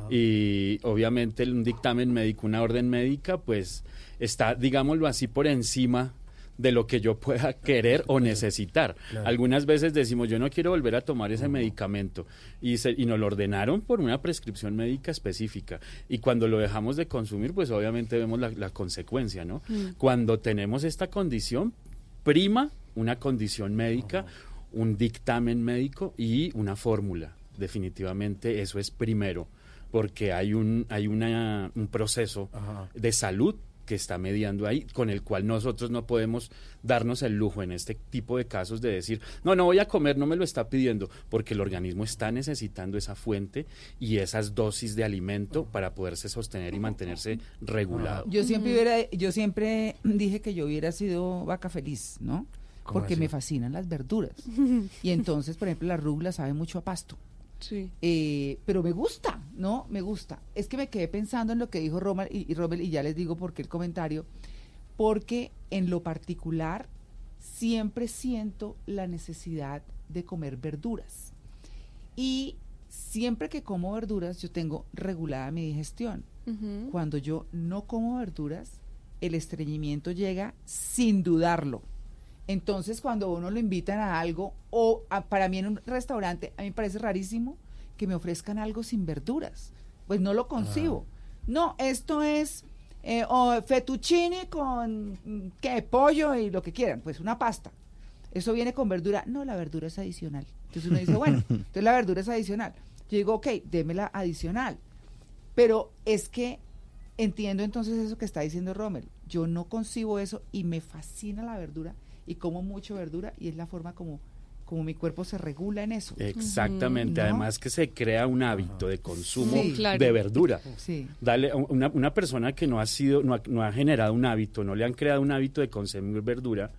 Y obviamente un dictamen médico, una orden médica, pues está, digámoslo así, por encima de lo que yo pueda <laughs> querer o necesitar. Claro. Algunas veces decimos, yo no quiero volver a tomar ese medicamento y, se- y nos lo ordenaron por una prescripción médica específica. Y cuando lo dejamos de consumir, pues obviamente vemos la, la consecuencia, ¿no? Mm. Cuando tenemos esta condición, prima una condición médica, un dictamen médico y una fórmula. Definitivamente eso es primero, porque hay un, hay una, un proceso de salud que está mediando ahí, con el cual nosotros no podemos darnos el lujo en este tipo de casos de decir, no, no voy a comer, no me lo está pidiendo, porque el organismo está necesitando esa fuente y esas dosis de alimento para poderse sostener y mantenerse regulado. Yo siempre hubiera, yo siempre dije que yo hubiera sido vaca feliz, ¿no? ¿Cómo Porque así? me fascinan las verduras. <laughs> y entonces, por ejemplo, la rúgula sabe mucho a pasto. Sí. Eh, pero me gusta, ¿no? Me gusta. Es que me quedé pensando en lo que dijo Roma y, y y ya les digo por qué el comentario, porque en lo particular siempre siento la necesidad de comer verduras. Y siempre que como verduras, yo tengo regulada mi digestión. Cuando yo no como verduras, el estreñimiento llega sin dudarlo. Entonces, cuando uno lo invitan a algo, o a- para mí en un restaurante, a mí me parece rarísimo que me ofrezcan algo sin verduras. Pues no lo concibo. No, esto es eh, o fettuccine con mm, ¿qué? pollo y lo que quieran, pues una pasta. eso viene con verdura. No, la verdura es adicional. Entonces uno dice, bueno, <laughs> entonces la verdura es adicional. Yo digo, ok, démela adicional. Pero es que entiendo entonces eso que está diciendo Rommel. Yo no concibo eso y me fascina la verdura y como mucho verdura y es la forma como, como mi cuerpo se regula en eso. Exactamente, ¿No? además que se crea un hábito de consumo Sí. Claro. de verdura. Sí. Dale, una, una persona que no ha sido, no ha, no ha generado un hábito, no le han creado un hábito de consumir verdura,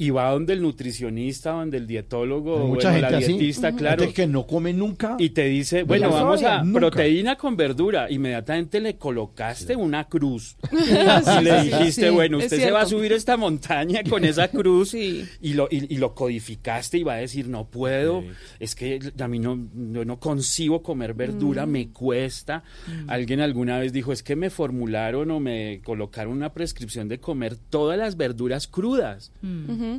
y va donde el nutricionista, donde el dietólogo, Hay o mucha bueno, la gente así, dietista, gente claro. que no come nunca. Y te dice, bueno, vamos soya, a nunca. proteína con verdura. Inmediatamente le colocaste una cruz. <laughs> Sí, y le dijiste, sí, bueno, usted se va a subir esta montaña con esa cruz <laughs> y, lo, y, y lo codificaste y va a decir, no puedo, es que a mí no, no, no concibo comer verdura, Mm. me cuesta. Alguien alguna vez dijo, es que me formularon o me colocaron una prescripción de comer todas las verduras crudas.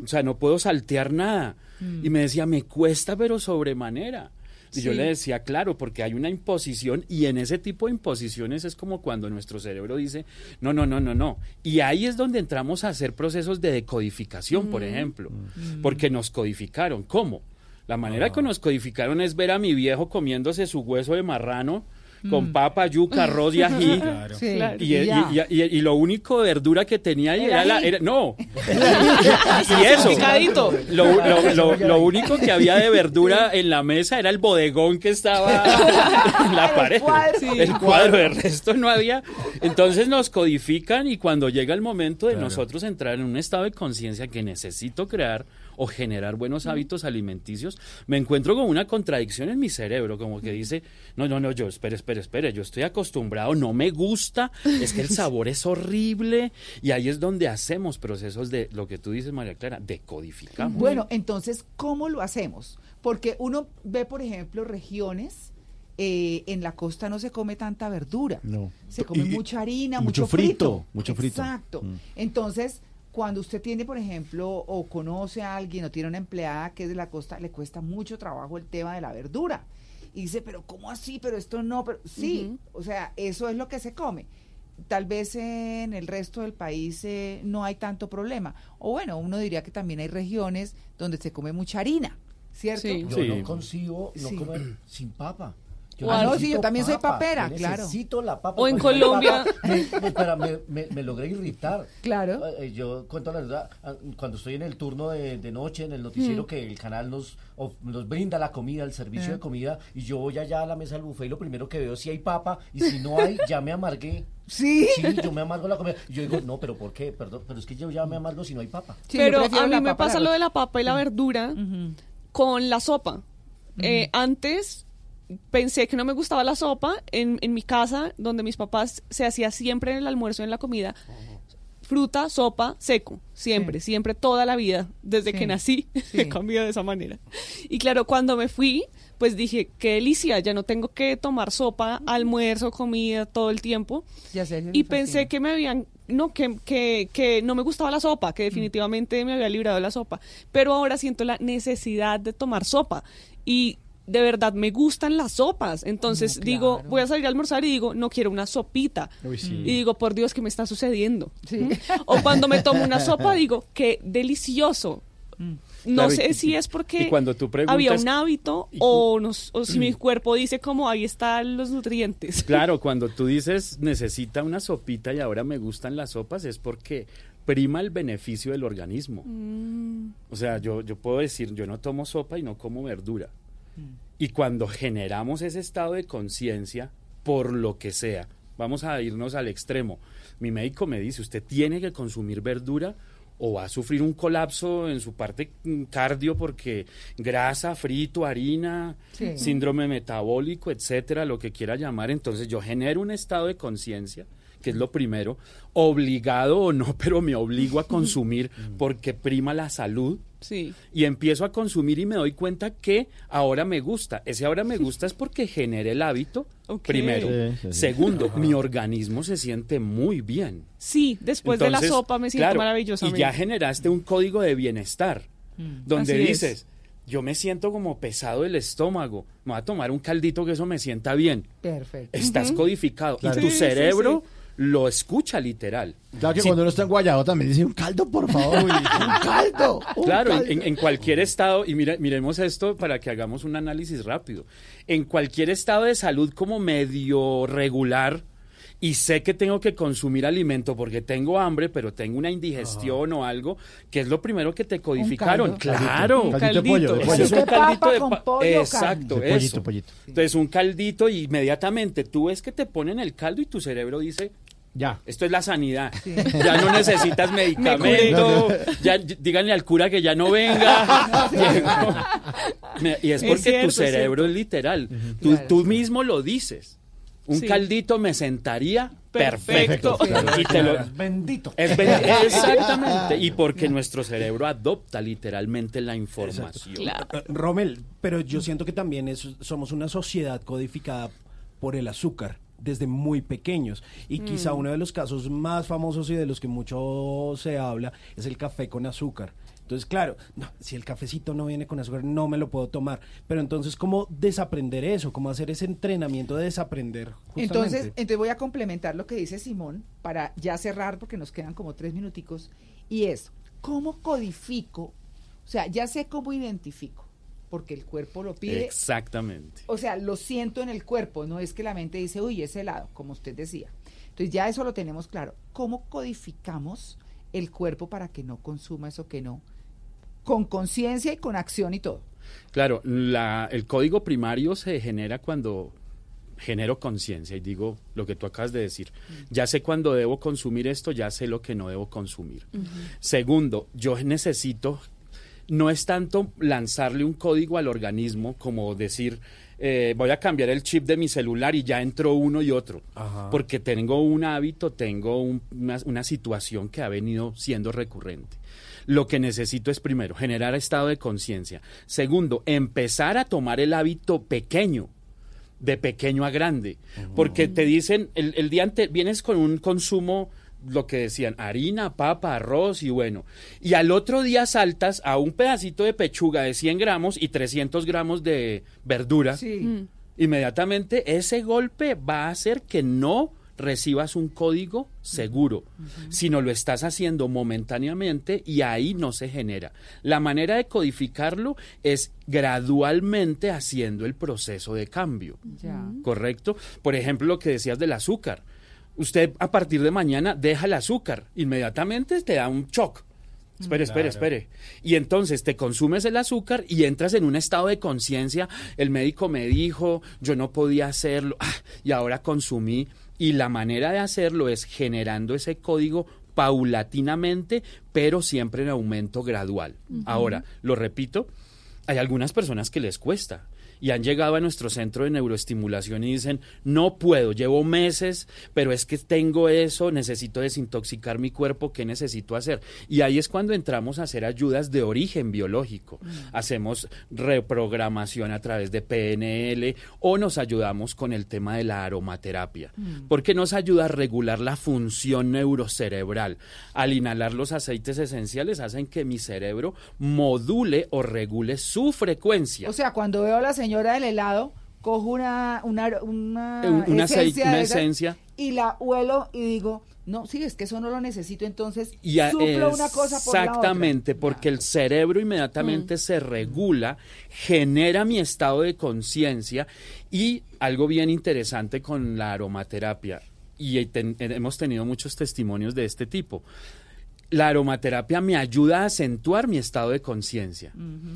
O sea, no puedo saltear nada. Mm. Y me decía, me cuesta, pero sobremanera. Y yo le decía, claro, porque hay una imposición y en ese tipo de imposiciones es como cuando nuestro cerebro dice, no, no, no, no, no. Y ahí es donde entramos a hacer procesos de decodificación, por Mm. ejemplo, Mm. porque nos codificaron. ¿Cómo? La manera que nos codificaron es ver a mi viejo comiéndose su hueso de marrano con Mm. papa, yuca, arroz y <laughs> ají. Claro. Sí. Claro. Y, y- Ya. y- y- y lo único de verdura que tenía ahí era la... era- no. <laughs> y eso. Picadito. Lo, lo- <laughs> lo- lo único que había de verdura en la mesa era el bodegón que estaba en la pared. cuadro. Sí. El cuadro, el resto no había. Entonces nos codifican y cuando llega el momento de nosotros entrar en un estado de conciencia que necesito crear o generar buenos hábitos alimenticios, me encuentro con una contradicción en mi cerebro, como que dice, no, no, no, yo, espere, espere, espere, yo estoy acostumbrado, no me gusta, es que el <laughs> sabor es horrible, y ahí es donde hacemos procesos de, lo que tú dices, María Clara, decodificamos. Bueno, entonces, ¿cómo lo hacemos? Porque uno ve, por ejemplo, regiones, eh, en la costa no se come tanta verdura. No. Se come Y- mucha harina, mucho mucho, frito, mucho frito. Exacto. Mm. Entonces, cuando usted tiene, por ejemplo, o conoce a alguien o tiene una empleada que es de la costa, le cuesta mucho trabajo el tema de la verdura. Y dice, pero ¿cómo así? Pero esto no, pero sí, o sea, eso es lo que se come. Tal vez en el resto del país eh, no hay tanto problema. O bueno, uno diría que también hay regiones donde se come mucha harina, ¿cierto? Yo no concibo no Sí. comer sin papa. Ah, no, sí, yo también soy papera, yo claro. Necesito la papa. O en Colombia- papa, me, me- espera, me- me- me logré irritar. Claro. Eh, eh, yo cuento la verdad, ah, cuando estoy en el turno de, de noche, en el noticiero Mm. que el canal nos, of- nos brinda la comida, el servicio Ah. de comida, y yo voy allá a la mesa del buffet y lo primero que veo es si hay papa, y si no hay, ya me amargué. Sí. Sí, yo me amargo la comida. Y yo digo, no, pero ¿por qué? Perdón, pero es que yo ya me amargo si no hay papa. Pero a mí me pasa lo de la papa y la verdura con la sopa. Eh, antes pensé que no me gustaba la sopa. En, en mi casa, donde mis papás se hacía siempre en el almuerzo, en la comida, fruta, sopa, seco. Siempre, siempre, toda la vida. Desde Sí. que nací, <laughs> he cambiado de esa manera. Y claro, cuando me fui, pues dije, qué delicia, ya no tengo que tomar sopa, almuerzo, comida todo el tiempo. Ya sé, Y pensé que me habían, no, que, que, que no me gustaba la sopa, que definitivamente me había librado de la sopa. Pero ahora siento la necesidad de tomar sopa. Y de verdad me gustan las sopas. Entonces No, digo, voy a salir a almorzar y digo, no quiero una sopita. Uy, sí. Y digo, por Dios, ¿qué me está sucediendo? ¿Mm? O cuando me tomo una sopa, <laughs> digo, qué delicioso. No Claro, y- sé y- si es porque cuando tú preguntas- había un hábito o, nos- o si mi <clears throat> cuerpo dice como ahí están los nutrientes. <laughs> Claro, cuando tú dices necesita una sopita y ahora me gustan las sopas es porque prima el beneficio del organismo. Mm. O sea, yo, yo puedo decir, yo no tomo sopa y no como verdura. Y cuando generamos ese estado de conciencia, por lo que sea, vamos a irnos al extremo. Mi médico me dice, usted tiene que consumir verdura o va a sufrir un colapso en su parte mm, cardio porque grasa, frito, harina, Sí. síndrome metabólico, etcétera, lo que quiera llamar. Entonces yo genero un estado de conciencia, que es lo primero, obligado o no, <laughs> pero me obligo a consumir <laughs> porque prima la salud Sí. y empiezo a consumir y me doy cuenta que ahora me gusta. Ese ahora me gusta es porque generé el hábito, primero. Sí, sí, sí. Segundo, mi organismo se siente muy bien. Sí, después de la sopa me siento claro, maravillosamente. Y ya generaste un código de bienestar, donde Así es. dices, yo me siento como pesado el estómago, me voy a tomar un caldito que eso me sienta bien. Perfecto. Estás codificado Claro. y tu Sí, sí, cerebro sí. Lo escucha literal. Claro que cuando uno está en Guayabo también dice un caldo, por favor. un <laughs> caldo. un Claro, en, caldo". en- en cualquier estado, y mira, miremos esto para que hagamos un análisis rápido. En cualquier estado de salud como medio regular, y sé que tengo que consumir alimento porque tengo hambre, pero tengo una indigestión o algo, que es lo primero que te codificaron. Claro, Caldito, caldito de pollo, de pollo. es un caldito de pa- pollo, Exacto. De pollito, eso. pollito. Entonces, un caldito y inmediatamente tú ves que te ponen el caldo y tu cerebro dice, ya. Esto es la sanidad. Ya no necesitas <laughs> medicamento. ya díganle al cura que ya no venga. <laughs> Y es Es porque cierto, tu cerebro es literal. Tú, Claro. tú mismo lo dices. Un Sí. caldito me sentaría Perfecto. perfecto. Y te lo- Bendito. es ben- exactamente. Y porque nuestro cerebro adopta literalmente la información. Eh, Rommel, pero yo siento que también es- somos una sociedad codificada por el azúcar desde muy pequeños y quizá Mm. uno de los casos más famosos y de los que mucho se habla es el café con azúcar. Entonces, claro, no, si el cafecito no viene con azúcar, no me lo puedo tomar. Pero entonces, ¿cómo desaprender eso? ¿Cómo hacer ese entrenamiento de desaprender? Justamente? Entonces, entonces voy a complementar lo que dice Simón para ya cerrar porque nos quedan como tres minuticos y es cómo codifico, o sea, ya sé cómo identifico, porque el cuerpo lo pide, Exactamente. o sea, lo siento en el cuerpo, no es que la mente dice, uy, es helado, como usted decía. Entonces ya eso lo tenemos claro. ¿Cómo codificamos el cuerpo para que no consuma eso que no? Con conciencia y con acción y todo. Claro, la- el código primario se genera cuando genero conciencia y digo lo que tú acabas de decir. Ya sé cuándo debo consumir esto, ya sé lo que no debo consumir. Segundo, yo necesito, no es tanto lanzarle un código al organismo como decir, eh, voy a cambiar el chip de mi celular y ya entró uno y otro, porque tengo un hábito, tengo un- una, una situación que ha venido siendo recurrente. Lo que necesito es primero generar estado de conciencia. Segundo, empezar a tomar el hábito pequeño de pequeño a grande. Porque te dicen, el, el día antes vienes con un consumo, lo que decían, harina, papa, arroz y bueno. Y al otro día saltas a un pedacito de pechuga de 100 gramos y 300 gramos de verdura. Inmediatamente ese golpe va a hacer que no recibas un código seguro, sino lo estás haciendo momentáneamente y ahí no se genera. La manera de codificarlo es gradualmente haciendo el proceso de cambio. Ya. ¿Correcto? Por ejemplo, lo que decías del azúcar. Usted a partir de mañana deja el azúcar, inmediatamente te da un shock. Espere, espere, Claro. espere. Y entonces te consumes el azúcar y entras en un estado de conciencia. El médico me dijo, yo no podía hacerlo, ah, y ahora consumí. Y la manera de hacerlo es generando ese código paulatinamente, pero siempre en aumento gradual. Ahora, lo repito, hay algunas personas que les cuesta y han llegado a nuestro centro de neuroestimulación y dicen, no puedo, llevo meses, pero es que tengo eso, necesito desintoxicar mi cuerpo, ¿qué necesito hacer? Y ahí es cuando entramos a hacer ayudas de origen biológico. Hacemos reprogramación a través de PNL o nos ayudamos con el tema de la aromaterapia, Mm. porque nos ayuda a regular la función neurocerebral. Al inhalar los aceites esenciales hacen que mi cerebro module o regule su frecuencia. O sea, cuando veo a la señora del helado, cojo una, una, una, Un- una acei- esencia, una y la huelo y digo, no, sí, es que eso no lo necesito, entonces Y a- suplo una cosa por la otra. Exactamente, porque el cerebro inmediatamente se regula, genera mi estado de conciencia y algo bien interesante con la aromaterapia, y ten- hemos tenido muchos testimonios de este tipo. La aromaterapia me ayuda a acentuar mi estado de conciencia.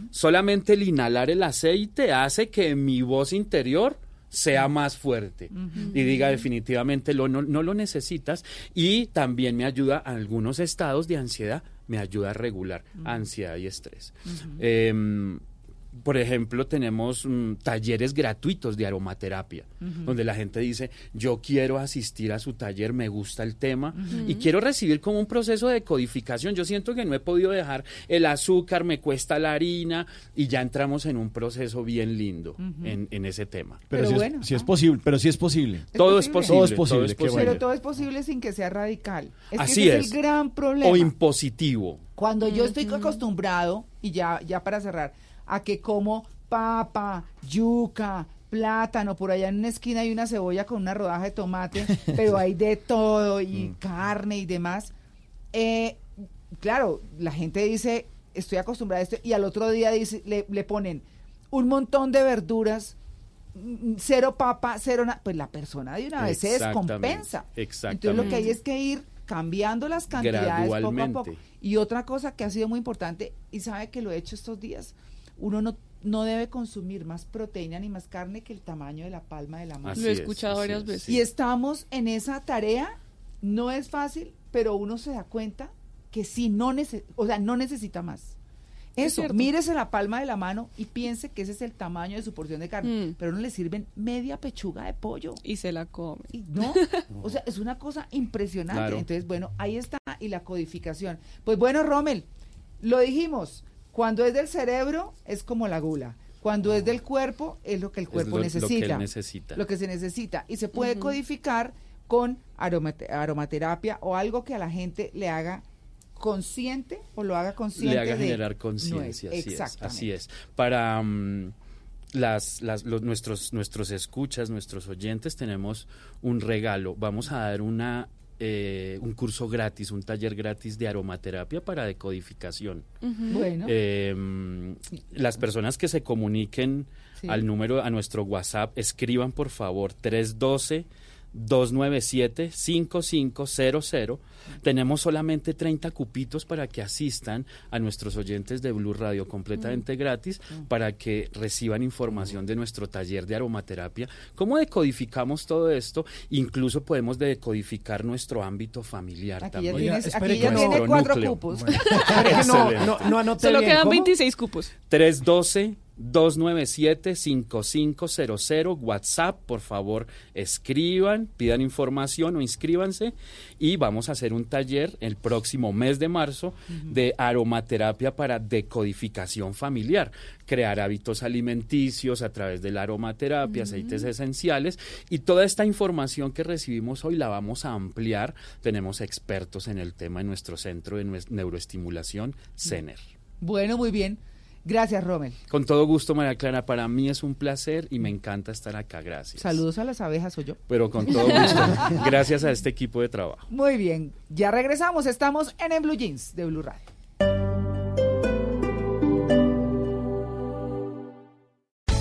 Solamente el inhalar el aceite hace que mi voz interior sea más fuerte y diga definitivamente lo, no, no lo necesitas y también me ayuda a algunos estados de ansiedad, me ayuda a regular ansiedad y estrés. Por ejemplo, tenemos mm, talleres gratuitos de aromaterapia, donde la gente dice, yo quiero asistir a su taller, me gusta el tema y quiero recibir como un proceso de codificación. Yo siento que no he podido dejar el azúcar, me cuesta la harina y ya entramos en un proceso bien lindo en, en ese tema. Pero, Pero si, bueno, es, si es posible, pero si es posible. Todo es posible, Todo es posible, todo es qué posible. Pero todo es posible sin que sea radical. Es Así que ese es. es el gran problema. O impositivo. Cuando yo estoy acostumbrado, y ya, ya para cerrar, a que como papa, yuca, plátano, por allá en una esquina hay una cebolla con una rodaja de tomate, <laughs> pero hay de todo y carne y demás. Eh, claro, la gente dice, estoy acostumbrada a esto, y al otro día dice, le, le ponen un montón de verduras, mm, cero papa, cero nada, pues la persona de una vez se descompensa. exactamente. Entonces lo que hay es que ir cambiando las cantidades poco a poco. Y otra cosa que ha sido muy importante, y sabe que lo he hecho estos días, uno no, no debe consumir más proteína ni más carne que el tamaño de la palma de la mano. Lo he escuchado varias veces. Y estamos en esa tarea, no es fácil, pero uno se da cuenta que sí, no, nece- o sea, no necesita más. Es Eso, mírese la palma de la mano y piense que ese es el tamaño de su porción de carne, Mm. pero no le sirven media pechuga de pollo. Y se la come. No, <laughs> o sea, es una cosa impresionante. Claro. Entonces, bueno, ahí está y la codificación. Pues bueno, Rommel, lo dijimos, cuando es del cerebro es como la gula. Cuando es del cuerpo es lo que el cuerpo lo- lo que necesita. necesita. Lo que se necesita. Y se puede codificar con aromate- aromaterapia o algo que a la gente le haga consciente o lo haga consciente. le haga de- generar no conciencia, es- así es, Exactamente. así es. Para mm, las, las- los- nuestros, nuestros escuchas, nuestros oyentes, tenemos un regalo. Vamos a dar una eh, un curso gratis, un taller gratis de aromaterapia para decodificación. Bueno. Eh, mm, las personas que se comuniquen Sí. al número, a nuestro WhatsApp, escriban por favor 312 297 5500. Tenemos solamente 30 cupitos para que asistan a nuestros oyentes de Blue Radio completamente gratis para que reciban información de nuestro taller de aromaterapia. ¿Cómo decodificamos todo esto? Incluso podemos decodificar nuestro ámbito familiar Aquí ya también. tienes- Nuestro aquí ya tiene cuatro núcleo. cupos. Que <laughs> no, no, no anoté Solo bien. quedan ¿Cómo? 26 cupos. 312-297-5500, WhatsApp, por favor, escriban, pidan información o inscríbanse. Y vamos a hacer un taller el próximo mes de marzo de aromaterapia para decodificación familiar, crear hábitos alimenticios a través de la aromaterapia, aceites esenciales. Y toda esta información que recibimos hoy la vamos a ampliar. Tenemos expertos en el tema en nuestro centro de neuroestimulación, CENER. Bueno, muy bien. Gracias, Rommel. Con todo gusto, María Clara. Para mí es un placer y me encanta estar acá. Gracias. Saludos a las abejas, soy yo. Pero con todo gusto. Gracias a este equipo de trabajo. Muy bien, ya regresamos. Estamos en el Blue Jeans de Blue Radio.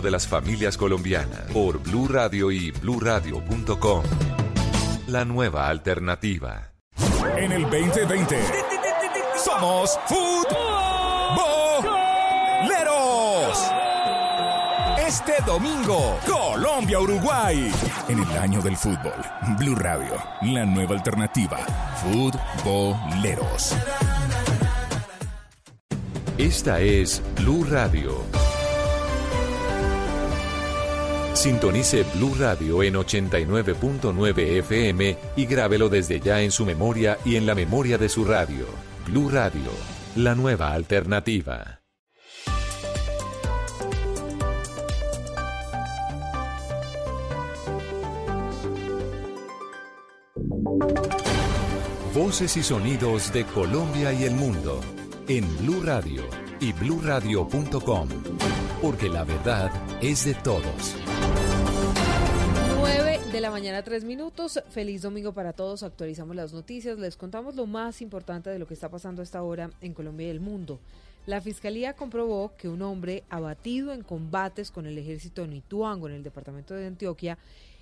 de las familias colombianas por Blue Radio y bluradio.com. La nueva alternativa. En el 2020 somos futboleros. Este domingo, Colombia-Uruguay. En el año del fútbol, Blue Radio, la nueva alternativa. Futboleros. Esta es Blue Radio. Sintonice Blue Radio en 89.9 FM y grábelo desde ya en su memoria y en la memoria de su radio. Blue Radio, la nueva alternativa. Voces y sonidos de Colombia y el mundo en Blue Radio y bluradio.com, porque la verdad es de todos. 9 de la mañana, 3 minutos. Feliz domingo para todos. Actualizamos las noticias. Les contamos lo más importante de lo que está pasando a esta hora en Colombia y el mundo. La fiscalía comprobó que un hombre abatido en combates con el ejército de Nituango en el departamento de Antioquia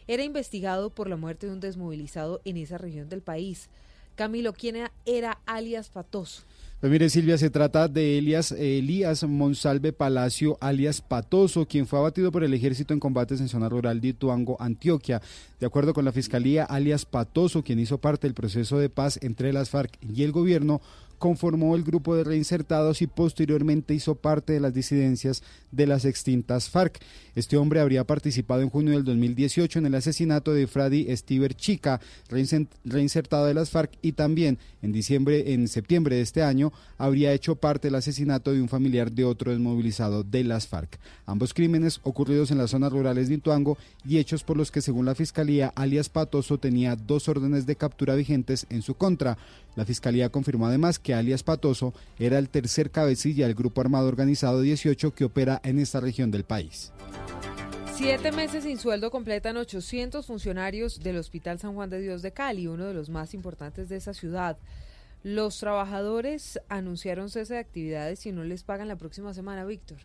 era investigado por la muerte de un desmovilizado en esa región del país. Camilo, ¿quién era alias Patoso? Pues mire, Silvia, se trata de Elias, Elías Monsalve Palacio, alias Patoso, quien fue abatido por el ejército en combates en zona rural de Ituango, Antioquia. De acuerdo con la fiscalía, alias Patoso, quien hizo parte del proceso de paz entre las FARC y el gobierno, conformó el grupo de reinsertados y posteriormente hizo parte de las disidencias de las extintas FARC. Este hombre habría participado en junio del 2018 en el asesinato de Fradi Stiver Chica, reinsertado de las FARC, y también en diciembre, en septiembre de este año, habría hecho parte del asesinato de un familiar de otro desmovilizado de las FARC. Ambos crímenes ocurridos en las zonas rurales de Ituango y hechos por los que, según la Fiscalía, alias Patoso tenía dos órdenes de captura vigentes en su contra. La Fiscalía confirmó además que alias Patoso era el tercer cabecilla del grupo armado organizado 18 que opera en esta región del país. Siete meses sin sueldo completan 800 funcionarios del Hospital San Juan de Dios de Cali, uno de los más importantes de esa ciudad. Los trabajadores anunciaron cese de actividades y no les pagan la próxima semana, Víctor.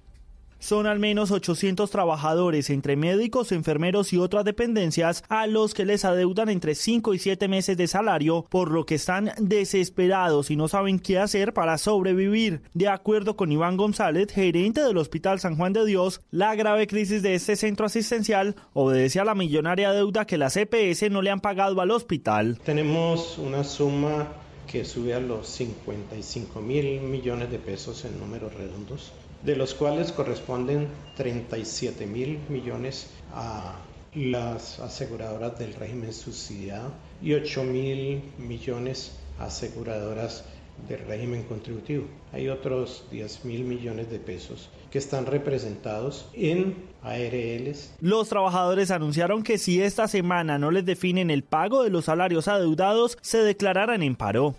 Son al menos 800 trabajadores, entre médicos, enfermeros y otras dependencias, a los que les adeudan entre 5 y 7 meses de salario, por lo que están desesperados y no saben qué hacer para sobrevivir. De acuerdo con Iván González, gerente del Hospital San Juan de Dios, la grave crisis de este centro asistencial obedece a la millonaria deuda que las EPS no le han pagado al hospital. Tenemos una suma que sube a los 55 mil millones de pesos en números redondos de los cuales corresponden 37 mil millones a las aseguradoras del régimen subsidiado y 8 mil millones a aseguradoras del régimen contributivo. Hay otros 10 mil millones de pesos que están representados en ARLs. Los trabajadores anunciaron que si esta semana no les definen el pago de los salarios adeudados, se declararán en paro.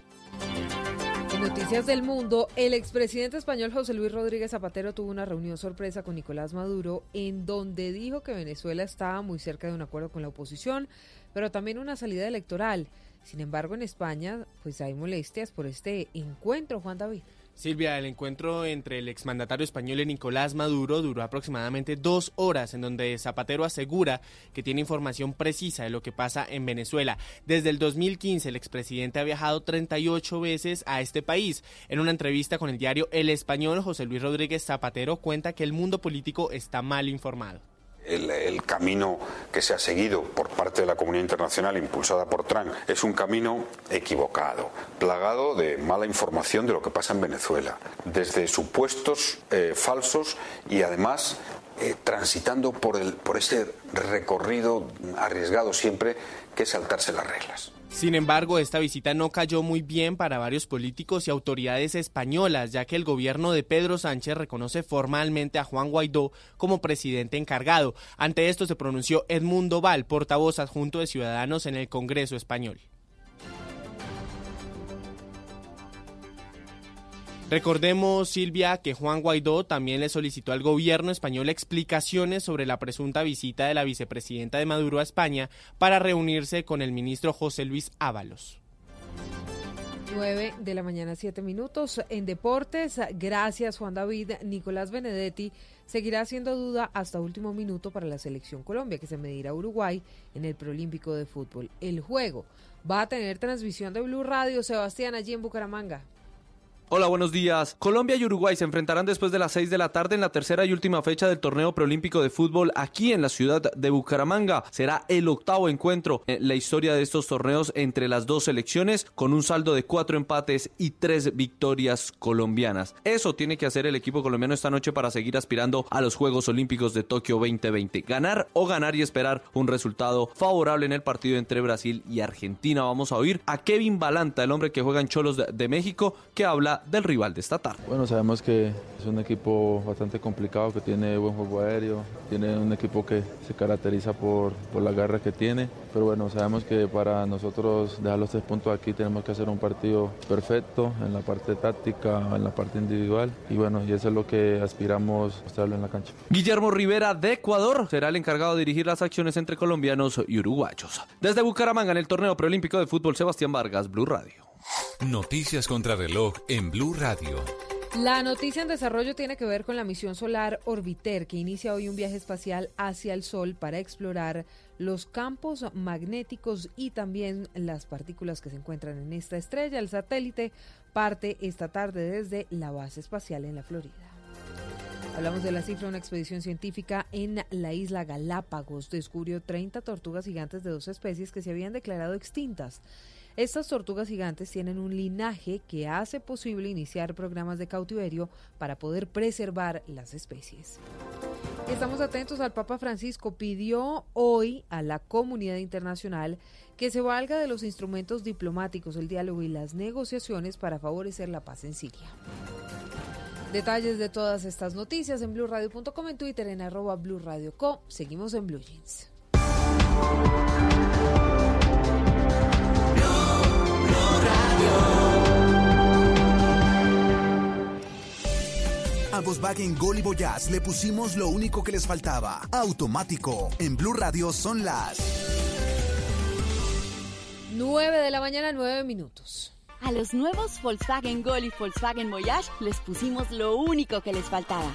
Noticias del Mundo, el expresidente español José Luis Rodríguez Zapatero tuvo una reunión sorpresa con Nicolás Maduro en donde dijo que Venezuela estaba muy cerca de un acuerdo con la oposición, pero también una salida electoral. Sin embargo, en España, pues hay molestias por este encuentro, Juan David. Silvia, el encuentro entre el exmandatario español y Nicolás Maduro duró aproximadamente dos horas, en donde Zapatero asegura que tiene información precisa de lo que pasa en Venezuela. Desde el 2015, el expresidente ha viajado 38 veces a este país. En una entrevista con el diario El Español, José Luis Rodríguez Zapatero cuenta que el mundo político está mal informado. El, camino que se ha seguido por parte de la comunidad internacional impulsada por Trump es un camino equivocado, plagado de mala información de lo que pasa en Venezuela, desde supuestos eh, falsos y además eh, transitando por, el, por ese recorrido arriesgado siempre que es saltarse las reglas. Sin embargo, esta visita no cayó muy bien para varios políticos y autoridades españolas, ya que el gobierno de Pedro Sánchez reconoce formalmente a Juan Guaidó como presidente encargado. Ante esto se pronunció Edmundo Val, portavoz adjunto de Ciudadanos en el Congreso español. Recordemos, Silvia, que Juan Guaidó también le solicitó al gobierno español explicaciones sobre la presunta visita de la vicepresidenta de Maduro a España para reunirse con el ministro José Luis Ábalos. 9 de la mañana, 7 minutos. En deportes, gracias Juan David. Nicolás Benedetti seguirá siendo duda hasta último minuto para la selección Colombia, que se medirá a Uruguay en el Proolímpico de Fútbol. El juego va a tener transmisión de Blue Radio, Sebastián, allí en Bucaramanga. Hola, buenos días. Colombia y Uruguay se enfrentarán después de las 6 de la tarde en la tercera y última fecha del torneo preolímpico de fútbol aquí en la ciudad de Bucaramanga. Será el octavo encuentro en la historia de estos torneos entre las dos selecciones con un saldo de cuatro empates y tres victorias colombianas. Eso tiene que hacer el equipo colombiano esta noche para seguir aspirando a los Juegos Olímpicos de Tokio 2020. Ganar o ganar y esperar un resultado favorable en el partido entre Brasil y Argentina. Vamos a oír a Kevin Balanta, el hombre que juega en Cholos de México, que habla del rival de esta tarde. Bueno, sabemos que es un equipo bastante complicado, que tiene buen juego aéreo, tiene un equipo que se caracteriza por, por la garra que tiene, pero bueno, sabemos que para nosotros dejar los tres puntos aquí tenemos que hacer un partido perfecto en la parte táctica, en la parte individual y bueno, y eso es lo que aspiramos mostrarlo en la cancha. Guillermo Rivera de Ecuador será el encargado de dirigir las acciones entre colombianos y uruguayos. Desde Bucaramanga en el torneo preolímpico de fútbol Sebastián Vargas, Blue Radio. Noticias contra reloj en Blue Radio. La noticia en desarrollo tiene que ver con la misión solar Orbiter, que inicia hoy un viaje espacial hacia el Sol para explorar los campos magnéticos y también las partículas que se encuentran en esta estrella. El satélite parte esta tarde desde la base espacial en la Florida. Hablamos de la cifra, una expedición científica en la isla Galápagos descubrió 30 tortugas gigantes de dos especies que se habían declarado extintas. Estas tortugas gigantes tienen un linaje que hace posible iniciar programas de cautiverio para poder preservar las especies. Estamos atentos al Papa Francisco. Pidió hoy a la comunidad internacional que se valga de los instrumentos diplomáticos, el diálogo y las negociaciones para favorecer la paz en Siria. Detalles de todas estas noticias en blurradio.com, en Twitter en arroba blurradioco. Seguimos en Blue Jeans. A Volkswagen Gol y Voyage le pusimos lo único que les faltaba. Automático. En Blue Radio son las 9 de la mañana, 9 minutos. A los nuevos Volkswagen Gol y Volkswagen Voyage les pusimos lo único que les faltaba.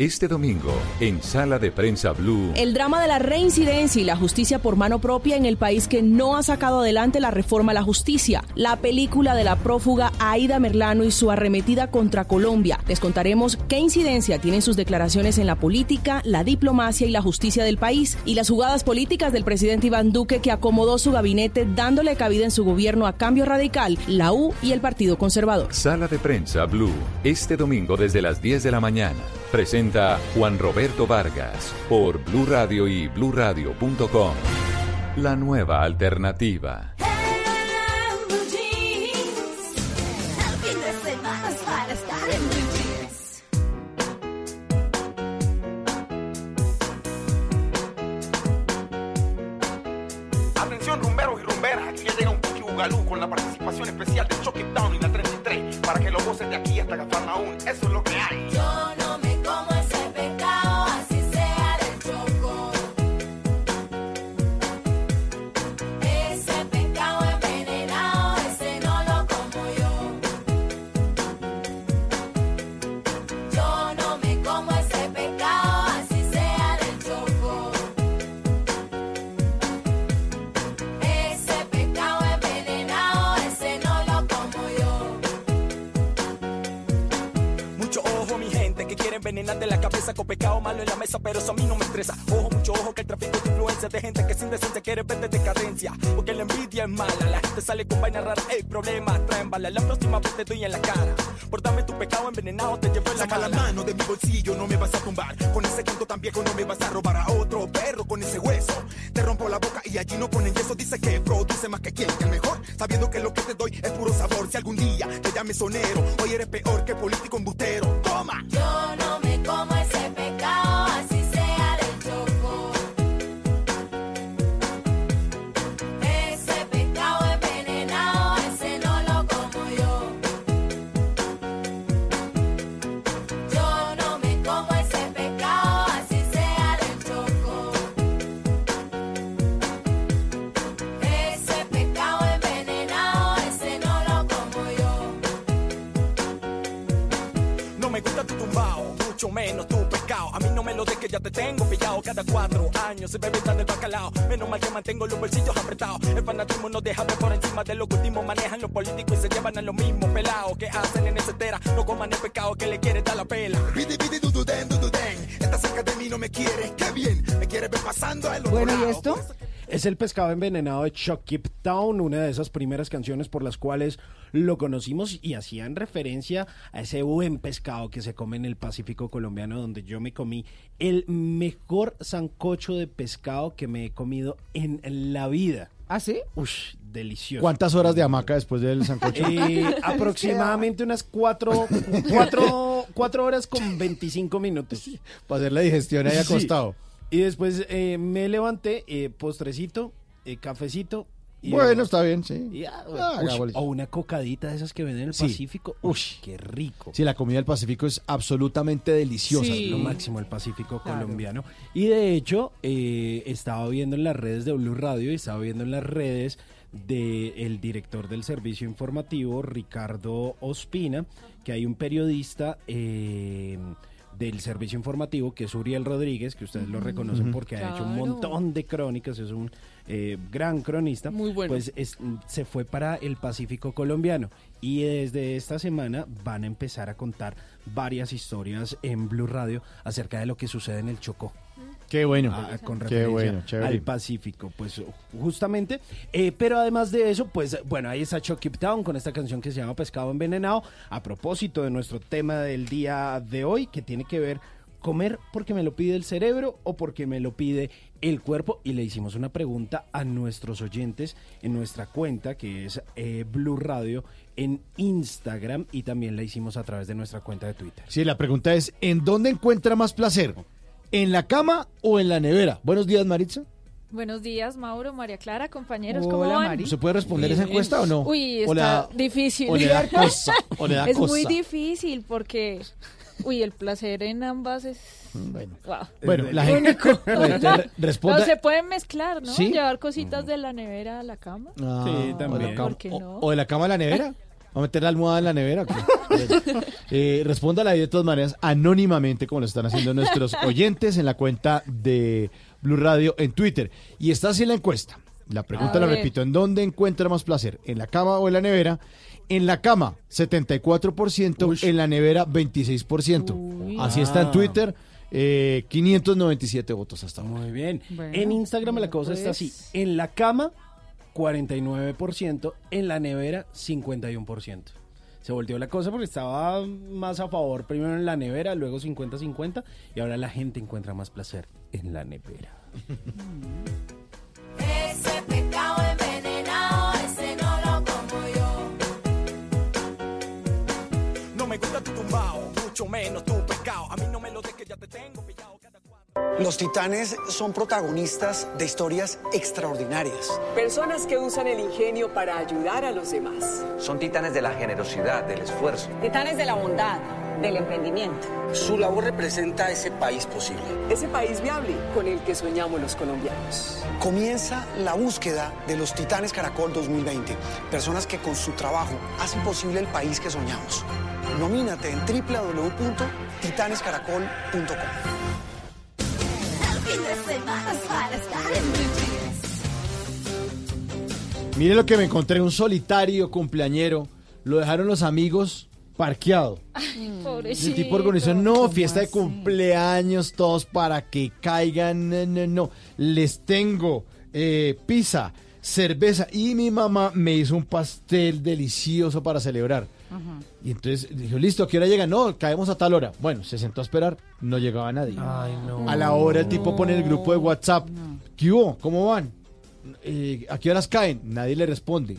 Este domingo, en Sala de Prensa Blue. El drama de la reincidencia y la justicia por mano propia en el país que no ha sacado adelante la reforma a la justicia. La película de la prófuga Aida Merlano y su arremetida contra Colombia. Les contaremos qué incidencia tienen sus declaraciones en la política, la diplomacia y la justicia del país. Y las jugadas políticas del presidente Iván Duque que acomodó su gabinete dándole cabida en su gobierno a Cambio Radical, la U y el Partido Conservador. Sala de Prensa Blue. Este domingo desde las 10 de la mañana. Presenta Juan Roberto Vargas por Blue Radio y bluradio.com. La nueva alternativa. Vez te doy en la cara. Por darme tu pecado envenenado, te llevo en la cara. la mano de mi bolsillo, no me vas a tumbar. Con ese quinto tan viejo no me vas a robar a otro perro con ese hueso. Te rompo la boca y allí no ponen yeso. Dice que produce más que quien, que el mejor. Sabiendo que lo que te doy es puro sabor. Si algún día te llames sonero, Es el pescado envenenado de Chuck Keep Town, una de esas primeras canciones por las cuales lo conocimos y hacían referencia a ese buen pescado que se come en el Pacífico colombiano, donde yo me comí el mejor sancocho de pescado que me he comido en la vida. ¿Ah, sí? Ush, delicioso. ¿Cuántas horas de hamaca después del sancocho? Eh, aproximadamente unas cuatro, cuatro, cuatro horas con 25 minutos. Para hacer la digestión ahí Sí. Y después eh, me levanté, eh, postrecito, eh, cafecito. y Bueno, está bien, sí. y, ah, Ah, ush, o una cocadita de esas que venden en el Sí. Pacífico. Uy, qué rico. Sí, la comida del Pacífico es absolutamente deliciosa. Sí. Lo máximo el Pacífico colombiano. Y de hecho, eh, estaba viendo en las redes de Blue Radio y estaba viendo en las redes del director del servicio informativo, Ricardo Ospina, que hay un periodista eh, del servicio informativo que es Uriel Rodríguez, que ustedes lo reconocen porque ha hecho un montón de crónicas, es un eh, gran cronista. Muy bueno. Pues es- se fue para el Pacífico colombiano y desde esta semana van a empezar a contar varias historias en Blue Radio acerca de lo que sucede en el Chocó. Qué bueno. Ah, con Qué referencia bueno, chévere. al Pacífico, pues justamente. Eh, pero además de eso, pues bueno, ahí está Chucky Town con esta canción que se llama Pescado Envenenado. A propósito de nuestro tema del día de hoy, que tiene que ver comer porque me lo pide el cerebro o porque me lo pide el cuerpo. Y le hicimos una pregunta a nuestros oyentes en nuestra cuenta, que es eh, Blue Radio, en Instagram y también la hicimos a través de nuestra cuenta de Twitter. Sí, la pregunta es, ¿en dónde encuentra más placer? ¿En la cama o en la nevera? Buenos días, Maritza. Buenos días, Mauro, María Clara, compañeros, ¿cómo Hola, van? Mari. ¿Se puede responder esa encuesta o no? Uy, ¿O está le da- difícil. o le da <laughs> cosa, o le da es muy difícil porque, uy, el placer en ambas es... Bueno, Wow. Bueno, la gente-. Bueno, <laughs> responda- No, se pueden mezclar, ¿no? ¿Sí? Llevar cositas de la nevera a la cama. Ah, Sí, también. de la cama- ¿Por qué o- no? O, de la cama a la nevera. <laughs> ¿Va a meter la almohada en la nevera? Bueno. Eh, respóndala ahí de todas maneras anónimamente, como lo están haciendo nuestros oyentes en la cuenta de Blue Radio en Twitter. Y está así la encuesta. La pregunta la repito, ¿en dónde encuentra más placer? ¿En la cama o en la nevera? En la cama, 74%, en la nevera, 26%. Así está en Ah. Twitter, eh, 597 votos hasta ahora. Muy bien. Bueno, en Instagram la cosa está así. pues. En la cama, 49%. En la nevera, 51%. Se volteó la cosa porque estaba más a favor primero en la nevera, luego 50-50 y ahora la gente encuentra más placer en la nevera. Ese pescado envenenado, ese no lo como yo. No me gusta tu tumbao, mucho menos tu pescado. A mí no me lo que ya te tengo. Los titanes son protagonistas de historias extraordinarias. Personas que usan el ingenio para ayudar a los demás. Son titanes de la generosidad, del esfuerzo. Titanes de la bondad, del emprendimiento. Su labor representa ese país posible. Ese país viable con el que soñamos los colombianos. Comienza la búsqueda de los Titanes Caracol 2020, personas que con su trabajo hacen posible el país que soñamos. Nomínate en www.titanescaracol.com. Fin de semana para estar en Blue Jeans. Mire lo que me encontré, un solitario cumpleañero. Lo dejaron los amigos parqueado. Pobrecito. El tipo organizó, no, fiesta de cumpleaños, todos para que caigan, no, no, no. Les tengo eh, pizza, cerveza y mi mamá me hizo un pastel delicioso para celebrar. Y entonces dijo, listo, ¿a qué hora llega? No, caemos a tal hora. Bueno, se sentó a esperar, no llegaba nadie. Ay, no. A la hora el tipo pone en el grupo de WhatsApp, ¿qué hubo? ¿Cómo van? Eh, ¿A qué horas caen? Nadie le responde.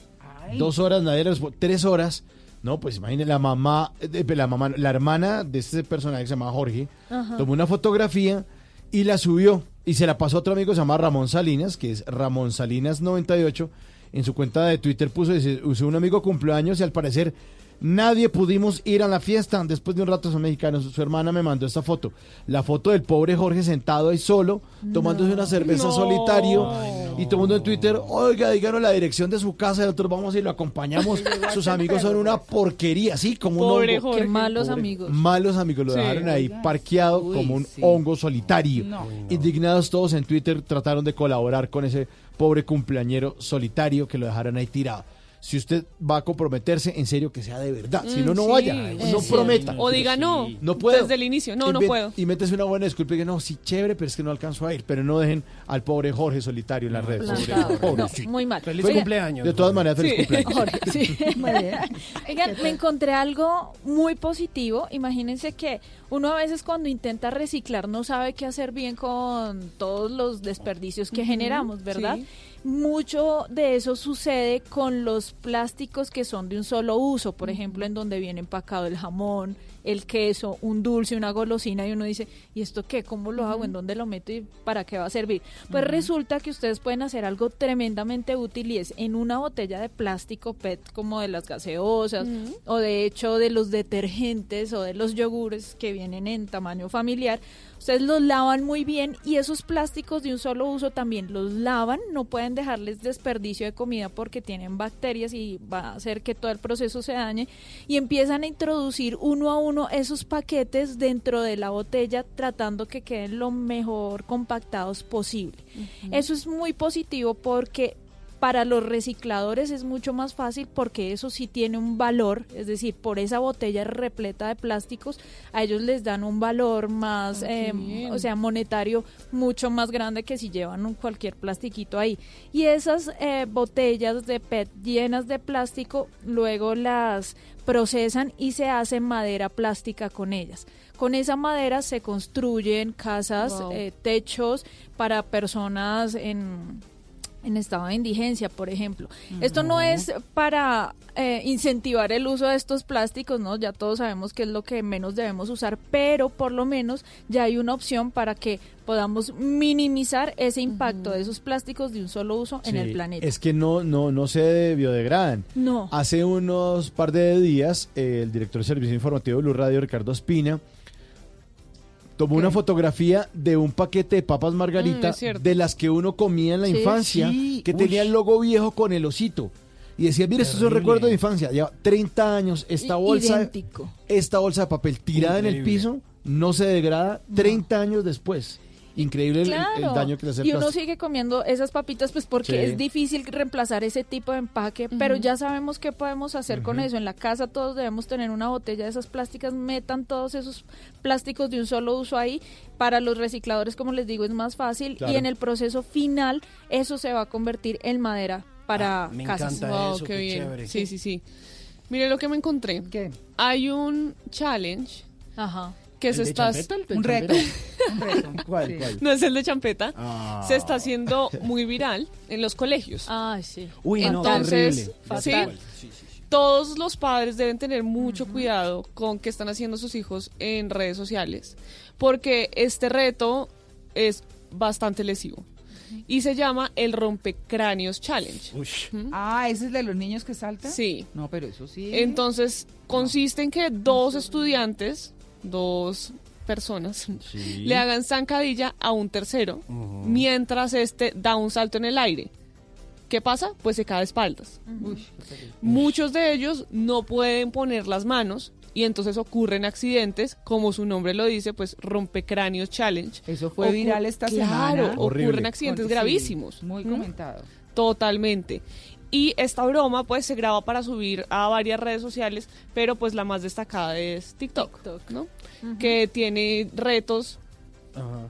Dos horas, nadie le responde. Tres horas. No, pues imagínate, la mamá, eh, la mamá, la hermana de este personaje que se llama Jorge, Ajá. tomó una fotografía y la subió y se la pasó a otro amigo que se llama Ramón Salinas, que es Ramón Salinas 98. En su cuenta de Twitter puso, dice, usó un amigo cumpleaños y al parecer nadie pudimos ir a la fiesta. Después de un rato son mexicanos. Su hermana me mandó esta foto. La foto del pobre Jorge sentado ahí solo, tomándose una cerveza No. solitario. Y todo el mundo en Twitter, oiga, díganos la dirección de su casa. Y nosotros vamos y lo acompañamos. <laughs> Sus amigos son una porquería, así como Pobre un hongo. Jorge. Qué malos Pobre- amigos. Malos amigos, lo Sí. dejaron ahí Oiga. parqueado Uy, como un sí. hongo solitario. No. Indignados todos en Twitter trataron de colaborar con ese pobre cumpleañero solitario que lo dejaron ahí tirado. Si usted va a comprometerse, en serio que sea de verdad. Si no, Mm, no sí, vaya. No prometa. O diga no. No puedo. Desde el inicio. No, no puedo. Y métese una buena disculpa y diga, no, sí, chévere, pero es que no alcanzo a ir. Pero no dejen al pobre Jorge solitario en las redes. Pobre- No, muy mal. Feliz Oiga, cumpleaños. De todas maneras, feliz Sí. cumpleaños. Jorge, sí. <laughs> Muy bien. Oigan, me encontré algo muy positivo. Imagínense que uno a veces cuando intenta reciclar no sabe qué hacer bien con todos los desperdicios que generamos, ¿verdad? sí. Mucho de eso sucede con los plásticos que son de un solo uso, por ejemplo, en donde viene empacado el jamón, el queso, un dulce, una golosina y uno dice, ¿y esto qué? ¿Cómo lo hago? ¿En dónde lo meto y para qué va a servir? Pues resulta que ustedes pueden hacer algo tremendamente útil y es en una botella de plástico PET como de las gaseosas o de hecho de los detergentes o de los yogures que vienen en tamaño familiar. Ustedes los lavan muy bien y esos plásticos de un solo uso también los lavan, no pueden dejarles desperdicio de comida porque tienen bacterias y va a hacer que todo el proceso se dañe. Y empiezan a introducir uno a uno esos paquetes dentro de la botella tratando que queden lo mejor compactados posible. Eso es muy positivo porque para los recicladores es mucho más fácil porque eso sí tiene un valor, es decir, por esa botella repleta de plásticos, a ellos les dan un valor más, Ah, eh, bien. o sea, monetario mucho más grande que si llevan un cualquier plastiquito ahí. Y esas eh, botellas de PET llenas de plástico, luego las procesan y se hace madera plástica con ellas. Con esa madera se construyen casas, Wow. eh, techos para personas en en estado de indigencia, por ejemplo. Esto no es para eh, incentivar el uso de estos plásticos, ¿no? Ya todos sabemos que es lo que menos debemos usar, pero por lo menos ya hay una opción para que podamos minimizar ese impacto de esos plásticos de un solo uso en el planeta. Es que no, no, no se biodegradan. No. Hace unos par de días, eh, el director de servicio informativo de Blue Radio, Ricardo Espina, tomó una fotografía de un paquete de papas Mm, margarita es cierto. de las que uno comía en la Sí. infancia, Sí, que uy. tenía el logo viejo con el osito. Y decía, mire, esto es un Terrible. recuerdo de infancia. Lleva 30 años esta I- bolsa, idéntico. esta bolsa de papel tirada en el Increíble. piso, no se degrada 30 años después. Increíble el- daño que le hace y uno sigue comiendo esas papitas pues porque Sí. es difícil reemplazar ese tipo de empaque, pero ya sabemos qué podemos hacer con eso. En la casa todos debemos tener una botella de esas plásticas, metan todos esos plásticos de un solo uso ahí. Para los recicladores, como les digo, es más fácil Claro. y en el proceso final eso se va a convertir en madera para me casas. encanta Wow, eso, qué qué bien. chévere. Sí, sí, sí. Mire lo que me encontré. Hay un challenge Ajá. Que ¿El se de está champeta, el de un champeta? reto. <laughs> ¿Cuál, cuál? No es el de champeta. Ah. Se está haciendo muy viral en los colegios. Ay, sí. Uy, no, Entonces, sí, Fatal. todos los padres deben tener mucho cuidado con qué están haciendo sus hijos en redes sociales, porque este reto es bastante lesivo y se llama el rompecráneos challenge. Ah, ¿ese es de los niños que saltan? Sí. No, pero eso sí. Entonces, consiste en que dos estudiantes, dos personas, le hagan zancadilla a un tercero mientras este da un salto en el aire. ¿Qué pasa? Pues se cae de espaldas. Muchos de ellos no pueden poner las manos y entonces ocurren accidentes, como su nombre lo dice, pues rompecráneos challenge. Eso fue viral esta claro, semana. ocurren accidentes gravísimos. Muy ¿Mm? comentado. Totalmente. Y esta broma pues se graba para subir a varias redes sociales, pero pues la más destacada es TikTok, ¿no? Que tiene retos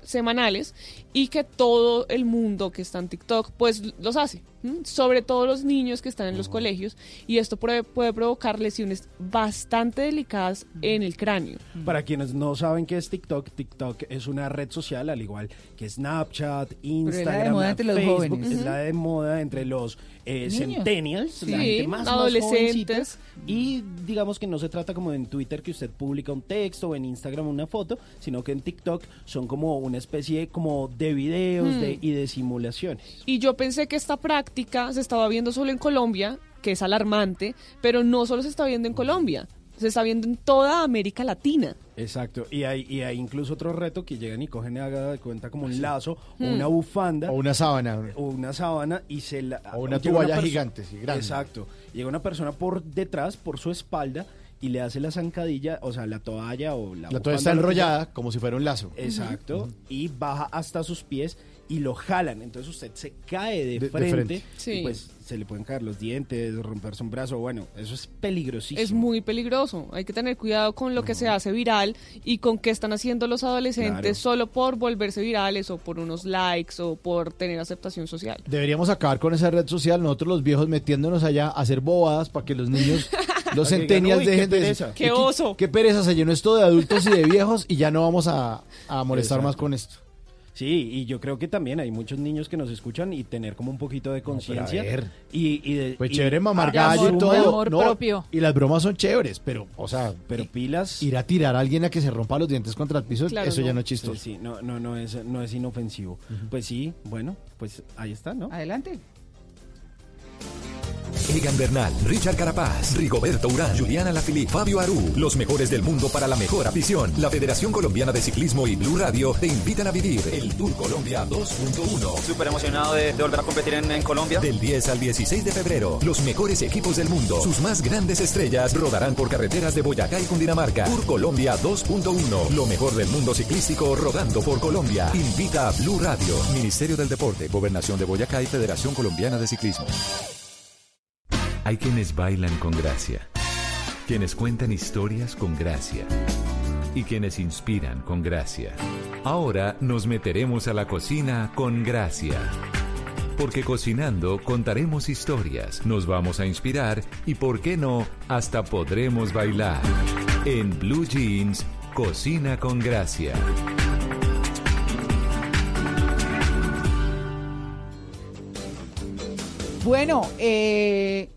semanales y que todo el mundo que está en TikTok pues los hace, ¿m? sobre todo los niños que están en los colegios y esto puede, puede provocar lesiones bastante delicadas en el cráneo. Para quienes no saben qué es TikTok, TikTok es una red social al igual que Snapchat, Instagram, moda entre los Facebook, jóvenes. es Ujú. la de moda entre los eh, centennials, la Sí, gente más, más adolescentes. jovencita. y digamos que no se trata como en Twitter que usted publica un texto o en Instagram una foto, sino que en TikTok son como una especie como de videos Hmm. de, y de simulaciones. Y yo pensé que esta práctica se estaba viendo solo en Colombia, que es alarmante, pero no solo se está viendo en Colombia, se está viendo en toda América Latina. Exacto, y hay, y hay incluso otro reto que llegan y cogen y haga de cuenta como un lazo o Hmm. una bufanda O una sábana. o una sábana y se la O una toalla gigante, sí, grande. Exacto. Llega una persona por detrás, por su espalda y le hace la zancadilla, o sea, la toalla o la La toalla está enrollada como si fuera un lazo. Exacto, y baja hasta sus pies y lo jalan. Entonces usted se cae de, De- de frente. Sí. y pues se le pueden caer los dientes, romperse un brazo. Bueno, eso es peligrosísimo. Es muy peligroso. Hay que tener cuidado con lo que se hace viral y con qué están haciendo los adolescentes Claro. solo por volverse virales o por unos likes o por tener aceptación social. Deberíamos acabar con esa red social, nosotros los viejos metiéndonos allá a hacer bobadas para que los niños, <laughs> los Para que digan, centennials "Uy, qué dejen de pereza". decir, ¡Qué oso! Qué pereza, se llenó esto de adultos y de viejos y ya no vamos a, a molestar Exacto. más con esto. Sí, y yo creo que también hay muchos niños que nos escuchan y tener como un poquito de conciencia. ver. y, y de- Pues y- chévere mamar gallo y todo. amor no, propio. Y las bromas son chéveres, pero, o sea, pero pilas. Ir a tirar a alguien a que se rompa los dientes contra el piso, Claro, eso ya no es chistoso. Sí, sí, no, no, no es, no es inofensivo. Pues sí, bueno, pues ahí está, ¿no? Adelante. Egan Bernal, Richard Carapaz, Rigoberto Urán, Juliana Lafili, Fabio Aru, los mejores del mundo para la mejor afición. La Federación Colombiana de Ciclismo y Blue Radio te invitan a vivir el Tour Colombia 2.1. Súper emocionado de, de volver a competir en, en Colombia. Del 10 al 16 de febrero, los mejores equipos del mundo, sus más grandes estrellas, rodarán por carreteras de Boyacá y Cundinamarca. Tour Colombia 2.1, lo mejor del mundo ciclístico rodando por Colombia. Invita a Blue Radio, Ministerio del Deporte, Gobernación de Boyacá y Federación Colombiana de Ciclismo. Hay quienes bailan con gracia, quienes cuentan historias con gracia y quienes inspiran con gracia. Ahora nos meteremos a la cocina con gracia. Porque cocinando contaremos historias, nos vamos a inspirar y, por qué no, hasta podremos bailar. En Blue Jeans, cocina con gracia. Bueno, eh,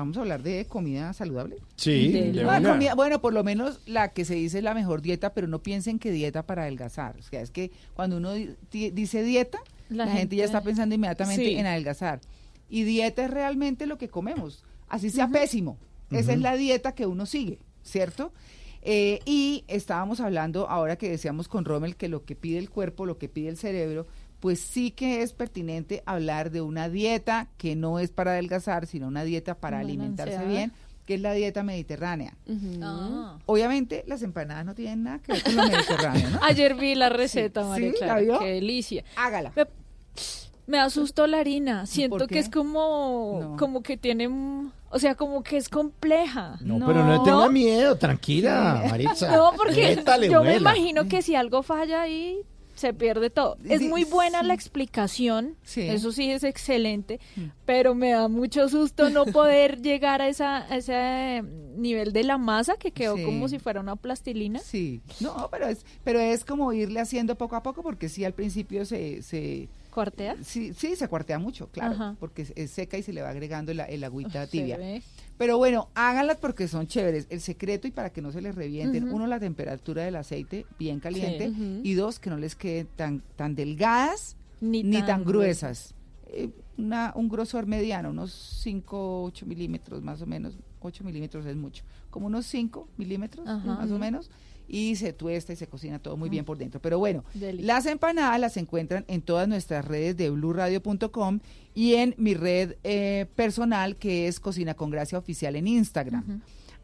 vamos a hablar de comida saludable. Sí, de Ah, una. comida- bueno, por lo menos la que se dice es la mejor dieta, pero no piensen que dieta para adelgazar. O sea, es que cuando uno di- dice dieta, la, La gente, ya está pensando inmediatamente Sí. en adelgazar. Y dieta es realmente lo que comemos, así sea pésimo. Esa es la dieta que uno sigue, ¿cierto? Eh, y estábamos hablando, ahora que decíamos con Rommel, que lo que pide el cuerpo, lo que pide el cerebro, pues sí que es pertinente hablar de una dieta que no es para adelgazar, sino una dieta para alimentarse bien, que es la dieta mediterránea. Ah. Obviamente las empanadas no tienen nada que ver con lo mediterráneo, ¿no? <laughs> Ayer vi la receta, Sí, María ¿sí? ¿La Clara. vio? Qué delicia. Hágala. Me, me asustó la harina. Siento ¿Por que es como, como que tiene, o sea, como que es compleja. No, pero no le tenga miedo, tranquila, Maritza. <laughs> No, porque Métale, yo me imagino que si algo falla ahí, se pierde todo. Es muy buena la explicación, Sí. eso sí es excelente, pero me da mucho susto no <laughs> poder llegar a, esa, a ese nivel de la masa que quedó como si fuera una plastilina. Sí, no, pero es, pero es como irle haciendo poco a poco, porque sí, al principio se... se ¿Cuartea? Sí, sí, se cuartea mucho, claro, Ajá. porque es, seca y se le va agregando el, el agüita Se tibia. Pero bueno, háganlas porque son chéveres. El secreto y para que no se les revienten, uno, la temperatura del aceite bien caliente Sí. Y dos, que no les queden tan, tan delgadas Ni ni, tan tan, gruesas. Eh, una, un grosor mediano, unos 5, 8 milímetros más o menos. 8 milímetros es mucho. Como unos 5 milímetros Ajá. más o menos. Y se tuesta y se cocina todo muy bien por dentro. Pero bueno, Deli. las empanadas las encuentran en todas nuestras redes de bluradio.com y en mi red eh, personal que es Cocina con Gracia Oficial en Instagram.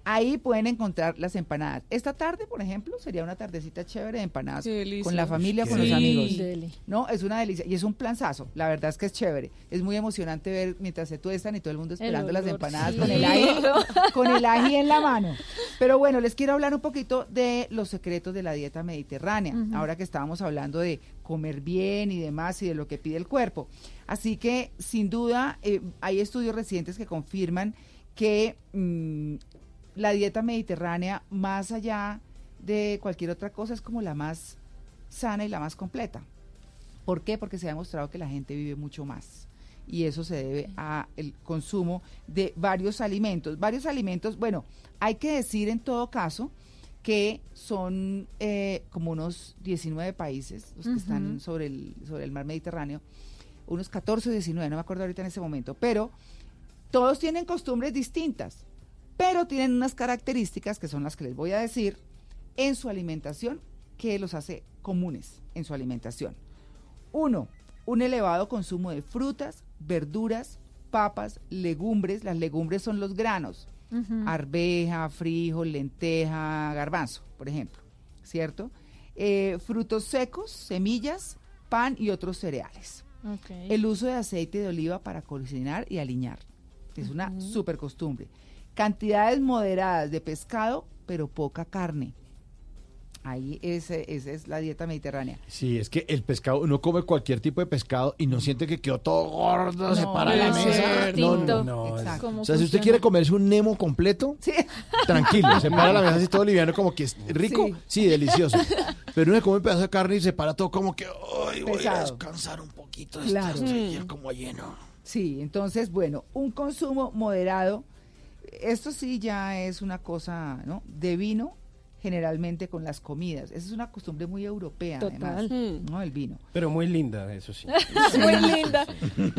Ahí pueden encontrar las empanadas. Esta tarde, por ejemplo, sería una tardecita chévere de empanadas con la familia, Qué con los amigos. Deli. No, es una delicia y es un planzazo. La verdad es que es chévere. Es muy emocionante ver mientras se tuestan y todo el mundo esperando las empanadas con el ají, <laughs> con el ají en la mano. Pero bueno, les quiero hablar un poquito de los secretos de la dieta mediterránea. Ahora que estábamos hablando de comer bien y demás y de lo que pide el cuerpo. Así que, sin duda, eh, hay estudios recientes que confirman que mm, la dieta mediterránea, más allá de cualquier otra cosa, es como la más sana y la más completa. ¿Por qué? Porque se ha demostrado que la gente vive mucho más. Y eso se debe a el consumo de varios alimentos. Varios alimentos, bueno, hay que decir en todo caso que son eh, como unos 19 países los que están sobre el, sobre el mar Mediterráneo, unos 14 o 19, no me acuerdo ahorita en ese momento, pero todos tienen costumbres distintas, pero tienen unas características que son las que les voy a decir en su alimentación que los hace comunes en su alimentación. Uno, un elevado consumo de frutas, verduras, papas, legumbres. Las legumbres son los granos, arveja, frijol, lenteja, garbanzo, por ejemplo, ¿cierto? Eh, frutos secos, semillas, pan y otros cereales. El uso de aceite de oliva para cocinar y aliñar. Es una super costumbre. Cantidades moderadas de pescado, pero poca carne. Ahí ese- esa es la dieta mediterránea. Sí, es que el pescado, uno come cualquier tipo de pescado y no siente que quedó todo gordo, se No, para la es mesa. No, no, no. no, Exacto. O sea, si usted quiere comerse un Nemo completo, tranquilo, se para la mesa así todo liviano, como que es rico, sí, delicioso. Pero uno come un pedazo de carne y se para todo como que, ay, voy a descansar un poquito. de Claro. esto, estoy ya como lleno. Sí, entonces, bueno, un consumo moderado. Esto sí ya es una cosa, ¿no? De vino, generalmente con las comidas. Esa es una costumbre muy europea, Total. además, ¿no? El vino. Pero muy linda, eso sí. <laughs> Muy linda.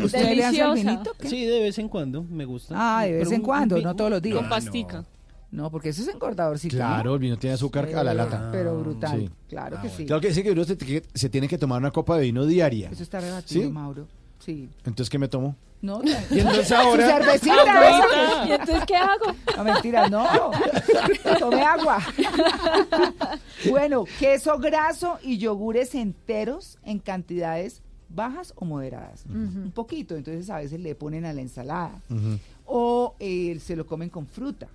¿Usted le hace Deliciosa. vinito? ¿Qué? Sí, de vez en cuando, me gusta. Ah, de vez Pero en un- cuando, un no todos los días. Con pastica. No, porque eso es engordadorcito. Claro, el vino tiene azúcar a la lata. Pero brutal, Sí. claro que sí. Claro que dice que uno se, que se tiene que tomar una copa de vino diaria. Eso está rebatido, ¿Sí? Mauro. Sí. Entonces, ¿qué me tomo? No, <laughs> Y entonces ahora- Su cervecita. Agüita. ¿Y entonces qué hago? No, mentira, no. Tome agua. <laughs> bueno, queso graso y yogures enteros en cantidades bajas o moderadas. Un poquito, entonces a veces le ponen a la ensalada. O eh, se lo comen con fruta.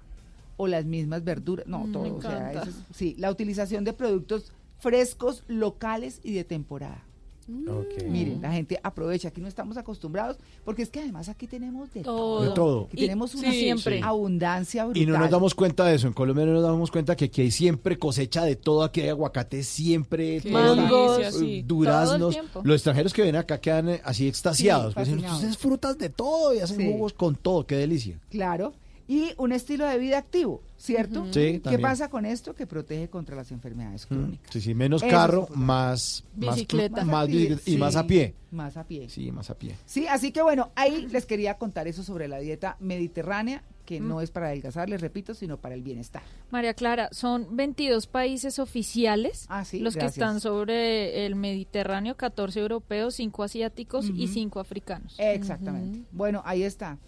O las mismas verduras. No, Mm, todo. me o sea, es- sí, la utilización de productos frescos, locales y de temporada. Ok. Miren, la gente aprovecha. Aquí no estamos acostumbrados, porque es que además aquí tenemos de Todo. todo. De todo. Aquí Y- tenemos una sí, siempre. abundancia brutal. Y no nos damos cuenta de eso. En Colombia no nos damos cuenta que aquí hay siempre cosecha de todo. Aquí hay aguacate siempre. Todo, Mangos, sí. duraznos. Todo el tiempo. Los extranjeros que ven acá quedan eh, así extasiados. Sí, Pues ustedes frutas de todo y hacen Sí. jugos con todo. Qué delicia. Claro. Y un estilo de vida activo, ¿cierto? Sí, ¿Qué también. pasa con esto? Que protege contra las enfermedades crónicas. Sí, sí, menos Eso carro, más Bicicleta. más y más a pie. Más a pie. Sí, más a pie. Sí, así que bueno, ahí les quería contar eso sobre la dieta mediterránea, que Mm. no es para adelgazar, les repito, sino para el bienestar. María Clara, son 22 países oficiales Ah, sí, los que están sobre el Mediterráneo, 14 europeos, 5 asiáticos y Ujú. 5 africanos. Exactamente. Bueno, ahí está.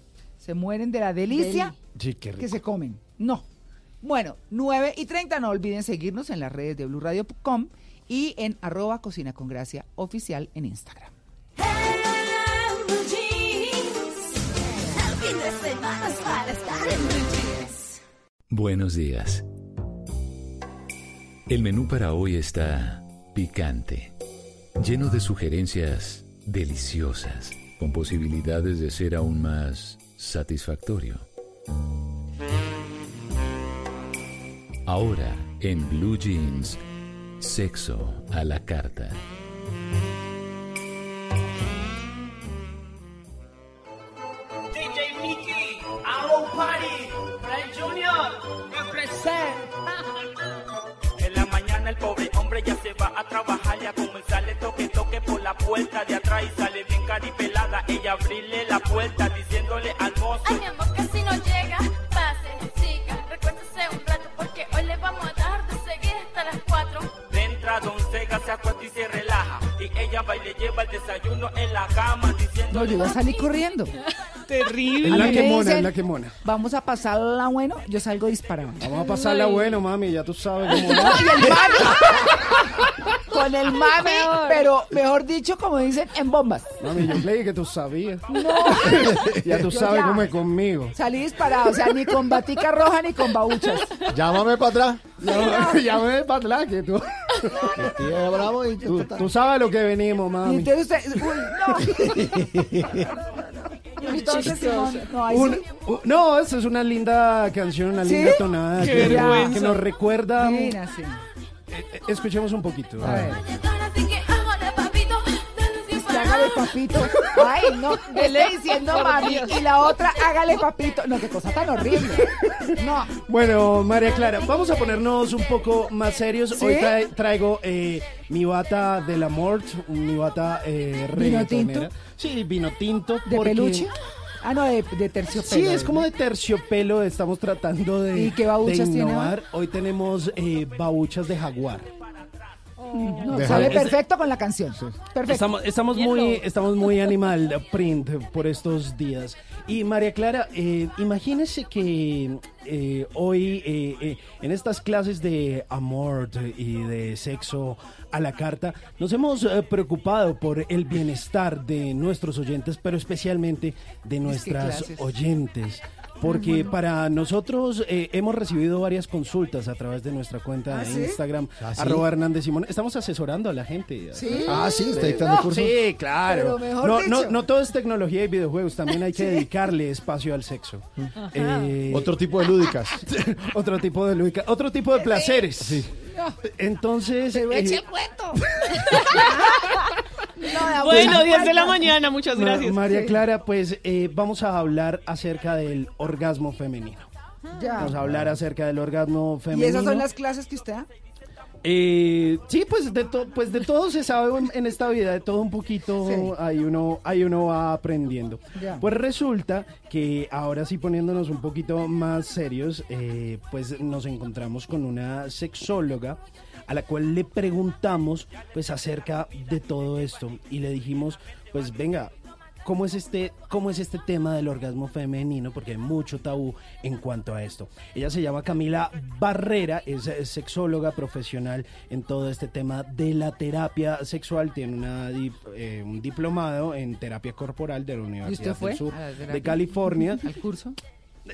Se mueren de la delicia Sí, qué rico. que se comen. No. Bueno, 9 y 30, no olviden seguirnos en las redes de blurradio.com y en arroba cocina con gracia oficial en Instagram. El fin de semana es para estar en Blue Jeans. Buenos días. El menú para hoy está picante, lleno de sugerencias deliciosas, con posibilidades de ser aún más satisfactorio. Ahora, en Blue Jeans, sexo a la carta. DJ Mickey, Aloe Party, Frank Junior, represent. En la mañana el pobre hombre ya se va a trabajar y a comenzarle toque toque por la puerta de atrás y sale bien caripelada. Ella abrirle la puerta diciéndole al mozo. Ay, mi amor, casi no llega. Pase, siga, recuérdese un rato porque hoy le vamos a dar de seguir hasta las 4. Entra Don Sega, se acuesta y se relaja. Y ella va y le lleva el desayuno en la cama diciendo. No, yo iba a salir corriendo. <laughs> Es A la que mona, es la que mona. Vamos a pasarla bueno, yo salgo disparando. Vamos a pasarla bueno, mami, ya tú sabes cómo <laughs> No, <laughs> con el mami, pero mejor dicho, como dicen, en bombas. Mami, yo creí que tú sabías. No. <laughs> Ya tú Yo sabes ya. cómo es conmigo. Salí disparado, o sea, ni con batica roja ni con babuchas. Llámame para atrás. Ya, ya me para atrás que tú. Tía, bravo y Tú, tú sabes lo que venimos, Y mami. entonces usted, uy, no. <laughs> Entonces, Simón, no, Un- sí. u- no, esa es una linda canción, una ¿Sí? linda tonada que, que nos recuerda. Divina, sí. Escuchemos un poquito. A ver. Hágale, papito. Ay, no, me está diciendo mami. Y la otra, hágale papito. No, qué cosa tan horrible. No. Bueno, María Clara, vamos a ponernos un poco más serios. ¿Sí? Hoy trae- traigo eh, mi bata de la mort, mi bata eh, ¿Vino reggaetonera. tinto? Sí, vino tinto. ¿De porque- peluche? Ah, no, de, de terciopelo. Sí, es como de terciopelo. Estamos tratando de, ¿Y qué babuchas de tiene innovar. Hoy tenemos eh, babuchas de jaguar. No, sale perfecto con la canción. Perfecto. Estamos, muy, estamos muy animal print por estos días. Y María Clara, eh, imagínese que eh, hoy eh, eh, en estas clases de amor y de sexo a la carta nos hemos eh, preocupado por el bienestar de nuestros oyentes, pero especialmente de nuestras oyentes. Porque para nosotros eh, hemos recibido varias consultas a través de nuestra cuenta ¿Ah, de sí? Instagram, ¿Ah, sí? arroba Hernández Simón. Estamos asesorando a la gente. ¿Sí? Ah, sí, está dictando cursos. Sí, claro. Pero mejor No, dicho. no, no todo es tecnología y videojuegos, también hay que dedicarle espacio al sexo. Eh, Otro tipo de lúdicas. <laughs> otro tipo de lúdica- otro tipo de placeres. Entonces... Pero eche eh, el cuento. <laughs> Bueno, 10 de la mañana, muchas Ma- gracias. María. Clara, pues eh, vamos a hablar acerca del orgasmo femenino. Ya. Vamos a hablar acerca del orgasmo ¿Y femenino. esas son las clases que usted da? Eh, sí, pues de, to- pues de todo se sabe en- en esta vida, de todo un poquito Sí. ahí, uno, ahí uno va aprendiendo. Pues resulta que ahora sí poniéndonos un poquito más serios, eh, pues nos encontramos con una sexóloga a la cual le preguntamos pues acerca de todo esto y le dijimos pues venga, ¿Cómo es, este, ¿Cómo es este tema del orgasmo femenino? Porque hay mucho tabú en cuanto a esto. Ella se llama Camila Barrera, es, sexóloga profesional en todo este tema de la terapia sexual. Tiene una, eh, un diplomado en terapia corporal de la Universidad del Sur de California. ¿Al curso?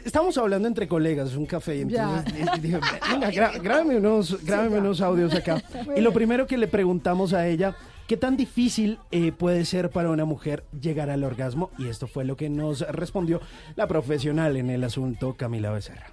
Estamos hablando entre colegas, es un café. y. Entonces dije, <laughs> venga, grábame, unos, grábame unos audios acá. <laughs> Y lo primero que le preguntamos a ella, ¿qué tan difícil eh, puede ser para una mujer llegar al orgasmo? Y esto fue lo que nos respondió la profesional en el asunto, Camila Becerra.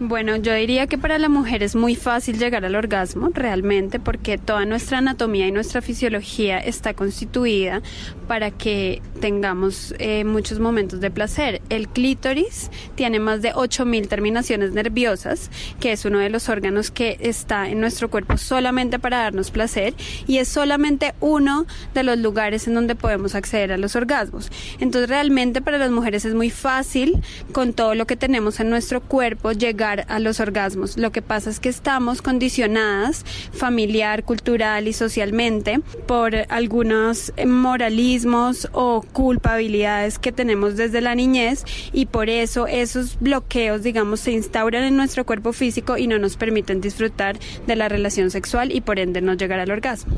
Bueno, yo diría que para la mujer es muy fácil llegar al orgasmo, realmente, porque toda nuestra anatomía y nuestra fisiología está constituida para que tengamos eh, muchos momentos de placer. El clítoris tiene más de 8.000 terminaciones nerviosas, que es uno de los órganos que está en nuestro cuerpo solamente para darnos placer, y es solamente uno de los lugares en donde podemos acceder a los orgasmos. Entonces, realmente para las mujeres es muy fácil, con todo lo que tenemos en nuestro cuerpo, llegar a los orgasmos. Lo que pasa es que estamos condicionadas familiar, cultural y socialmente por algunos moralismos o culpabilidades que tenemos desde la niñez y por eso esos bloqueos, digamos, se instauran en nuestro cuerpo físico y no nos permiten disfrutar de la relación sexual y por ende no llegar al orgasmo.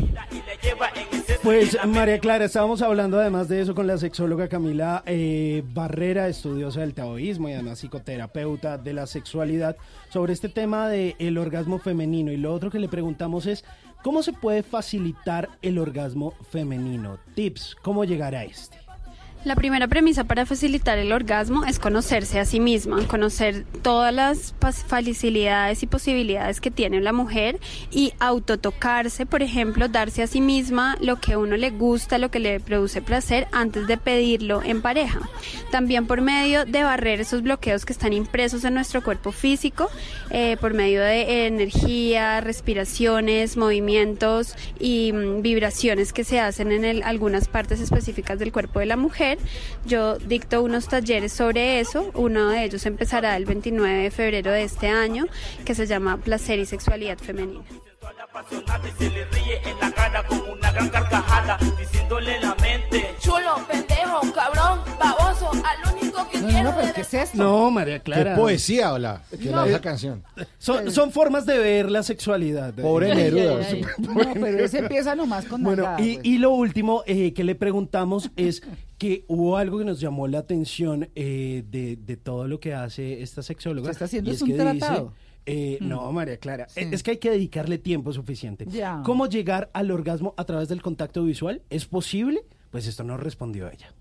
Pues María Clara, estábamos hablando además de eso con la sexóloga Camila eh, Barrera, estudiosa del taoísmo y además psicoterapeuta de la sexualidad, sobre este tema del orgasmo femenino. Y lo otro que le preguntamos es, ¿cómo se puede facilitar el orgasmo femenino? Tips, ¿cómo llegar a este? La primera premisa para facilitar el orgasmo es conocerse a sí misma, conocer todas las facilidades y posibilidades que tiene la mujer y autotocarse, por ejemplo, darse a sí misma lo que a uno le gusta, lo que le produce placer antes de pedirlo en pareja. También por medio de barrer esos bloqueos que están impresos en nuestro cuerpo físico, eh, por medio de energía, respiraciones, movimientos y mm, vibraciones que se hacen en algunas partes específicas del cuerpo de la mujer. Yo dicto unos talleres sobre eso. Uno de ellos empezará el 29 de febrero de este año, que se llama Placer y Sexualidad Femenina. Chulo, pendejo, cabrón, baboso, único que quiero pero ¿qué es esto? No, María Clara. Qué poesía, hola, que No. la esa canción. Son, son formas de ver la sexualidad. Pobre Neruda. No, pero ese empieza nomás con Bueno, y, pues. y lo último eh, que le preguntamos es que hubo algo que nos llamó la atención eh, de, de todo lo que hace esta sexóloga. Se está haciendo es un que tratado. eh, Mm. No, María Clara, Sí. es que hay que dedicarle tiempo suficiente. Ya. ¿Cómo llegar al orgasmo a través del contacto visual? ¿Es posible? Pues esto no respondió ella.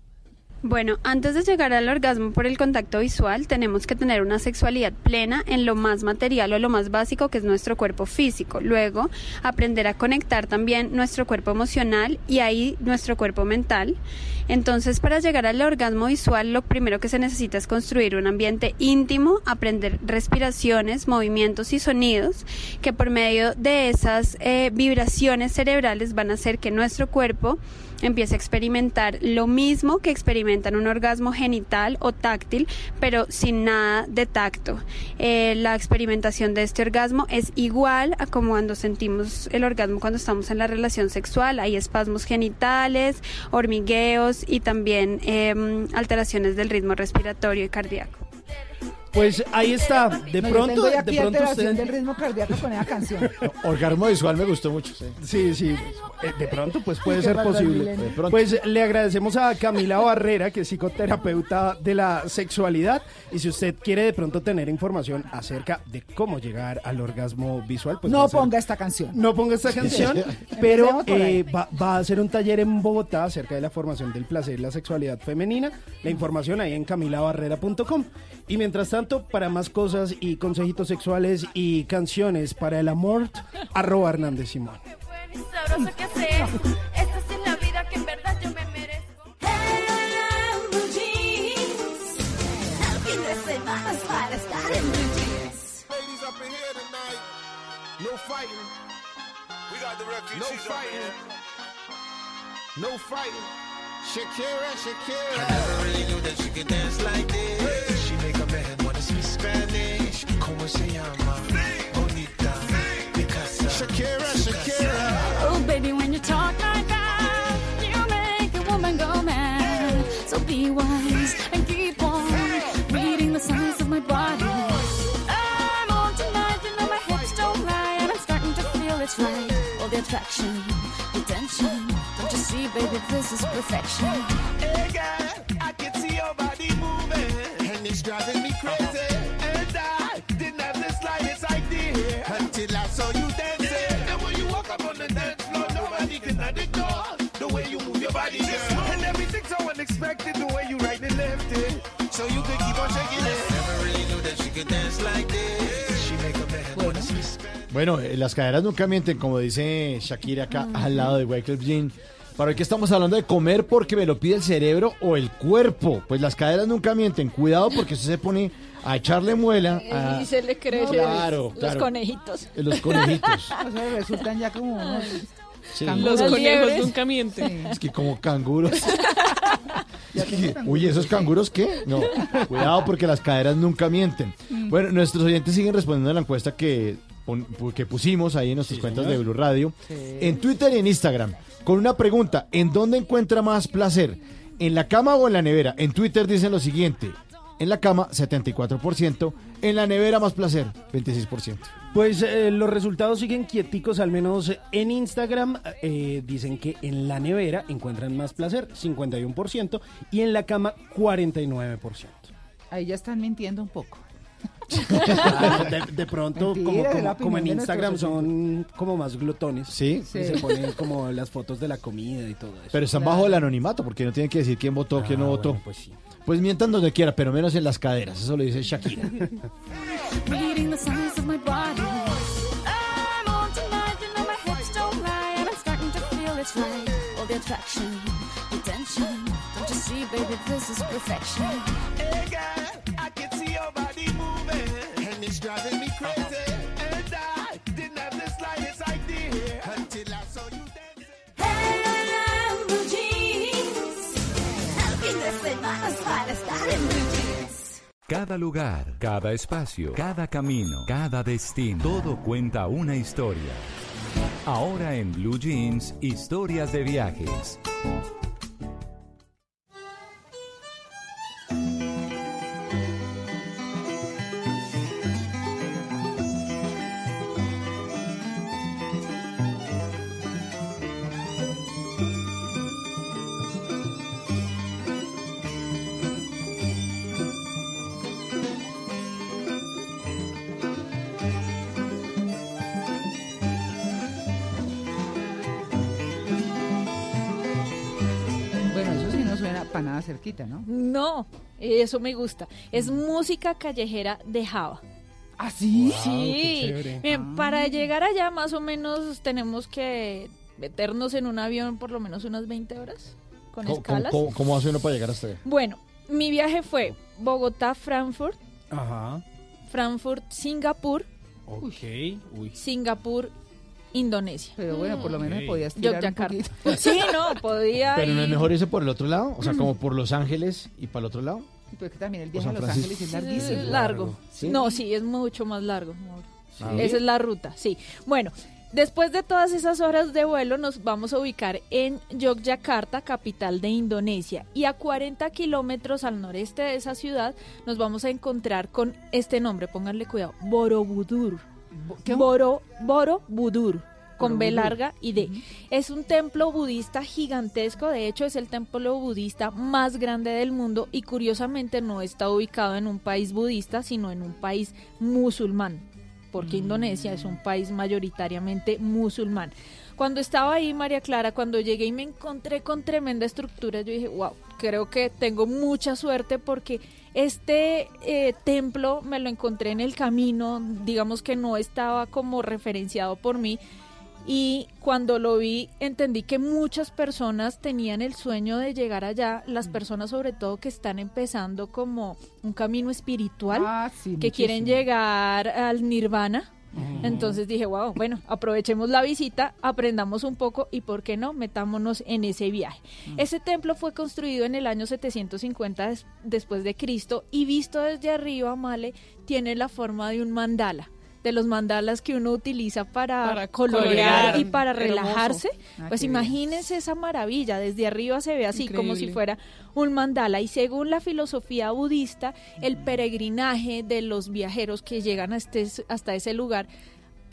Bueno, antes de llegar al orgasmo por el contacto visual, tenemos que tener una sexualidad plena en lo más material o lo más básico que es nuestro cuerpo físico. Luego, aprender a conectar también nuestro cuerpo emocional y ahí nuestro cuerpo mental. Entonces, para llegar al orgasmo visual, lo primero que se necesita es construir un ambiente íntimo, aprender respiraciones, movimientos y sonidos que por medio de esas eh, vibraciones cerebrales van a hacer que nuestro cuerpo empiece a experimentar lo mismo que experimenta en un orgasmo genital o táctil, pero sin nada de tacto. Eh, la experimentación de este orgasmo es igual a como cuando sentimos el orgasmo cuando estamos en la relación sexual. Hay espasmos genitales, hormigueos y también em, alteraciones del ritmo respiratorio y cardíaco. Pues ahí está. De No, yo pronto, tengo de pronto usted- del ritmo cardíaco con esa canción. <laughs> Orgasmo visual me gustó mucho. Sí, Sí, sí. Eh, De pronto, pues puede ¿Qué ser posible. Milenio? De pronto. Pues le agradecemos a Camila Barrera, que es psicoterapeuta de la sexualidad. Y si usted quiere de pronto tener información acerca de cómo llegar al orgasmo visual, pues no ser- ponga esta canción. no ponga esta canción, <laughs> pero eh, va, va a hacer un taller en Bogotá acerca de la formación del placer y la sexualidad femenina. La información ahí en camilabarrera.com. Y mientras tanto, para más cosas y consejitos sexuales y canciones para el amor, arroba Hernández Simón. y sabroso que hacer. Esta sí es la vida que en verdad yo me merezco. El fin de semana es para estar en blue jeans. Ladies up in here tonight. No fighting. We got the refugees no fighting. No fighting. Shakira, Shakira. I never really knew that she could dance like this. Spanish. Como se llama? Bonita. Picasa. Shakira, Shakira. Oh, baby, when you talk like that, you make a woman go mad. So be wise and keep on reading the signs of my body. I'm on tonight, you know my hips don't lie, and I'm starting to feel it's right. All the attraction, the tension. Don't you see, baby, this is perfection. Hey girl, I can see your body moving, and it's driving the way you right and left it, so you could keep on shaking it. Never really knew that she could dance like this. She make a man wanna speak Spanish. Bueno, eh, las caderas nunca mienten, como dice Shakira acá al lado de Wyclef Jean. Para hoy que estamos hablando de comer porque me lo pide el cerebro o el cuerpo. Pues las caderas nunca mienten. Cuidado porque usted se pone a echarle muela. a- Y se le Claro, los claro. conejitos. Eh, Los conejitos. <laughs> O sea, resultan ya como unos Sí. Los conejos liebres. nunca mienten. Es que como <laughs> canguros. Uy, ¿esos canguros qué? No, cuidado porque las caderas nunca mienten. Bueno, nuestros oyentes siguen respondiendo a la encuesta que, que pusimos ahí en nuestras cuentas señor. de Blue Radio, en Twitter y en Instagram, con una pregunta, ¿en dónde encuentra más placer? ¿En la cama o en la nevera? En Twitter dicen lo siguiente, en la cama 74%, en la nevera más placer 26%. Pues eh, los resultados siguen quieticos, al menos en Instagram. eh, dicen que en la nevera encuentran más placer, 51%, y en la cama, 49%. Ahí ya están mintiendo un poco. <laughs> de, de pronto, Mentira, como, en Instagram son como más glotones. Sí. Y Sí. se ponen como las fotos de la comida y todo eso. Pero están bajo el anonimato porque no tienen que decir quién votó, quién no Ah, votó. bueno, pues sí. Pues mientan donde quiera, pero menos en las caderas. Eso lo dice Shakira. Right. All the attraction, the tension. Don't you see, baby, this is perfection. Hey girl, I can see your body moving, and it's driving me crazy. And I didn't have the slightest idea until I saw you dancing. blue jeans. El fin de semana es para estar en blue jeans. Cada lugar, cada espacio, cada camino, cada destino, todo cuenta una historia. Ahora en Blue Jeans, historias de viajes. Para nada cerquita, ¿no? No, eso me gusta. Es música callejera de Java. ¿Ah, sí? Sí. chévere. Miren, para llegar allá más o menos tenemos que meternos en un avión por lo menos unas 20 horas con ¿Cómo, escalas. cómo- cómo hace uno para llegar hasta allá? Bueno, mi viaje fue Bogotá-Frankfurt, Ajá. Frankfurt-Singapur, Ok. Uy. Singapur, Indonesia. Pero bueno, por lo menos Ok. podías tirar un Yogyakarta. poquito. <laughs> Sí, no, podía Pero no es ir- mejor irse por el otro lado, o sea, como por Los Ángeles y para el otro lado. Pero es que también el O viaje a Los Francisco. Ángeles es largo. ¿Sí? No, sí, es mucho más largo. Ah, Esa ¿sí? es la ruta, sí. Bueno, después de todas esas horas de vuelo nos vamos a ubicar en Yogyakarta, capital de Indonesia. Y a 40 kilómetros al noreste de esa ciudad nos vamos a encontrar con este nombre, pónganle cuidado, Borobudur. Boro, Borobudur. Con B larga y D. Es un templo budista gigantesco, de hecho es el templo budista más grande del mundo y curiosamente no está ubicado en un país budista, sino en un país musulmán, porque Indonesia es un país mayoritariamente musulmán. Cuando estaba ahí, María Clara, cuando llegué y me encontré con tremenda estructura, yo dije, wow, creo que tengo mucha suerte porque este eh, templo me lo encontré en el camino, digamos que no estaba como referenciado por mí. Y cuando lo vi, entendí que muchas personas tenían el sueño de llegar allá, las personas sobre todo que están empezando como un camino espiritual, Ah, sí, que quieren llegar al nirvana. Entonces dije, wow, bueno, aprovechemos la visita, aprendamos un poco y, ¿por qué no? Metámonos en ese viaje. Ese templo fue construido en el año 750 des- después de Cristo y visto desde arriba, Male, tiene la forma de un mandala. De los mandalas que uno utiliza para, Para colorear colorear, y para relajarse. Ah, pues bien. imagínense esa maravilla. Desde arriba se ve así, como si fuera un mandala. Y según la filosofía budista, el peregrinaje de los viajeros que llegan a este, hasta ese lugar,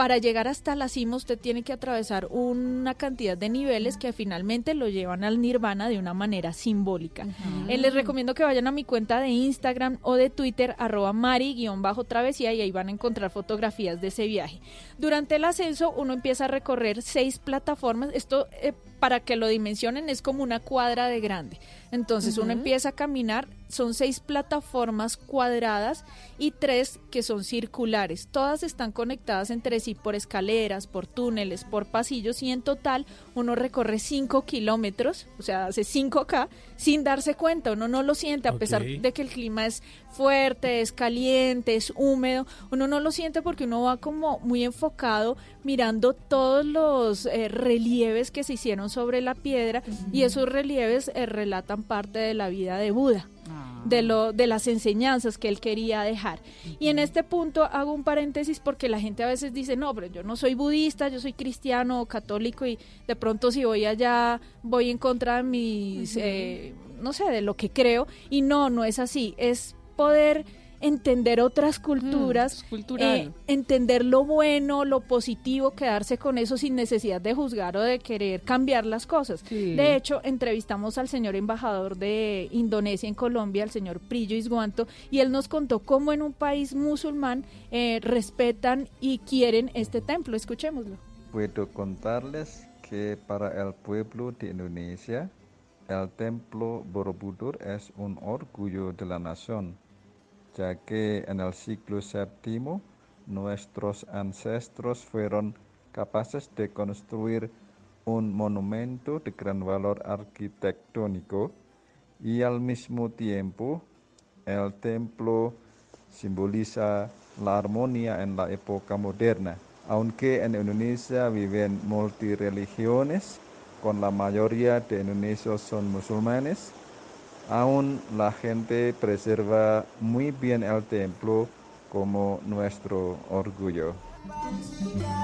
para llegar hasta la cima usted tiene que atravesar una cantidad de niveles que finalmente lo llevan al nirvana de una manera simbólica. Eh, les recomiendo que vayan a mi cuenta de Instagram o de Twitter, arroba mari-travesía y ahí van a encontrar fotografías de ese viaje. Durante el ascenso uno empieza a recorrer seis plataformas. Esto, eh, para que lo dimensionen, es como una cuadra de grande. Entonces uno empieza a caminar, son seis plataformas cuadradas y tres que son circulares. Todas están conectadas entre sí por escaleras, por túneles, por pasillos y en total uno recorre cinco kilómetros, o sea, hace 5K sin darse cuenta, uno no lo siente a pesar de que el clima es fuerte, es caliente, es húmedo, uno no lo siente porque uno va como muy enfocado mirando todos los eh, relieves que se hicieron sobre la piedra y esos relieves eh, relatan parte de la vida de Buda de lo de las enseñanzas que él quería dejar. Y en este punto hago un paréntesis porque la gente a veces dice, "No, pero yo no soy budista, yo soy cristiano o católico y de pronto si voy allá voy en contra de mis eh, no sé, de lo que creo." Y no, no es así, es poder entender otras culturas, eh, entender lo bueno, lo positivo, quedarse con eso sin necesidad de juzgar o de querer cambiar las cosas. Sí. De hecho, entrevistamos al señor embajador de Indonesia en Colombia, el señor Prillo Isguanto, y él nos contó cómo en un país musulmán eh, respetan y quieren este templo. Escuchémoslo. Puedo contarles que para el pueblo de Indonesia, el templo Borobudur es un orgullo de la nación, ya que en el siglo VII nuestros ancestros fueron capaces de construir un monumento de gran valor arquitectónico y al mismo tiempo el templo simboliza la armonía en la época moderna. Aunque en Indonesia viven multireligiones, con la mayoría de indonesios son musulmanes, aún la gente preserva muy bien el templo como nuestro orgullo.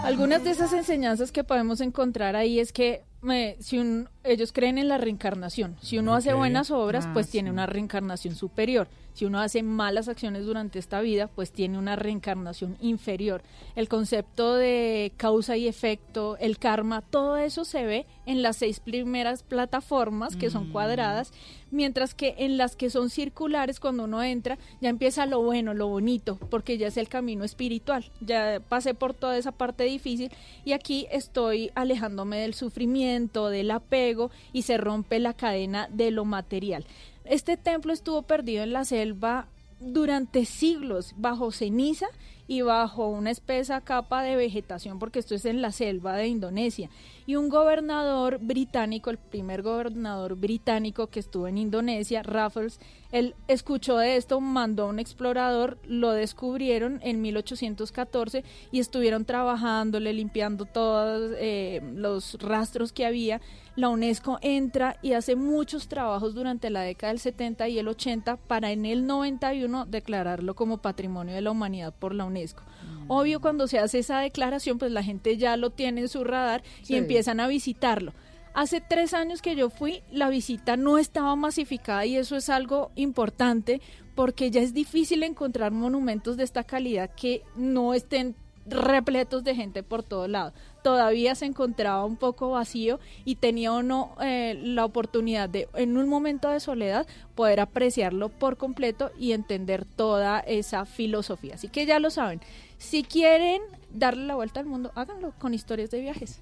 Algunas de esas enseñanzas que podemos encontrar ahí es que eh, si un- ellos creen en la reencarnación. Si uno hace buenas obras, Ah, pues sí. tiene una reencarnación superior. Si uno hace malas acciones durante esta vida, pues tiene una reencarnación inferior. El concepto de causa y efecto, el karma, todo eso se ve en las seis primeras plataformas que son cuadradas, mientras que en las que son circulares, cuando uno entra, ya empieza lo bueno, lo bonito, porque ya es el camino espiritual. Ya pasé por toda esa parte difícil y aquí estoy alejándome del sufrimiento, del apego y se rompe la cadena de lo material. Este templo estuvo perdido en la selva durante siglos, bajo ceniza y bajo una espesa capa de vegetación, porque esto es en la selva de Indonesia. Y un gobernador británico, el primer gobernador británico que estuvo en Indonesia, Raffles, él escuchó de esto, mandó a un explorador, lo descubrieron en 1814 y estuvieron trabajándole, limpiando todos eh, los rastros que había. La UNESCO entra y hace muchos trabajos durante la década del 70 y el 80 para en el 91 declararlo como Patrimonio de la Humanidad por la UNESCO. Obvio, cuando se hace esa declaración, pues la gente ya lo tiene en su radar Sí. y empiezan a visitarlo. Hace tres años que yo fui, la visita no estaba masificada y eso es algo importante porque ya es difícil encontrar monumentos de esta calidad que no estén repletos de gente por todo lado. Todavía se encontraba un poco vacío y tenía uno eh, la oportunidad de, en un momento de soledad, poder apreciarlo por completo y entender toda esa filosofía. Así que ya lo saben, si quieren darle la vuelta al mundo, háganlo con historias de viajes.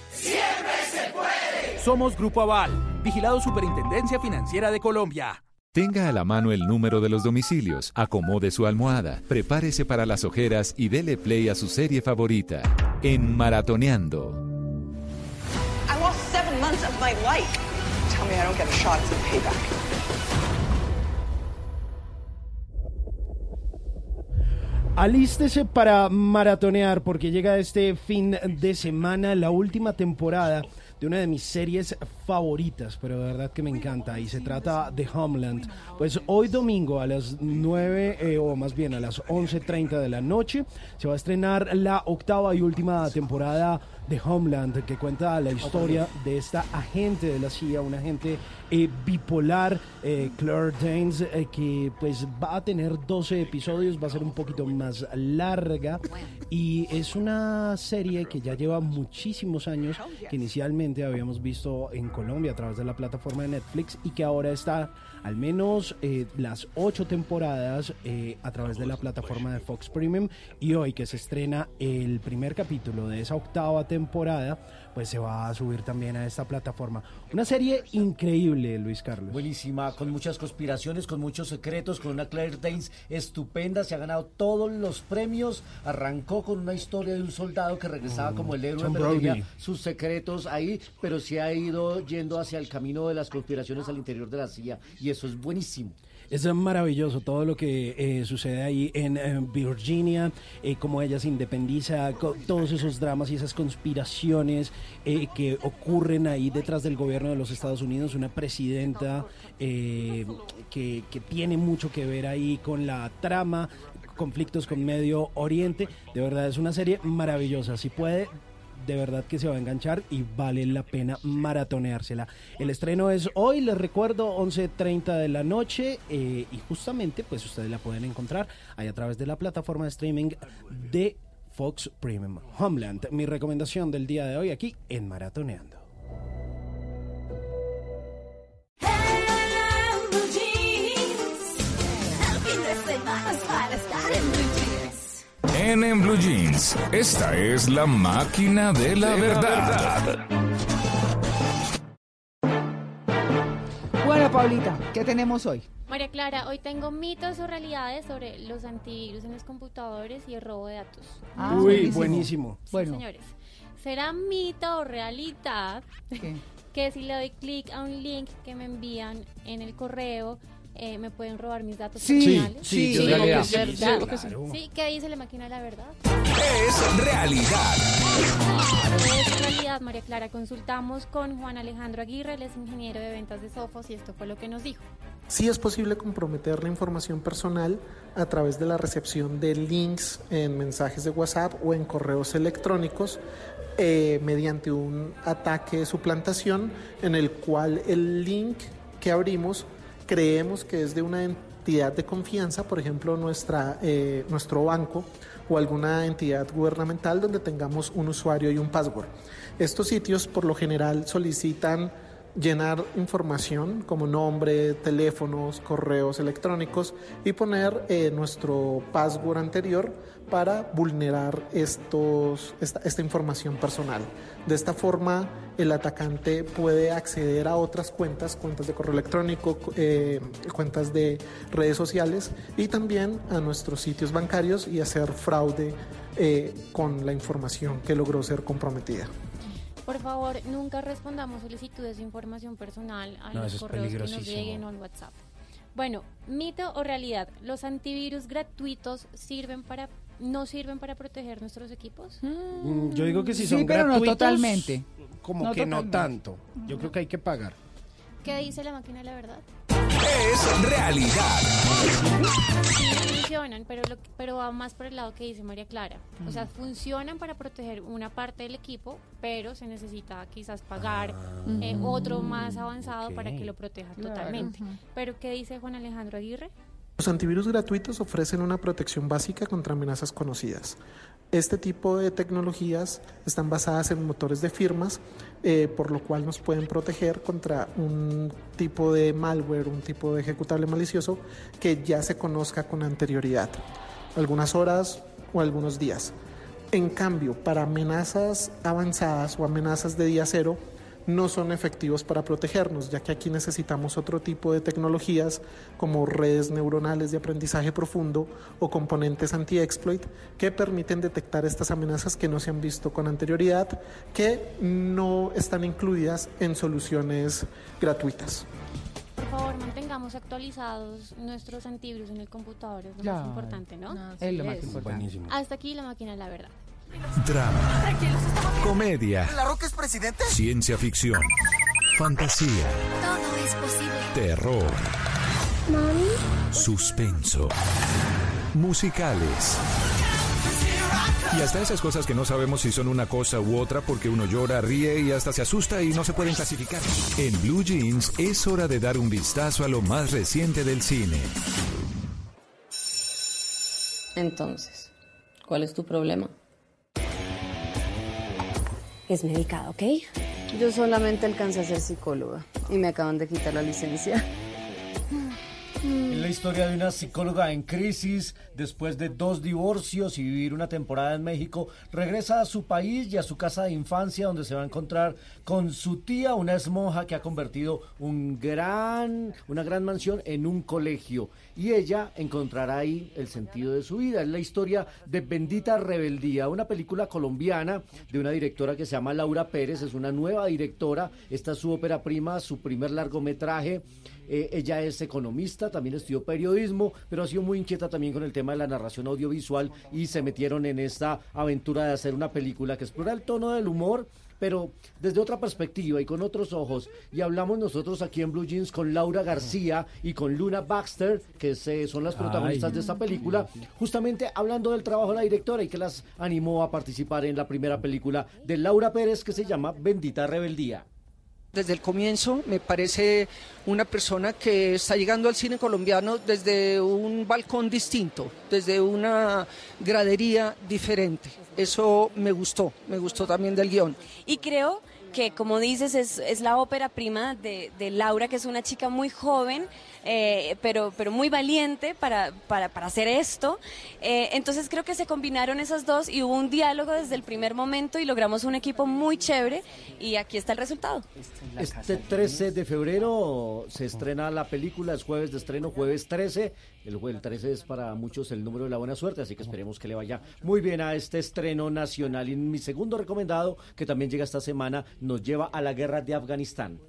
Siempre se puede. Somos Grupo Aval, vigilado Superintendencia Financiera de Colombia. Tenga a la mano el número de los domicilios, acomode su almohada, prepárese para las ojeras y dele play a su serie favorita. En Maratoneando. I lost seven months of my life. Tell me I don't get a shot at some payback. Alístese para maratonear porque llega este fin de semana la última temporada de una de mis series favoritas, pero de verdad que me encanta y se trata de Homeland. Pues hoy domingo a las 9 eh, o más bien a las 11.30 de la noche se va a estrenar la octava y última temporada de Homeland que cuenta la historia de esta agente de la CIA, una agente eh, bipolar, eh, Claire Danes, eh, que pues va a tener 12 episodios, va a ser un poquito más larga. Y es una serie que ya lleva muchísimos años, que inicialmente habíamos visto en Colombia a través de la plataforma de Netflix y que ahora está al menos eh, las ocho temporadas eh, a través de la plataforma de Fox Premium. Y hoy que se estrena el primer capítulo de esa octava temporada pues se va a subir también a esta plataforma. Una serie increíble, Luis Carlos. Buenísima, con muchas conspiraciones, con muchos secretos, con una Claire Danes estupenda, se ha ganado todos los premios, arrancó con una historia de un soldado que regresaba como el héroe, pero tenía sus secretos ahí, pero se ha ido yendo hacia el camino de las conspiraciones al interior de la CIA, y eso es buenísimo. Es maravilloso todo lo que eh, sucede ahí en eh, Virginia, eh, cómo ella se independiza, todos esos dramas y esas conspiraciones eh, que ocurren ahí detrás del gobierno de los Estados Unidos, una presidenta eh, que, que tiene mucho que ver ahí con la trama, conflictos con Medio Oriente. De verdad es una serie maravillosa. Si puede, de verdad que se va a enganchar y vale la pena maratoneársela. El estreno es hoy, les recuerdo, 11.30 de la noche eh, y justamente pues ustedes la pueden encontrar ahí a través de la plataforma de streaming de Fox Premium Homeland. Mi recomendación del día de hoy aquí en Maratoneando. En En Blue Jeans, esta es la máquina de la verdad. Bueno, Paulita, ¿qué tenemos hoy? María Clara, hoy tengo mitos o realidades sobre los antivirus en los computadores y el robo de datos. Ah, Uy, buenísimo. Sí, Bueno. señores. ¿Será mito o realidad que si le doy clic a un link que me envían en el correo, eh, me pueden robar mis datos Sí, personales? sí, yo ¿Es realidad. verdad? Sí, ¿Verdad? claro. Sí, ¿qué dice la máquina de la verdad? Es realidad. Es realidad, María Clara. Consultamos con Juan Alejandro Aguirre, él es ingeniero de ventas de Sofos y esto fue lo que nos dijo. Sí es posible comprometer la información personal a través de la recepción de links en mensajes de WhatsApp o en correos electrónicos eh, mediante un ataque de suplantación en el cual el link que abrimos creemos que es de una entidad de confianza, por ejemplo nuestra, eh, nuestro banco o alguna entidad gubernamental donde tengamos un usuario y un password. Estos sitios por lo general solicitan llenar información como nombre, teléfonos, correos electrónicos y poner eh, nuestro password anterior para vulnerar estos, esta, esta información personal. De esta forma, el atacante puede acceder a otras cuentas, cuentas de correo electrónico, eh, cuentas de redes sociales y también a nuestros sitios bancarios y hacer fraude eh, con la información que logró ser comprometida. Por favor, nunca respondamos solicitudes de información personal a No, los correos que nos lleguen o al WhatsApp. Bueno, mito o realidad, ¿los antivirus gratuitos sirven para no sirven para proteger nuestros equipos? Mm, Yo digo que si Sí, son pero no totalmente. Como No que no tanto. Yo creo que hay que pagar. ¿Qué dice la máquina de la verdad? es realidad. funcionan, pero, lo, pero va más por el lado que dice María Clara. O sea, funcionan para proteger una parte del equipo, pero se necesita quizás pagar eh, Mm. otro más avanzado para que lo proteja Claro. totalmente. Pero ¿qué dice Juan Alejandro Aguirre? Los antivirus gratuitos ofrecen una protección básica contra amenazas conocidas. Este tipo de tecnologías están basadas en motores de firmas, eh, por lo cual nos pueden proteger contra un tipo de malware, un tipo de ejecutable malicioso que ya se conozca con anterioridad, algunas horas o algunos días. En cambio, para amenazas avanzadas o amenazas de día cero, no son efectivos para protegernos, ya que aquí necesitamos otro tipo de tecnologías como redes neuronales de aprendizaje profundo o componentes anti-exploit que permiten detectar estas amenazas que no se han visto con anterioridad, que no están incluidas en soluciones gratuitas. Por favor, mantengamos actualizados nuestros antivirus en el computador, es lo Claro. más importante, ¿no? Es lo más importante. Buenísimo. Hasta aquí la máquina de la verdad. Drama, comedia, ¿La Roca es presidente? ciencia ficción, fantasía, Todo es posible. terror, suspenso, musicales. Y hasta esas cosas que no sabemos si son una cosa u otra porque uno llora, ríe y hasta se asusta y no se pueden clasificar. En Blue Jeans es hora de dar un vistazo a lo más reciente del cine. Entonces, ¿cuál es tu problema? Es medicada, ¿ok? Yo solamente alcancé a ser psicóloga y me acaban de quitar la licencia. Historia de una psicóloga en crisis, después de dos divorcios y vivir una temporada en México, regresa a su país y a su casa de infancia donde se va a encontrar con su tía, una ex monja que ha convertido un gran, una gran mansión en un colegio. Y ella encontrará ahí el sentido de su vida. Es la historia de Bendita Rebeldía, una película colombiana de una directora que se llama Laura Pérez, es una nueva directora, esta es su ópera prima, su primer largometraje. Eh, ella es economista, también estudió periodismo, pero ha sido muy inquieta también con el tema de la narración audiovisual y se metieron en esta aventura de hacer una película que explora el tono del humor, pero desde otra perspectiva y con otros ojos. Y hablamos nosotros aquí en Blue Jeans con Laura García y con Luna Baxter, que se- son las protagonistas Ay. de esta película, justamente hablando del trabajo de la directora y que las animó a participar en la primera película de Laura Pérez que se llama Bendita Rebeldía. Desde el comienzo me parece una persona que está llegando al cine colombiano desde un balcón distinto, desde una gradería diferente. Eso me gustó, me gustó también del guion. Y creo que, como dices, es, es la ópera prima de, de Laura, que es una chica muy joven, eh, pero, pero muy valiente para, para, para hacer esto. Eh, entonces creo que se combinaron esas dos y hubo un diálogo desde el primer momento y logramos un equipo muy chévere y aquí está el resultado. Este 13 de febrero se estrena la película, es jueves de estreno, jueves 13. El, jue- el 13 es para muchos el número de la buena suerte, así que esperemos que le vaya muy bien a este estreno nacional. Y mi segundo recomendado, que también llega esta semana, nos lleva a la guerra de Afganistán.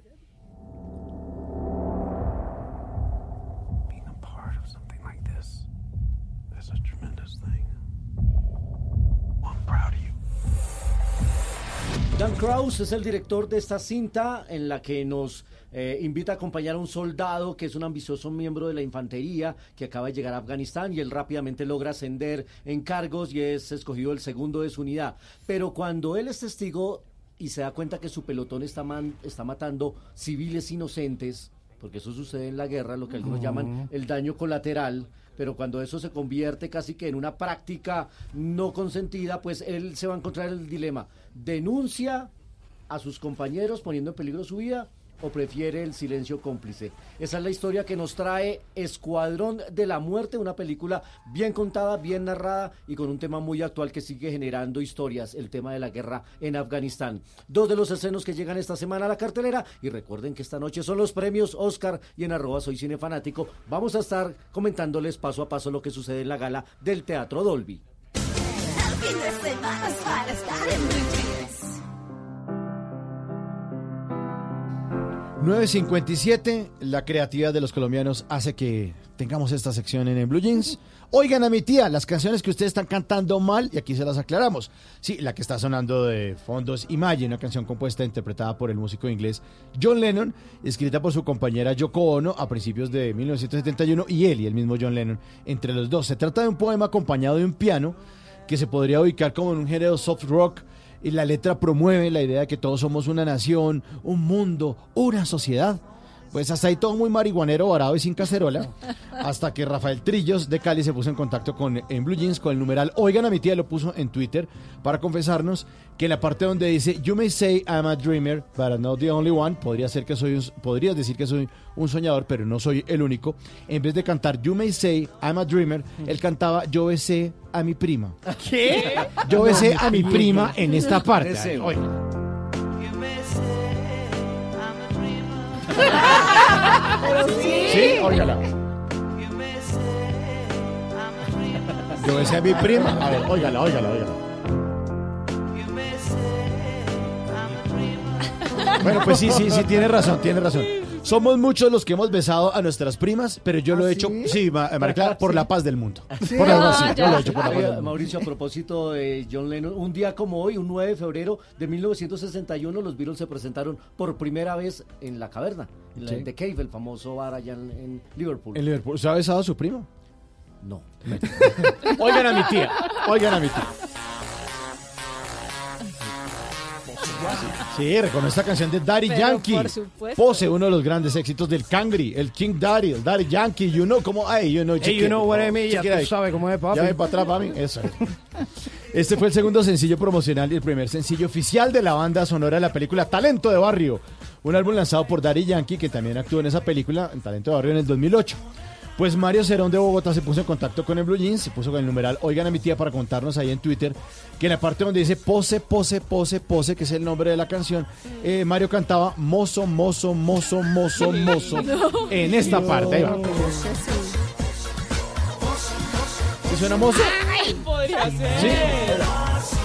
Dan Kraus es el director de esta cinta en la que nos eh, invita a acompañar a un soldado que es un ambicioso miembro de la infantería que acaba de llegar a Afganistán y él rápidamente logra ascender en cargos y es escogido el segundo de su unidad. Pero cuando él es testigo y se da cuenta que su pelotón está, man- está matando civiles inocentes, porque eso sucede en la guerra, lo que algunos llaman el daño colateral, pero cuando eso se convierte casi que en una práctica no consentida, pues él se va a encontrar el dilema, denuncia a sus compañeros poniendo en peligro su vida o prefiere el silencio cómplice. Esa es la historia que nos trae Escuadrón de la Muerte, una película bien contada, bien narrada y con un tema muy actual que sigue generando historias, el tema de la guerra en Afganistán. Dos de los escenos que llegan esta semana a la cartelera y recuerden que esta noche son los premios Oscar y en arroba soy cinefanático vamos a estar comentándoles paso a paso lo que sucede en la gala del Teatro Dolby. 9.57, la creatividad de los colombianos hace que tengamos esta sección en, el Blue Jeans. Oigan a mi tía, las canciones que ustedes están cantando mal, y aquí se las aclaramos. Sí, la que está sonando de fondos Imagine, una canción compuesta e interpretada por el músico inglés John Lennon, escrita por su compañera Yoko Ono a principios de 1971, y él y el mismo John Lennon entre los dos. Se trata de un poema acompañado de un piano que se podría ubicar como en un género soft rock y la letra promueve la idea de que todos somos una nación, un mundo, una sociedad. Pues hasta ahí todo muy marihuanero, varado y sin cacerola. Hasta que Rafael Trillos de Cali se puso en contacto con en Blue Jeans con el numeral Oigan a mi tía, lo puso en Twitter para confesarnos que en la parte donde dice You may say I'm a dreamer, but I'm not the only one, podría ser que soy un- podrías decir que soy un soñador, pero no soy el único. En vez de cantar You may say I'm a dreamer, él cantaba Yo besé a mi prima. ¿Qué? Yo besé a mi prima en esta parte. Deseo. <laughs> Oiga. Sí, óigala. Yo besé a mi prima. A ver, óigala, óigala, óigala. Bueno, pues sí, sí, sí, tiene razón, tiene razón. Somos muchos los que hemos besado a nuestras primas, pero yo lo he hecho, sí, Ma- María Clara, por la paz del mundo. <laughs> Por la paz, sí, yo lo he hecho por la paz del mundo. Mauricio, a propósito de John Lennon, un día como hoy, un 9 de febrero de 1961, los Beatles se presentaron por primera vez en la caverna, en la Sí. The Cave, el famoso bar allá en, en Liverpool. ¿En Liverpool se ha besado a su primo? No. <laughs> Oigan a mi tía, oigan a mi tía. Sí, reconoce esta canción de Daddy Pero Yankee. por supuesto. Pose, uno de los grandes éxitos del Cangri, el King Daddy, el Daddy Yankee, you know, como, hey, you know, Hey, you know what I mean, ya tú sabes cómo es, papi. Ya ven para atrás, papi, eso. Este fue el segundo sencillo promocional y el primer sencillo oficial de la banda sonora de la película Talento de Barrio, un álbum lanzado por Daddy Yankee, que también actuó en esa película, en Talento de Barrio, en el 2008. Pues Mario Cerón de Bogotá se puso en contacto con el Blue Jeans, se puso con el numeral Oigan a mi tía para contarnos ahí en Twitter que en la parte donde dice pose, pose, pose, pose, que es el nombre de la canción, eh, Mario cantaba mozo, mozo, mozo, mozo, mozo. <laughs> En esta parte, ahí va. ¿Sí suena mozo? Ay, podría ser. Sí.